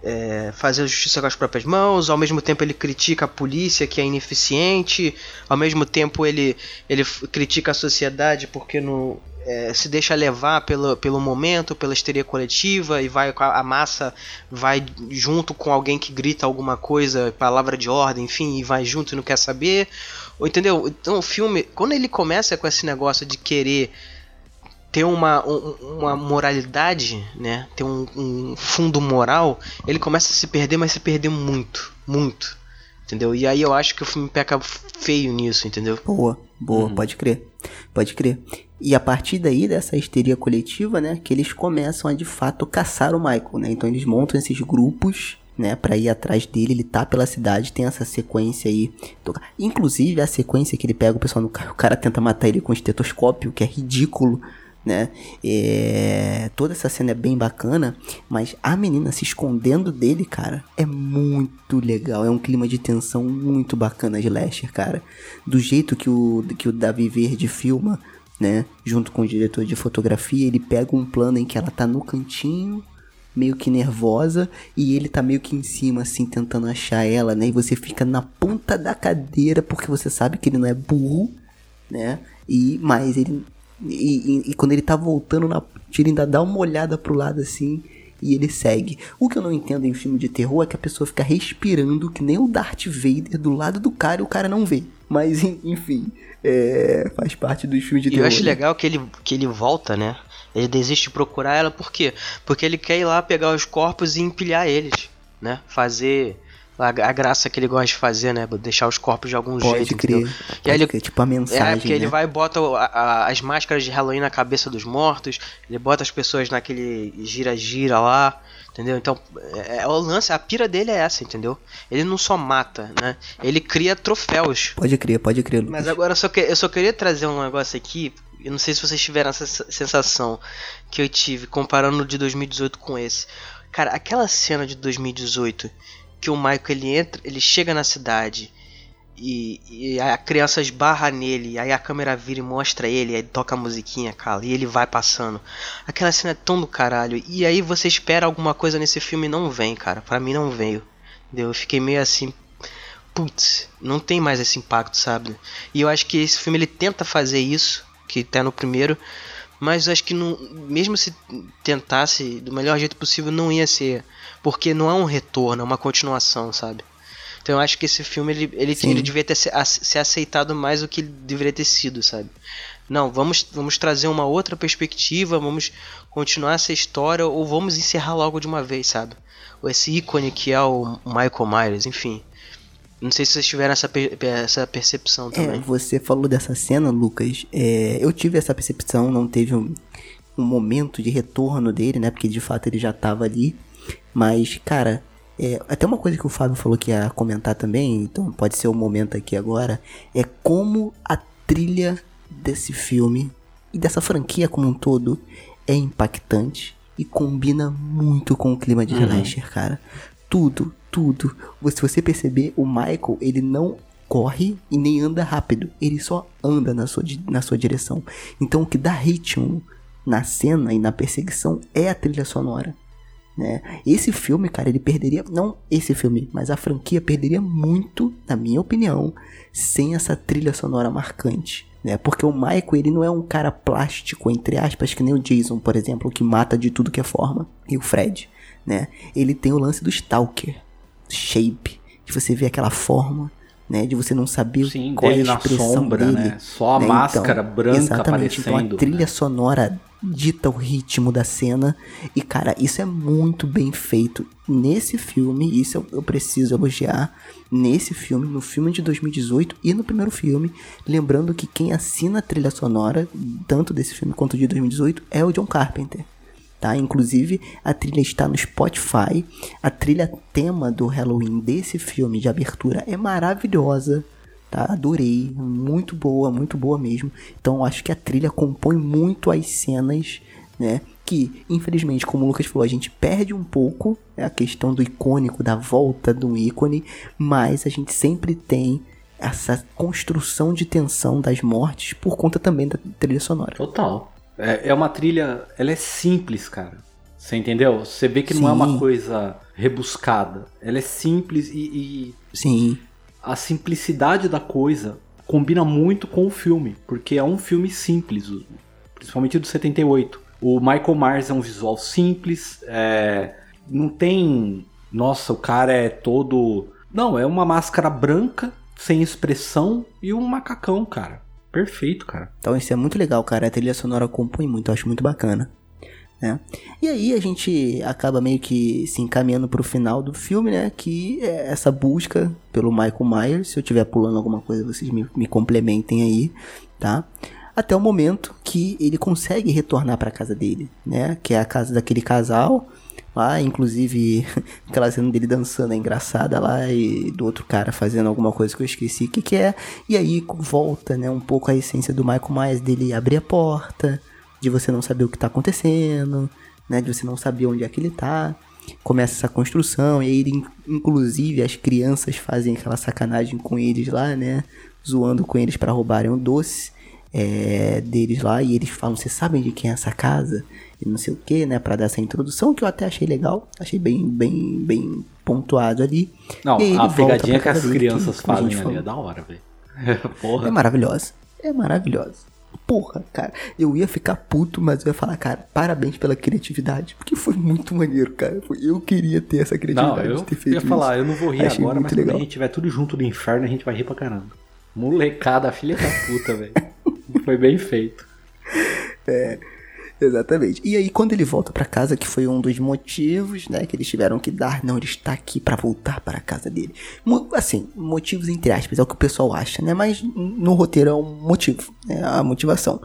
é, fazer a justiça com as próprias mãos, ao mesmo tempo ele critica a polícia que é ineficiente, ao mesmo tempo ele, ele critica a sociedade porque não é, se deixa levar pelo, pelo momento, pela histeria coletiva e vai com a, massa vai junto com alguém que grita alguma coisa, palavra de ordem, enfim, e vai junto e não quer saber. Ou, entendeu? Então o filme, quando ele começa com esse negócio de querer ter uma, um- uma moralidade, né? Ter um, um fundo moral, ele começa a se perder, mas se perder muito, muito. Entendeu? E aí eu acho que o filme peca feio nisso, entendeu?
Boa, boa,
Uhum.
pode crer. Pode crer. E a partir daí, dessa histeria coletiva, né, que eles começam a de fato caçar o Michael, né? Então eles montam esses grupos, né, pra ir atrás dele, ele tá pela cidade, tem essa sequência aí. do- Inclusive a sequência que ele pega o pessoal no carro, o cara tenta matar ele com estetoscópio, que é ridículo. Né? É, Toda essa cena é bem bacana, mas a menina se escondendo dele, cara, é muito legal. É um clima de tensão muito bacana de Lester, cara. Do jeito que o, que o Davi Verde filma, né? Junto com o diretor de fotografia, ele pega um plano em que ela tá no cantinho, meio que nervosa, e ele tá meio que em cima, assim, tentando achar ela, né? E você fica na ponta da cadeira, porque você sabe que ele não é burro, né? E, mas ele. E, e- e quando ele tá voltando na. Ele ainda dá uma olhada pro lado assim. E ele segue. O que eu não entendo em filme de terror é que a pessoa fica respirando que nem o Darth Vader do lado do cara e o cara não vê. Mas en- enfim, é, faz parte dos filmes de
E
terror.
eu acho
né?
legal que ele, que ele volta, né? Ele desiste de procurar ela, por quê? Porque ele quer ir lá pegar os corpos e empilhar eles, né? Fazer a, a graça que ele gosta de fazer, né? Deixar os corpos de algum
Pode
jeito,
crer.
entendeu?
Pode
E aí ele,
crer, tipo a mensagem.
é, porque ele
né?
vai e bota a- a- as máscaras de Halloween na cabeça dos mortos, ele bota as pessoas naquele gira-gira lá, entendeu? Então, é, é o lance, a pira dele é essa, entendeu? Ele não só mata, né? Ele cria troféus.
Pode crer, pode crer, Lucas.
Mas agora eu só, que- eu só queria trazer um negócio aqui. Eu não sei se vocês tiveram essa se- sensação que eu tive comparando o de 2018 com esse. Cara, aquela cena de 2018 que o Michael ele entra, ele chega na cidade e, e a criança esbarra nele, aí a câmera vira e mostra ele, aí toca a musiquinha, cara, e ele vai passando. Aquela cena é tão do caralho. E aí você espera alguma coisa nesse filme e não vem, cara. Pra mim não veio. Eu fiquei meio assim, putz, não tem mais esse impacto, sabe? E eu acho que esse filme ele tenta fazer isso, que tá no primeiro, mas eu acho que não, mesmo se tentasse do melhor jeito possível, não ia ser, porque não é um retorno, é uma continuação, sabe? Então eu acho que esse filme ele, ele,
Sim.
ele devia ter se- ace- ser aceitado mais do que ele deveria ter sido, sabe? Não, vamos, vamos trazer uma outra perspectiva, vamos continuar essa história ou vamos encerrar logo de uma vez, sabe? Ou esse ícone que é o Michael Myers, enfim. Não sei se vocês tiveram essa, essa percepção
É,
também.
você falou dessa cena, Lucas. É, eu tive essa percepção, não teve um, um momento de retorno dele, né? Porque de fato ele já tava ali. Mas, cara, é, até uma coisa que o Fábio falou que ia comentar também, então pode ser o momento aqui agora, é como a trilha desse filme e dessa franquia como um todo é impactante e combina muito com o clima de Slasher, cara. Tudo, tudo. Se você perceber, o Michael, ele não corre e nem anda rápido. Ele só anda na sua, na sua direção. Então o que dá ritmo na cena e na perseguição é a trilha sonora. Né? Esse filme, cara, ele perderia. Não esse filme, mas a franquia perderia muito, na minha opinião, sem essa trilha sonora marcante. Né? Porque o Michael, ele não é um cara plástico, entre aspas, que nem o Jason, por exemplo, que mata de tudo que é forma. E o Fred. Né? Ele tem o lance do Stalker, shape, de você ver aquela forma. Né, de você não saber
Sim,
qual é a expressão
sombra,
dele.
né? Só a
né?
máscara branca
exatamente.
aparecendo.
Então a trilha sonora dita o ritmo da cena. E, cara, isso é muito bem feito nesse filme. Isso eu, eu preciso elogiar. Nesse filme, no filme de 2018 e no primeiro filme. Lembrando que quem assina a trilha sonora, tanto desse filme quanto de 2018, é o John Carpenter. Tá? Inclusive, a trilha está no Spotify. A trilha tema do Halloween desse filme de abertura é maravilhosa tá? Adorei, muito boa, muito boa mesmo. Então acho que a trilha compõe muito as cenas, né? Que, infelizmente, como o Lucas falou, a gente perde um pouco né, a questão do icônico, da volta do ícone, mas a gente sempre tem essa construção de tensão das mortes por conta também da trilha sonora.
Total. É, é uma trilha. Ela é simples, cara. Você entendeu? Você vê que não é
Sim.
uma coisa rebuscada. Ela é simples e, e
Sim,
a simplicidade da coisa combina muito com o filme, porque é um filme simples, o- principalmente do 78. O Michael Myers é um visual simples, é, não tem. Nossa, o cara é todo. Não, é uma máscara branca, sem expressão e um macacão, cara. Perfeito, cara.
Então isso é muito legal, cara. A trilha sonora compõe muito, eu acho muito bacana. Né? E aí a gente acaba meio que se encaminhando pro final do filme, né? Que é essa busca pelo Michael Myers. Se eu estiver pulando alguma coisa, vocês me, me complementem aí, tá? Até o momento que ele consegue retornar pra casa dele, né? Que é a casa daquele casal. Lá, inclusive, aquela cena dele dançando é engraçada lá e do outro cara fazendo alguma coisa que eu esqueci o que, que é. E aí volta, né, um pouco a essência do Michael Myers dele abrir a porta, de você não saber o que tá acontecendo, né, de você não saber onde é que ele tá. Começa essa construção, e aí ele, inclusive as crianças fazem aquela sacanagem com eles lá, né, zoando com eles para roubarem um doce é, deles lá, e eles falam, vocês sabem de quem é essa casa? E não sei o que, né, para dar essa introdução, que eu até achei legal, achei bem, bem, bem pontuado ali.
Não, a pegadinha que as crianças
a
fazem ali é da hora, velho.
É maravilhosa. É maravilhosa. Porra, cara, eu ia ficar puto, mas eu ia falar, cara, parabéns pela criatividade. Porque foi muito maneiro, cara. Eu queria ter essa
Não,
criatividade
eu
de ter feito
ia falar,
isso.
eu não vou rir
Achei
agora, mas quando
legal.
a gente tiver tudo junto do inferno, a gente vai rir pra caramba. Molecada, filha da puta, velho. Foi bem feito.
Exatamente. E aí, quando ele volta pra casa, que foi um dos motivos, né, que eles tiveram que dar, não, ele está aqui pra voltar para casa dele. Mo- assim, motivos entre aspas, é o que o pessoal acha, né, mas no roteiro é um motivo, né, a motivação.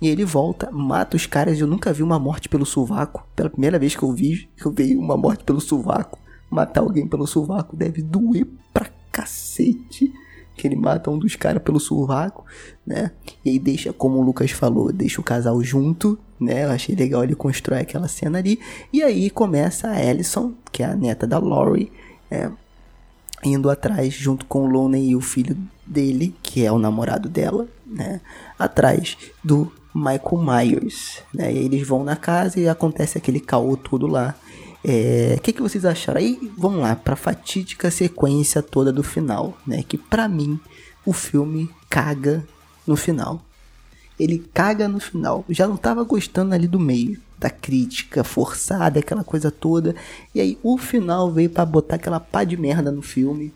E ele volta, mata os caras, eu nunca vi uma morte pelo sovaco. Pela primeira vez que eu vi, eu vi uma morte pelo sovaco. Matar alguém pelo sovaco deve doer pra cacete que ele mata um dos caras pelo sovaco, né? E aí deixa, como o Lucas falou, deixa o casal junto, né? Eu achei legal ele constrói aquela cena ali. E aí começa a Alison, que é a neta da Laurie, é, indo atrás junto com o Loney e o filho dele, que é o namorado dela, né? Atrás do Michael Myers, né? E aí eles vão na casa e acontece aquele caô todo lá. É, O que, que vocês acharam? Aí vamos lá pra fatídica sequência toda do final, né? Que pra mim o filme caga no final. Ele caga no final. Já não tava gostando ali do meio, da crítica forçada, aquela coisa toda. E aí o final veio pra botar aquela pá de merda no filme,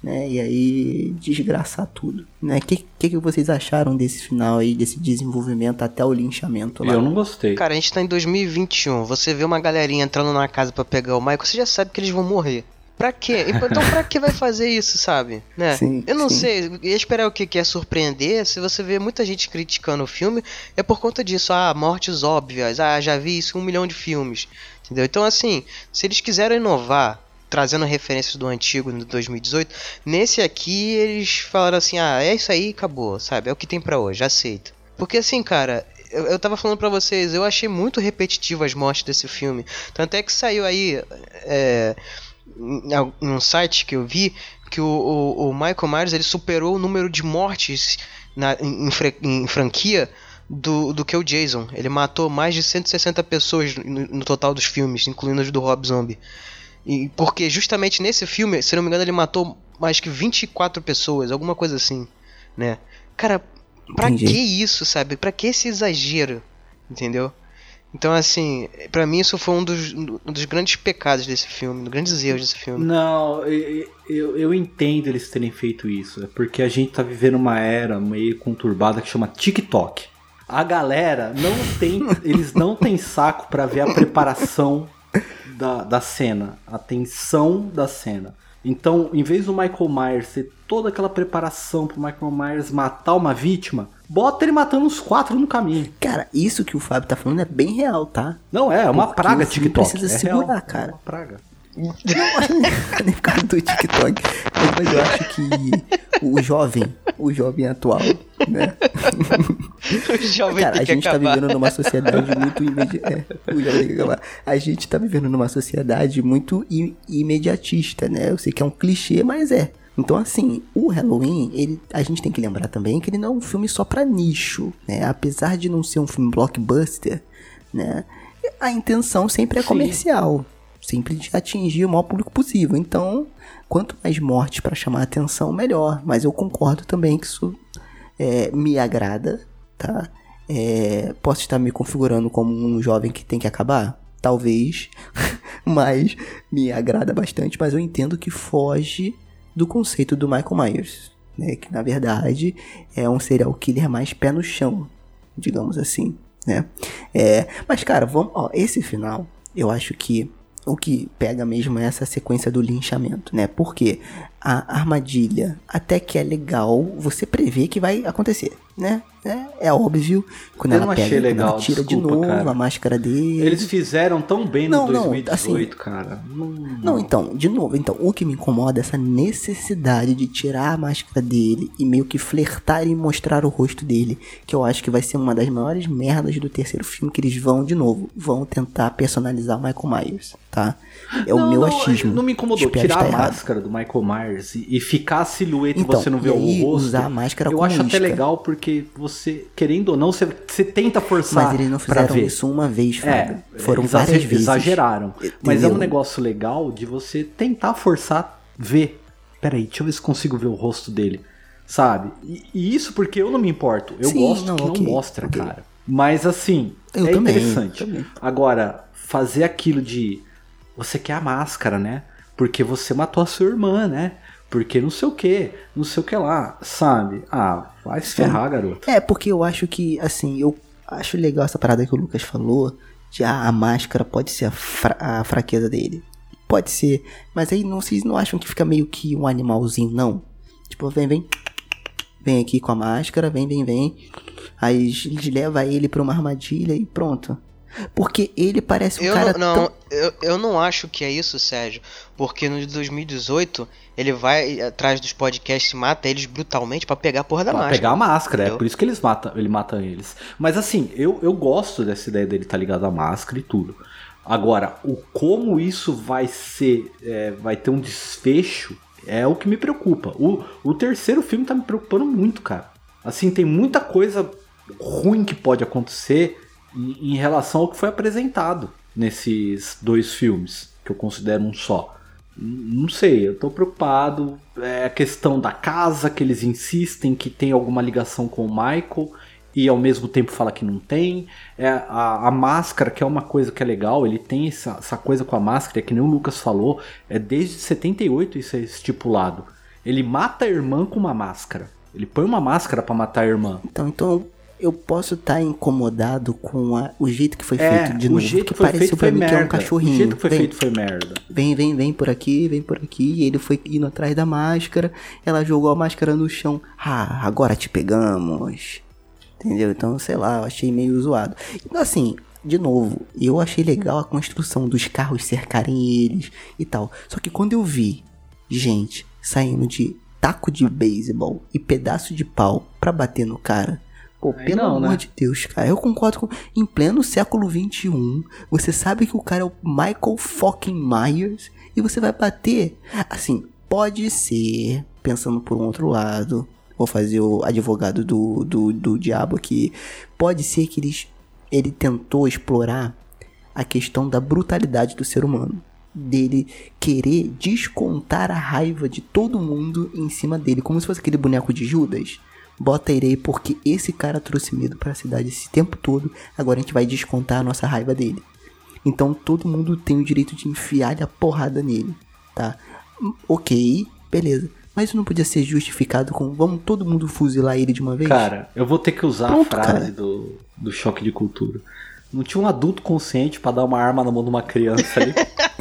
né? E aí desgraçar tudo, né? O que, que, que vocês acharam desse final aí, desse desenvolvimento até o linchamento lá?
Eu não gostei.
Cara, a gente tá em 2021. Você vê uma galerinha entrando na casa pra pegar o Michael, você já sabe que eles vão morrer. Pra quê? Então pra que vai fazer isso, sabe? Né?
Sim,
eu não
sim.
sei, ia esperar o que que é surpreender. Se você vê muita gente criticando o filme, é por conta disso. Ah, mortes óbvias. Ah, já vi isso em um milhão de filmes. Entendeu? Então, assim, se eles quiseram inovar, trazendo referências do antigo de 2018, nesse aqui eles falaram assim: ah, é isso aí, acabou, sabe? É o que tem pra hoje, aceito. Porque assim, cara, eu, eu tava falando pra vocês, eu achei muito repetitivo as mortes desse filme. Tanto é que saiu aí é, em, al- em um site que eu vi que o, o, o Michael Myers ele superou o número de mortes na, em, em franquia do, do que o Jason. Ele matou mais de 160 pessoas no, no total dos filmes, incluindo os do Rob Zombie. E porque justamente nesse filme, se não me engano, ele matou mais que 24 pessoas, alguma coisa assim, né? Cara, pra
Entendi.
que isso, sabe? Pra que esse exagero? Entendeu? Então, assim, pra mim isso foi um dos, um dos grandes pecados desse filme, um dos grandes erros desse filme.
Não, eu, eu, entendo eles terem feito isso. É porque a gente tá vivendo uma era meio conturbada que chama TikTok. A galera não tem. eles não têm saco pra ver a preparação da, da cena, a tensão da cena. Então, em vez do Michael Myers ter toda aquela preparação pro Michael Myers matar uma vítima, bota ele matando os quatro no caminho.
Cara, isso que o Fábio tá falando é bem real, tá?
Não é, é uma
Porque
praga TikTok.
precisa
é
segurar,
real,
cara.
É uma praga.
Não, nem por causa do TikTok. Mas, eu acho que o jovem, o jovem atual, né?
O jovem
Cara, a gente tá
acabar.
vivendo numa sociedade muito imediata. o jovem tem que acabar. A gente tá vivendo numa sociedade muito imediatista, né? Eu sei que é um clichê, mas é. Então, assim, o Halloween, ele, a gente tem que lembrar também que ele não é um filme só pra nicho, né? Apesar de não ser um filme blockbuster, né? A intenção sempre é
Sim.
Sempre de atingir o maior público possível. Então, quanto mais mortes pra chamar atenção, melhor. Mas eu concordo também que isso é, me agrada, tá? É, posso estar me configurando como um jovem que tem que acabar? Talvez, mas me agrada bastante. Mas eu entendo que foge do conceito do Michael Myers. né? Que na verdade é um serial killer mais pé no chão, digamos assim, né? É, mas cara, vamos, ó, esse final, eu acho que o que pega mesmo é essa sequência do linchamento, né? Porque a armadilha, até que é legal, você prevê que vai acontecer, né? É, é óbvio quando
Eu
ela
não
pega,
legal,
ela tira de
desculpa,
novo
cara.
a máscara dele.
Eles fizeram tão bem
Não,
no
não,
2018, cara. Não,
Não, então, de novo, então, o que me incomoda é essa necessidade de tirar a máscara dele e meio que flertar e mostrar o rosto dele, que eu acho que vai ser uma das maiores merdas do terceiro filme que eles vão, de novo, vão tentar personalizar o Michael Myers, tá? É o
Não,
meu
não,
achismo.
Não me incomodou. Tirar a
errado.
máscara do Michael Myers e, e ficar a silhueta
Então,
e você não vê o rosto.
usar a máscara
Eu acho até
isca.
legal porque você, querendo ou não, você, você tenta forçar.
Mas eles não fizeram isso uma vez, Fábio.
É,
Foram várias vezes.
Exageraram. Mas é um
Entendeu?
negócio legal de você tentar forçar ver. Peraí, deixa eu ver se consigo ver o rosto dele. Sabe? E, e isso porque eu não me importo. Eu
Sim,
gosto
não,
que não
ok,
mostra,
ok.
cara. Mas assim,
Eu
é
também,
interessante.
também.
Agora, fazer aquilo de você quer a máscara, né? Porque você matou a sua irmã, né? Porque não sei o que, não sei o que lá, sabe? Ah, vai se ferrar, garoto.
É, porque eu acho que, assim, eu acho legal essa parada que o Lucas falou, de ah, a máscara pode ser a, fra- a fraqueza dele. Pode ser, mas aí não, vocês não acham que fica meio que um animalzinho, não? Tipo, vem, vem, vem aqui com a máscara, vem, vem, vem. Aí levam ele pra uma armadilha e pronto. Porque ele parece um
Eu
cara
não,
tão...
eu, eu não acho que é isso, Sérgio. Porque no de 2018 ele vai atrás dos podcasts e mata eles brutalmente pra pegar a porra da
Pra
máscara.
pegar a máscara, é
entendeu?
por isso que eles matam, ele mata eles. Mas assim, eu, eu gosto dessa ideia dele estar ligado à máscara e tudo. Agora, o como isso vai ser, é, vai ter um desfecho, é o que me preocupa. O, o terceiro filme tá me preocupando muito, cara. Assim, tem muita coisa ruim que pode acontecer em, relação ao que foi apresentado nesses dois filmes, que eu considero um só. Não sei, eu tô preocupado. É a questão da casa, que eles insistem que tem alguma ligação com o Michael e ao mesmo tempo fala que não tem. É a, a máscara, que é uma coisa que é legal, ele tem essa, essa coisa com a máscara, é que nem o Lucas falou, é desde 78 isso é estipulado. Ele mata a irmã com uma máscara. Ele põe uma máscara pra matar a irmã.
Então, então eu posso estar incomodado com a- o jeito que foi
É,
feito de
o
novo.
jeito
que
que
pareceu pra mim que é um
merda.
cachorrinho.
O jeito que foi
Vem,
feito foi merda.
Vem, vem, vem por aqui, vem por aqui. E ele foi indo atrás da máscara. Ela jogou a máscara no chão. Ah, agora te pegamos. Entendeu? Então, sei lá, eu achei meio zoado. Então, assim, de novo, eu achei legal a construção dos carros cercarem eles e tal. Só que quando eu vi gente saindo de taco de beisebol e pedaço de pau pra bater no cara. Pô, pelo
não,
amor
né?
de Deus, cara. Eu concordo com. Em pleno século XXI, você sabe que o cara é o Michael fucking Myers e você vai bater. Assim, pode ser, pensando por um outro lado, vou fazer o advogado do, do, do diabo aqui. Pode ser que eles, ele tentou explorar a questão da brutalidade do ser humano. Dele querer descontar a raiva de todo mundo em cima dele, como se fosse aquele boneco de Judas. Bota ele aí porque esse cara trouxe medo pra cidade esse tempo todo. Agora a gente vai descontar a nossa raiva dele. Então todo mundo tem o direito de enfiar a porrada nele, tá? Ok, beleza. Mas isso não podia ser justificado com vamos todo mundo fuzilar ele de uma vez?
Cara, eu vou ter que usar
Pronto,
a frase
cara.
do, do choque de cultura. Não tinha um adulto consciente pra dar uma arma na mão de uma criança ali.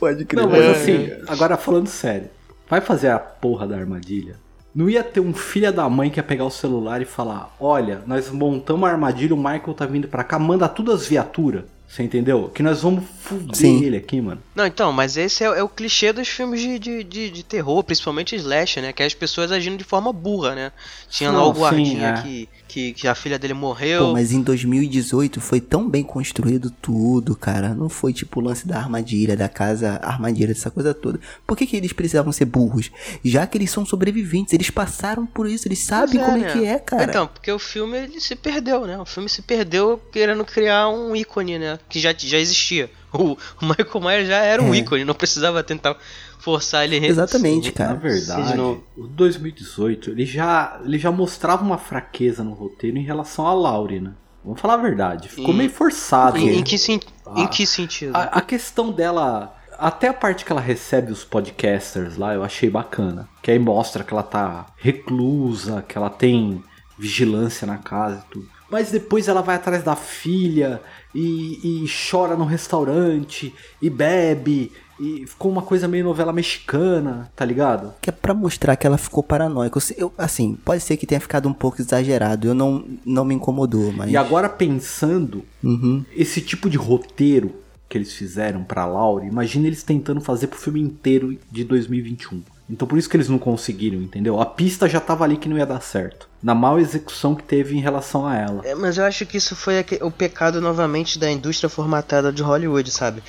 pode crer.
Não, mas assim, agora falando sério, vai fazer a porra da armadilha? Não ia ter um filho da mãe que ia pegar o celular e falar: Olha, nós montamos a armadilha, o Michael tá vindo pra cá, manda todas as viaturas. Você entendeu? Que nós vamos fuder
Sim.
ele aqui, mano.
Não, então, mas esse é, é o clichê dos filmes de, de, de, de terror, principalmente slash, né? Que é as pessoas agindo de forma burra, né? Tinha lá
Não,
o guardinha
sim, é.
que, que, que a filha dele morreu.
Pô, mas em 2018 foi tão bem construído tudo, cara. Não foi tipo o lance da armadilha, da casa armadilha, dessa coisa toda. Por que, que eles precisavam ser burros? Já que eles são sobreviventes, eles passaram por isso, eles sabem
Pois
como é
né?
que é, cara.
Então, porque o filme ele se perdeu, né? O filme se perdeu querendo criar um ícone, né? Que já, já existia. O, Michael Myers já era um
É.
ícone, não precisava tentar forçar ele.
Exatamente, cara.
Na verdade,
de novo.
o 2018, ele já, ele já mostrava uma fraqueza no roteiro em relação a Laurie, né? Vamos falar a verdade. Ficou
Em-
meio forçado.
Em, em que, sen-
Ah.
em que sentido?
A, a questão dela. Até a parte que ela recebe os podcasters lá, eu achei bacana. Que aí mostra que ela tá reclusa, que ela tem vigilância na casa e tudo. Mas depois ela vai atrás da filha e, e chora no restaurante e bebe. E ficou uma coisa meio novela mexicana, tá ligado?
Que é pra mostrar que ela ficou paranoica. Eu, assim, pode ser que tenha ficado um pouco exagerado. Eu não, não me incomodou, mas.
E agora pensando,
Uhum.
esse tipo de roteiro que eles fizeram pra Laura, imagina eles tentando fazer pro filme inteiro de 2021. Então por isso que eles não conseguiram, entendeu? A pista já tava ali que não ia dar certo. Na mal execução que teve em relação a ela.
É, mas eu acho que isso foi o pecado novamente da indústria formatada de Hollywood, sabe?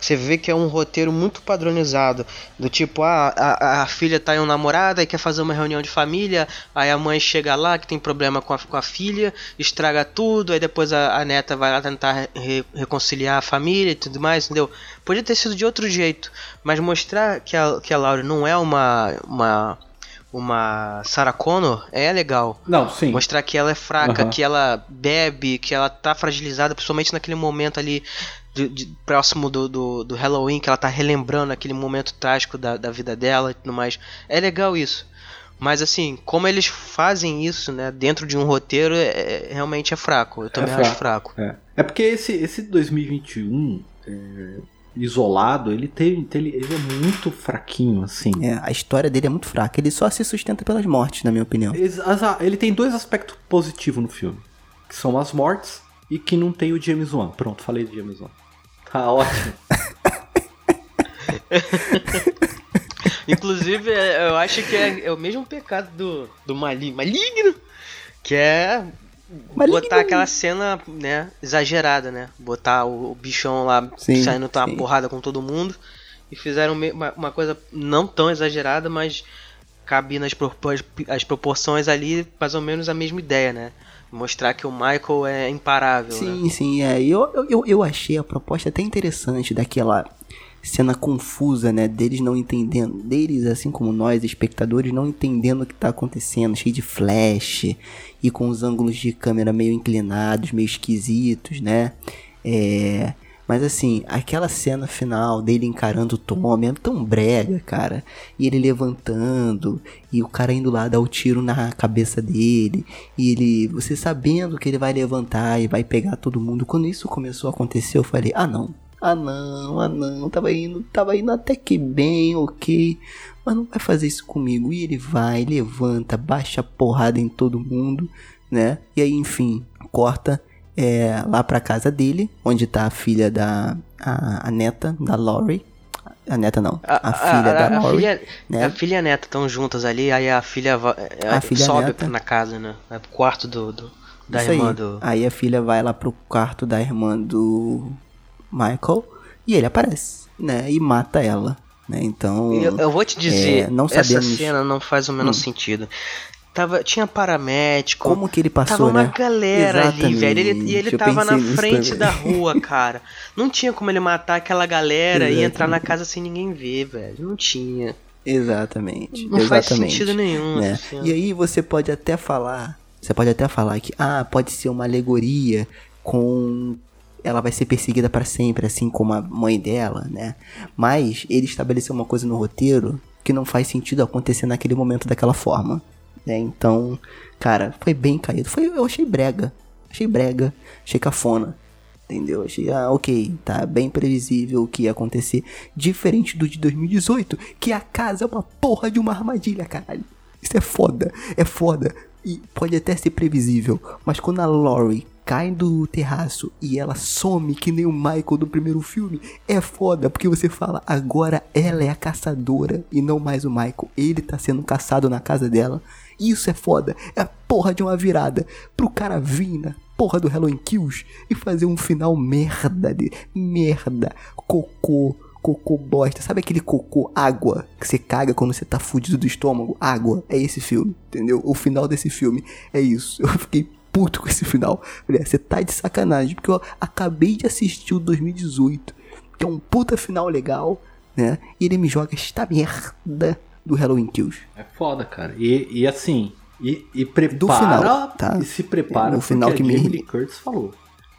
Você vê que é um roteiro muito padronizado. Do tipo, ah, a, a filha tá em um namorado e quer fazer uma reunião de família. Aí a mãe chega lá que tem problema com a, com a filha, estraga tudo. Aí depois a, a neta vai lá tentar re- reconciliar a família e tudo mais, entendeu? Podia ter sido de outro jeito. Mas mostrar que a, que a Laura não é uma. uma uma Sarah Connor é legal.
Não, sim.
Mostrar que ela é fraca,
Aham.
que ela bebe, que ela tá fragilizada, principalmente naquele momento ali de- de- próximo do, do, do Halloween, que ela tá relembrando aquele momento trágico da, da vida dela e tudo mais. É legal isso. Mas assim, como eles fazem isso, né, dentro de um roteiro, é, é- realmente é fraco. Eu também acho fraco.
É, é porque esse, esse 2021 é, isolado, ele tem, ele, ele é muito fraquinho, assim.
É, a história dele é muito fraca. Ele só se sustenta pelas mortes, na minha opinião.
As- Ele tem dois aspectos positivos no filme. Que são as mortes e que não tem o James Wan. Pronto, falei de James Wan. Tá ótimo.
Inclusive, é- eu acho que é, é o mesmo pecado do, do mali- maligno, que é
Maligno.
botar aquela cena, né, exagerada, né? Botar o, o bichão lá
Sim,
saindo tá uma porrada com todo mundo. E fizeram uma, uma coisa não tão exagerada, mas cabe nas propor- as proporções ali, mais ou menos a mesma ideia, né? Mostrar que o Michael é imparável, né?
Sim, sim, é. Eu- eu, eu achei a proposta até interessante daquela cena confusa, né? Deles não entendendo, deles, assim como nós, espectadores, não entendendo o que tá acontecendo, cheio de flash e com os ângulos de câmera meio inclinados, meio esquisitos, né? É. Mas assim, aquela cena final dele encarando o Tommy é tão brega, cara. E ele levantando, e o cara indo lá dar o tiro na cabeça dele. E ele, você sabendo que ele vai levantar e vai pegar todo mundo. Quando isso começou a acontecer, eu falei: ah não, ah não, ah não, tava indo, tava indo até que bem, ok. Mas não vai fazer isso comigo. E ele vai, levanta, baixa a porrada em todo mundo, né? E aí, enfim, corta é, lá pra casa dele, onde tá a filha da. A, a neta da Laurie. A neta não, a, filha da
a
Laurie.
filha,
né?
a filha e a neta estão juntas ali, aí a filha, é,
A filha e a
sobe
neta.
na casa, né? Vai pro quarto do, do- da
Isso
irmã
aí.
do.
Aí a filha vai lá pro quarto da irmã do Michael e ele aparece, né? E mata ela, né? Então.
Eu, eu vou te dizer,
é, não
essa cena não faz o menor sentido. Tava, tinha paramédico.
Como que ele passou,
Tava uma
né?
galera ali, velho. Ele, e ele
Exatamente, eu
tava na frente
também.
da rua, cara. Não tinha como ele matar aquela galera e entrar na
Exatamente.
casa sem ninguém ver, velho. Não tinha.
Exatamente.
Não faz
exatamente,
sentido nenhum.
né?
cena.
E aí você pode até falar, você pode até falar que ah, pode ser uma alegoria com ela vai ser perseguida para sempre, assim como a mãe dela, né? Mas ele estabeleceu uma coisa no roteiro que não faz sentido acontecer naquele momento daquela forma, né? Então, cara, foi bem caído. Foi, eu achei brega, achei brega, achei cafona. Entendeu? Achei, ah, ok, tá bem previsível o que ia acontecer. Diferente do de 2018, que a casa é uma porra de uma armadilha, caralho. Isso é foda, é foda. E pode até ser previsível, mas quando a Laurie cai do terraço e ela some que nem o Michael do primeiro filme, é foda, porque você fala, agora ela é a caçadora e não mais o Michael. Ele tá sendo caçado na casa dela. Isso é foda, é a porra de uma virada pro cara vir na porra do Halloween Kills e fazer um final merda de merda, cocô, cocô bosta. Sabe aquele cocô água que você caga quando você tá fudido do estômago? Água. É esse filme, entendeu? O final desse filme é isso. Eu fiquei puto com esse final. "Ah, você tá de sacanagem, porque eu acabei de assistir o 2018, que é um puta final legal, né? E ele me joga esta merda do Halloween Kills.
É foda, cara. E, e assim, E, e prepara,
final, tá?
e se prepara
É, o final que
a
me-
Jamie Lee Curtis falou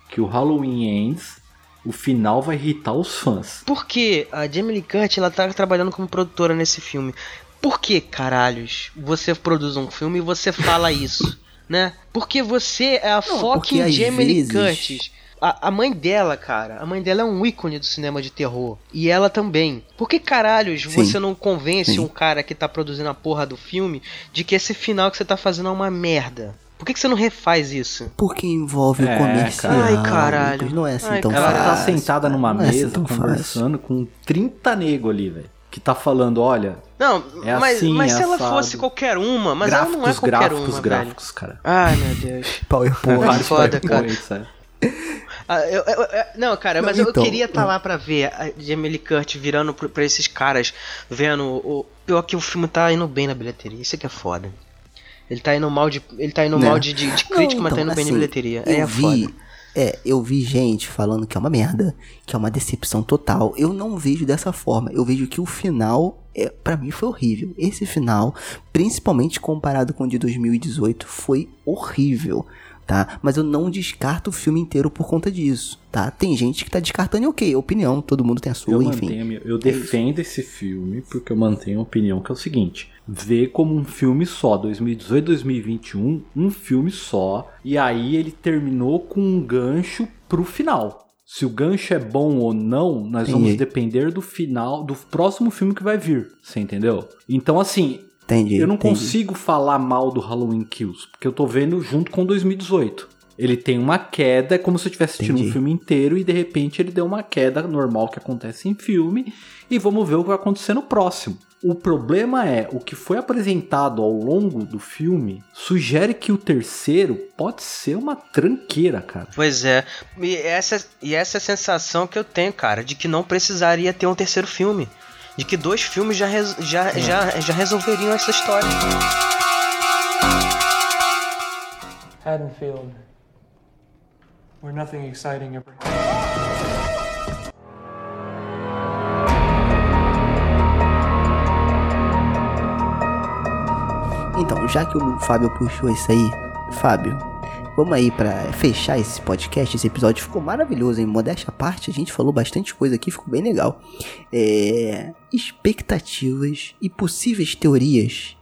que o Halloween Ends, o final vai irritar os fãs.
Porque a Jamie Lee Curtis, ela tá trabalhando como produtora nesse filme. Por que, caralhos, você produz um filme e você fala isso, né? Porque você é a
porque
fucking Jamie Lee
vezes-
Curtis. A, a mãe dela, cara, a mãe dela é um ícone do cinema de terror. E ela também. Por que caralhos
Sim.
você não convence
Sim.
um cara que tá produzindo a porra do filme de que esse final que você tá fazendo é uma merda? Por que, que você não refaz isso?
Porque envolve
É,
o comercial.
cara. Ai, caralho.
Não é assim
Ai,
tão
Ela
fácil.
tá sentada numa
Não é assim
mesa
tão fácil.
conversando com 30 nego ali, velho. Que tá falando, olha,
Não,
É
mas,
assim,
mas se
é
ela
assado.
fosse qualquer uma, mas
gráficos,
ela não é qualquer
gráficos,
uma,
gráficos, cara.
velho. Ai, meu Deus.
PowerPoint.
Vários foda, cara.
É.
Ah, eu- eu- eu- não, cara,
Não,
mas eu
então,
queria estar
é.
lá pra ver a Jamie Lee Curtis virando pro- pra esses caras, vendo o. Pior que o filme tá indo bem na bilheteria, isso que é foda. Ele tá indo mal de. Ele tá indo
Né?
mal de, de, de crítica, mas tá indo bem na
assim,
bilheteria.
Eu
É
vi,
foda.
é, eu vi gente falando que é uma merda, que é uma decepção total. Eu não vejo dessa forma. Eu vejo que o final, é, para mim, foi horrível. Esse final, principalmente comparado com o de 2018, foi horrível. Tá? Mas eu não descarto o filme inteiro por conta disso, tá? Tem gente que tá descartando e ok, opinião, todo mundo tem a sua,
Eu
enfim.
mantenho, eu defendo esse filme porque eu mantenho a opinião que é o seguinte: vê como um filme só, 2018, 2021, um filme só, e aí ele terminou com um gancho pro final. Se o gancho é bom ou não, nós vamos depender do final do próximo filme que vai vir, você entendeu? Então assim,
Entendi.
eu não
entendi.
consigo falar mal do Halloween Kills, porque eu tô vendo junto com 2018. Ele tem uma queda, é como se eu estivesse assistindo
Entendi.
um filme inteiro e de repente ele deu uma queda normal que acontece em filme e vamos ver o que vai acontecer no próximo. O problema é, o que foi apresentado ao longo do filme sugere que o terceiro pode ser uma tranqueira, cara.
Pois é. E essa, e essa é a sensação que eu tenho, cara, de que não precisaria ter um terceiro filme. De que dois filmes já, já, já, já resolveriam essa história.
Haddonfield, where nothing exciting ever
Então, já que o Fábio puxou isso aí, Fábio, vamos aí pra fechar esse podcast. Esse episódio ficou maravilhoso, em modéstia à parte. A gente falou bastante coisa aqui, ficou bem legal. É, expectativas e possíveis teorias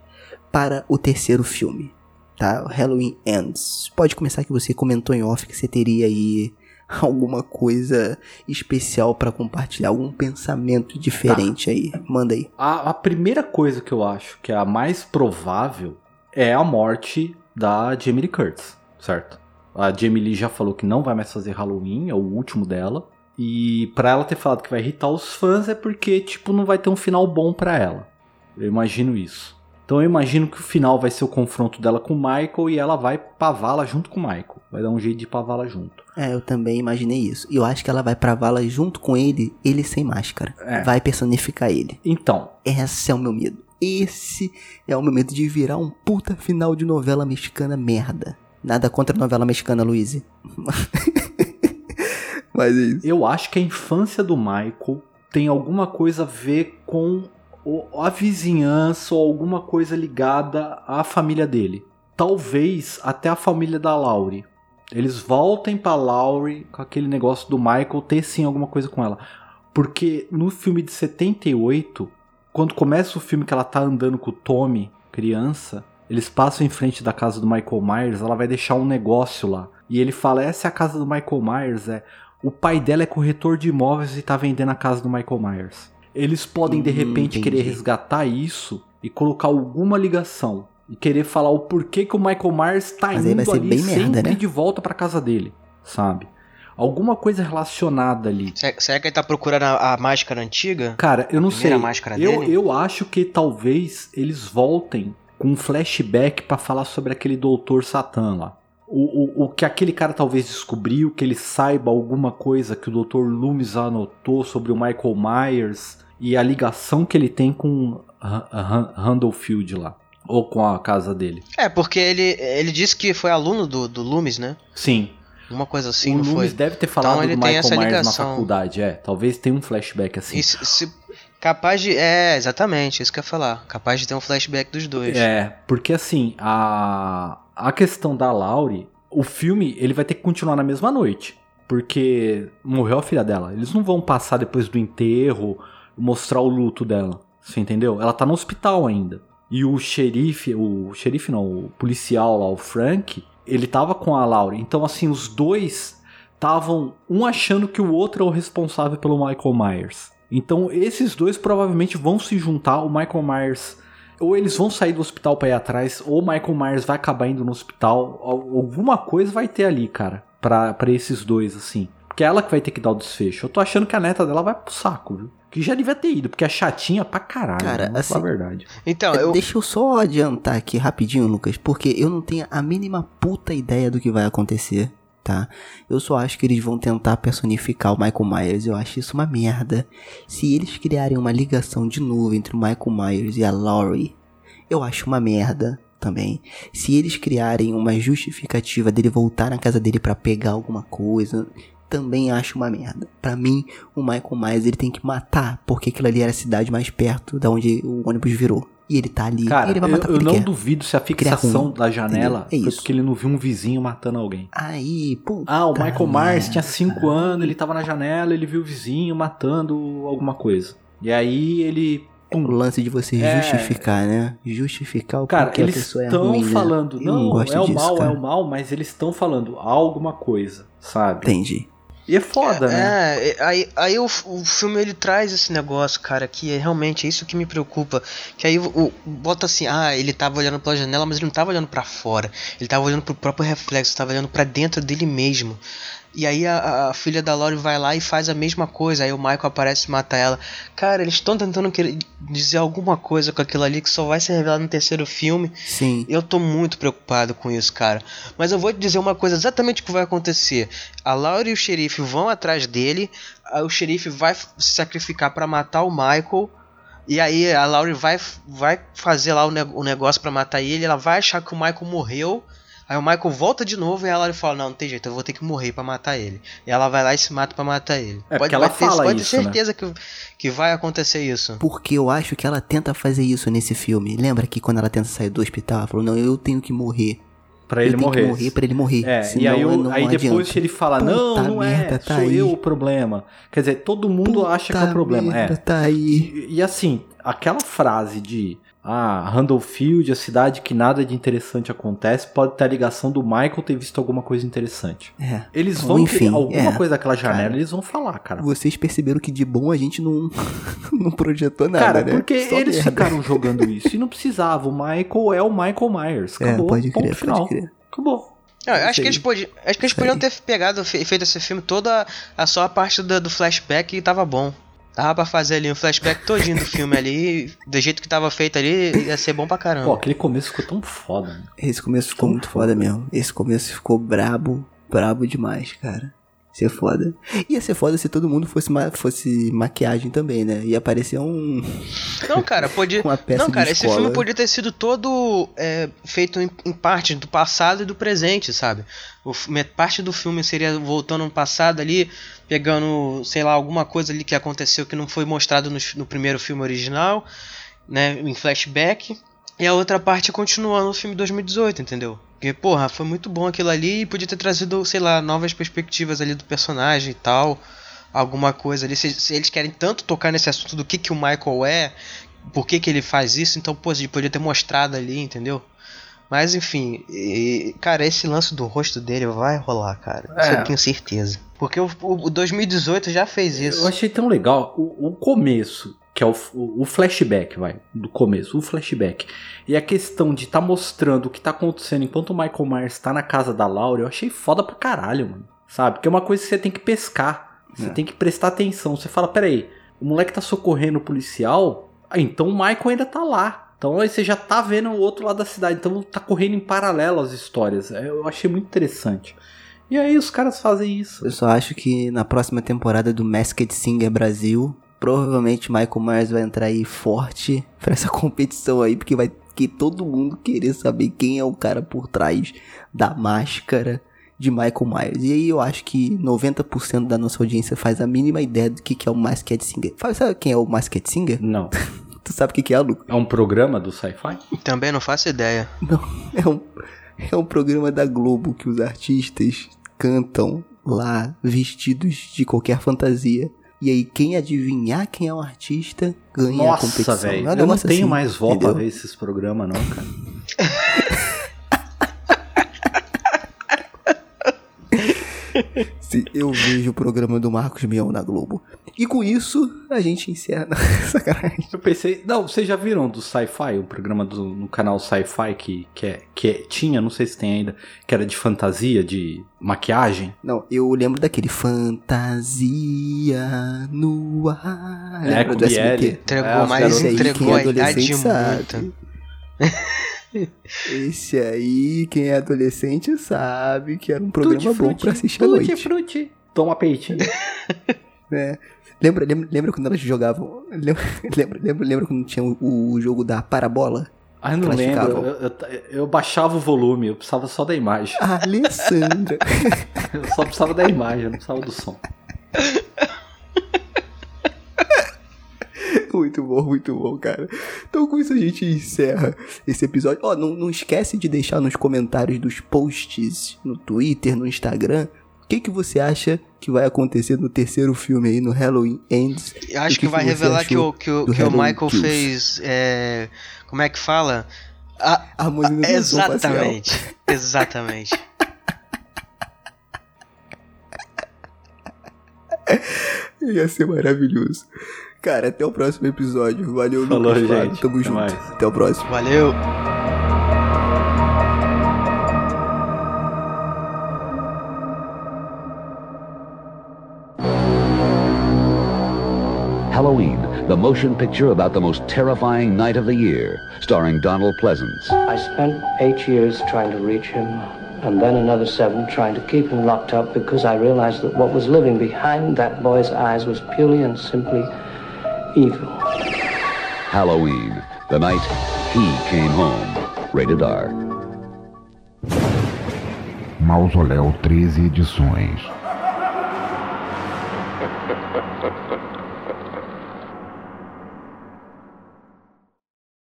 para o terceiro filme, tá? Halloween Ends. Pode começar que você comentou em off que você teria aí alguma coisa especial pra compartilhar, algum pensamento diferente aí. Manda aí.
A, a primeira coisa que eu acho que é a mais provável é a morte da Jamie Lee Curtis, certo? A Jamie Lee já falou que não vai mais fazer Halloween, é o último dela. E pra ela ter falado que vai irritar os fãs é porque, tipo, não vai ter um final bom pra ela. Eu imagino isso. Então eu imagino que o final vai ser o confronto dela com o Michael e ela vai pra vala junto com o Michael. Vai dar um jeito de pra vala junto.
É, eu também imaginei isso. E eu acho que ela vai pra vala junto com ele, ele sem máscara.
É.
Vai personificar ele.
Então,
Esse é o meu medo. Esse é o meu medo de virar um puta final de novela mexicana merda. Nada contra a novela mexicana, Luiz. Mas é isso.
Eu acho que a infância do Michael tem alguma coisa a ver com a vizinhança ou alguma coisa ligada à família dele. Talvez até a família da Laurie. Eles voltem pra Laurie com aquele negócio do Michael ter sim alguma coisa com ela. Porque no filme de 78, quando começa o filme que ela tá andando com o Tommy, criança, eles passam em frente da casa do Michael Myers, ela vai deixar um negócio lá. E ele fala: essa é a casa do Michael Myers, é. O pai dela é corretor de imóveis e tá vendendo a casa do Michael Myers. Eles podem de
Hum,
repente
entendi.
querer resgatar isso e colocar alguma ligação. E querer falar o porquê que o Michael Myers tá
Mas
indo ali
bem
sempre
merda, né?
de volta pra casa dele, sabe? Alguma coisa relacionada ali.
Será, que ele tá procurando a, a máscara antiga?
Cara, eu não sei.
máscara
eu,
dele?
eu acho que talvez eles voltem com um flashback pra falar sobre aquele doutor Satã lá. O, o, o que aquele cara talvez descobriu, que ele saiba alguma coisa que o Dr. Loomis anotou sobre o Michael Myers e a ligação que ele tem com Han- Randallfield lá. Ou com a casa dele.
É, porque ele, ele disse que foi aluno do, do Loomis, né?
Sim.
Uma coisa assim,
o Loomis
foi?
deve ter falado
Então
do Michael Myers na faculdade, é. Talvez tenha um flashback assim.
E se, se- Capaz de. É, exatamente, isso que eu ia falar. Capaz de ter um flashback dos dois.
É, porque assim, a, a questão da Laurie, o filme ele vai ter que continuar na mesma noite. Porque morreu a filha dela. Eles não vão passar depois do enterro, mostrar o luto dela. Você entendeu? Ela tá no hospital ainda. E o xerife, o xerife não, o policial lá, o Frank, ele tava com a Laurie. Então, assim, os dois estavam um achando que o outro é o responsável pelo Michael Myers. Então, esses dois provavelmente vão se juntar. O Michael Myers, ou eles vão sair do hospital pra ir atrás, ou o Michael Myers vai acabar indo no hospital. Al- Alguma coisa vai ter ali, cara, pra, pra esses dois, assim. Porque é ela que vai ter que dar o desfecho. Eu tô achando que a neta dela vai pro saco, viu? Que já devia ter ido, porque é chatinha pra caralho.
Cara,
falar
assim,
a verdade.
Então,
É,
eu.
Deixa eu só adiantar aqui rapidinho, Lucas, porque eu não tenho a mínima puta ideia do que vai acontecer, tá? Eu só acho que eles vão tentar personificar o Michael Myers, eu acho isso uma merda. Se eles criarem uma ligação de novo entre o Michael Myers e a Laurie, eu acho uma merda também. Se eles criarem uma justificativa dele voltar na casa dele pra pegar alguma coisa, também acho uma merda. Pra mim, o Michael Myers ele tem que matar, porque aquilo ali era a cidade mais perto da onde o ônibus virou. E ele tá ali,
Cara,
ele vai
eu,
matar
eu
porque
não
quer.
duvido se a
Criar
fixação da janela
entendeu? É
foi
isso.
porque ele não viu um vizinho matando alguém.
Aí, pô.
Ah, o Michael Myers tinha 5
cara.
anos, ele tava na janela, ele viu o vizinho matando alguma coisa. E aí ele.
O lance de você
É.
justificar, né? Justificar o
Cara,
a
eles
pessoa é ruim, né?
falando,
Eu
não,
gosto
é o
disso,
mal,
cara.
é o mal, mas eles estão falando alguma coisa, sabe?
Entendi.
E é foda, né?
É, é, aí, aí o, o filme ele traz esse negócio, cara, que é realmente isso que me preocupa. Que aí o, o- bota assim, ah, ele tava olhando pela janela, mas ele não tava olhando pra fora. Ele tava olhando pro próprio reflexo, tava olhando pra dentro dele mesmo. E aí a, a filha da Lori vai lá e faz a mesma coisa. Aí o Michael aparece e mata ela. Cara, eles estão tentando querer dizer alguma coisa com aquilo ali que só vai ser revelado no terceiro filme.
Sim.
Eu tô muito preocupado com isso, cara. Mas eu vou te dizer uma coisa exatamente o que vai acontecer. A Laura e o xerife vão atrás dele. O xerife vai se sacrificar pra matar o Michael. E aí a Laurie vai, vai fazer lá o, ne- o negócio pra matar ele. Ela vai achar que o Michael morreu. Aí o Michael volta de novo e a Laurie fala: Não, não tem jeito, eu vou ter que morrer pra matar ele. E ela vai lá e se mata pra matar ele.
É, porque ela
ter,
fala
pode
isso,
ter
né?
certeza que, que vai acontecer isso.
Porque eu acho que ela tenta fazer isso nesse filme. Lembra que quando ela tenta sair do hospital, ela falou: Não, eu tenho que morrer.
Pra
eu
ele
tenho
morrer.
que morrer pra ele morrer.
É, e aí,
eu não
aí depois
adianta.
que ele fala, não,
Puta
não é,
merda, tá
sou
aí.
eu o problema. Quer dizer, todo mundo acha que é o
Puta
problema.
merda,
É.
Tá aí.
E, e assim, aquela frase de ah, Randallfield, a cidade que nada de interessante acontece, pode ter a ligação do Michael ter visto alguma coisa interessante.
É.
Eles
Ou
vão
enfim,
ter alguma
é.
coisa daquela janela,
Cara,
eles vão falar, cara.
Vocês perceberam que de bom a gente não, não projetou nada,
Cara,
né?
porque
Só
eles
merda.
ficaram jogando isso e não precisava. O Michael é o Michael Myers.
É,
Acabou.
pode
ponto
crer,
final.
pode crer.
Acabou.
Não, eu acho que eles, podi acho que eles podiam ter pegado, fe- feito esse filme toda a só a parte do, do flashback e tava bom. Dava pra fazer ali um flashback todinho do filme ali, do jeito que tava feito ali, ia ser bom pra
Pô,
caramba.
aquele começo ficou tão foda. Né?
Esse começo ficou muito foda mesmo. Esse começo ficou brabo, brabo demais, cara. Ser foda. Ia ser foda se todo mundo fosse, ma- fosse maquiagem também, né? Ia parecer um.
Não, cara, podia.
Uma peça
Não, cara,
de
esse filme podia ter sido todo é, feito em, em parte do passado e do presente, sabe? O, parte do filme seria voltando no passado ali, pegando, sei lá, alguma coisa ali que aconteceu que não foi mostrado no, no primeiro filme original, né? Em flashback. E a outra parte continuando no filme 2018, entendeu? Porque, porra, foi muito bom aquilo ali e podia ter trazido, sei lá, novas perspectivas ali do personagem e tal. Alguma coisa ali. Se, se eles querem tanto tocar nesse assunto do que, que o Michael é, por que, que ele faz isso, então, pô, ele podia ter mostrado ali, entendeu? Mas enfim, e- cara, esse lance do rosto dele vai rolar, cara. Isso
É.
eu tenho certeza. Porque o, o 2018 já fez isso.
Eu achei tão legal o, o começo, que é o, o, flashback, vai, do começo, o flashback. E a questão de tá mostrando o que tá acontecendo enquanto o Michael Myers tá na casa da Laura, eu achei foda pra caralho, mano. Sabe? Porque é uma coisa que você tem que pescar. Você
É.
tem que prestar atenção. Você fala, peraí, o moleque tá socorrendo o policial, ah, então o Michael ainda tá lá. Então aí você já tá vendo o outro lado da cidade. Então tá correndo em paralelo as histórias. É, Eu achei muito interessante. E aí os caras fazem isso.
Eu só acho que na próxima temporada do Masked Singer Brasil, provavelmente Michael Myers vai entrar aí forte pra essa competição aí, porque vai que todo mundo querer saber quem é o cara por trás da máscara de Michael Myers. E aí eu acho que 90% da nossa audiência faz a mínima ideia do que, que é o Masked Singer. Sabe quem é o Masked Singer?
Não.
Tu sabe o que, que é, Lu?
É um programa do sci-fi?
Também não faço ideia.
Não, é um, é um programa da Globo que os artistas cantam lá vestidos de qualquer fantasia. E aí, quem adivinhar quem é o artista ganha a
Nossa,
competição.
velho.
É um
Eu não tenho
assim,
mais voz pra ver esses programas, não, cara.
Se eu vejo o programa do Marcos Mion na Globo. E com isso, a gente encerra. Sacanagem.
Eu pensei. Não, vocês já viram do Sci-Fi, um programa do, no canal Sci-Fi que, que, é, que é- tinha, não sei se tem ainda, que era de fantasia, de maquiagem?
Não, eu lembro daquele Fantasia no ar.
É,
Lembra
com
do. SBT?
Entregou,
É,
mas entregou a
é adolescente
idade
sabe.
muito.
Esse aí, quem é adolescente sabe que era um programa bom pra assistir à
tutti,
noite.
frutti. Toma peitinho.
né? Lembra, lembra, lembra quando elas jogavam? Lembra, lembra, lembra, lembra quando tinha o, o jogo da parabola?
Ah, eu não lembro. Eu, eu- eu baixava o volume, eu precisava só da imagem.
Ah, Alessandra.
Eu só precisava da imagem, eu não precisava do som.
Muito bom, muito bom, cara. Então com isso a gente encerra esse episódio. Ó, não, não esquece de deixar nos comentários dos posts no Twitter, no Instagram. O que, que você acha que vai acontecer no terceiro filme aí, no Halloween Ends?
Acho
O
que, vai
você
revelar que o, que o, que o Michael
Kills?
fez. é, como é que fala? A-
Harmonização facial.
exatamente. Exatamente.
Ia ser maravilhoso. Cara, até o próximo episódio. Valeu,
Falou,
Lucas. Flávio.
gente.
Tamo
Até
junto.
mais.
Até o próximo.
Valeu.
Halloween, the motion picture about the most terrifying night of the year, starring Donald Pleasance.
I spent eight years trying to reach him, and then another seven trying to keep him locked up because I realized that what was living behind that boy's eyes was purely and simply evil.
Halloween, the night he came home. Rated R.
Mausoléu 13 edições.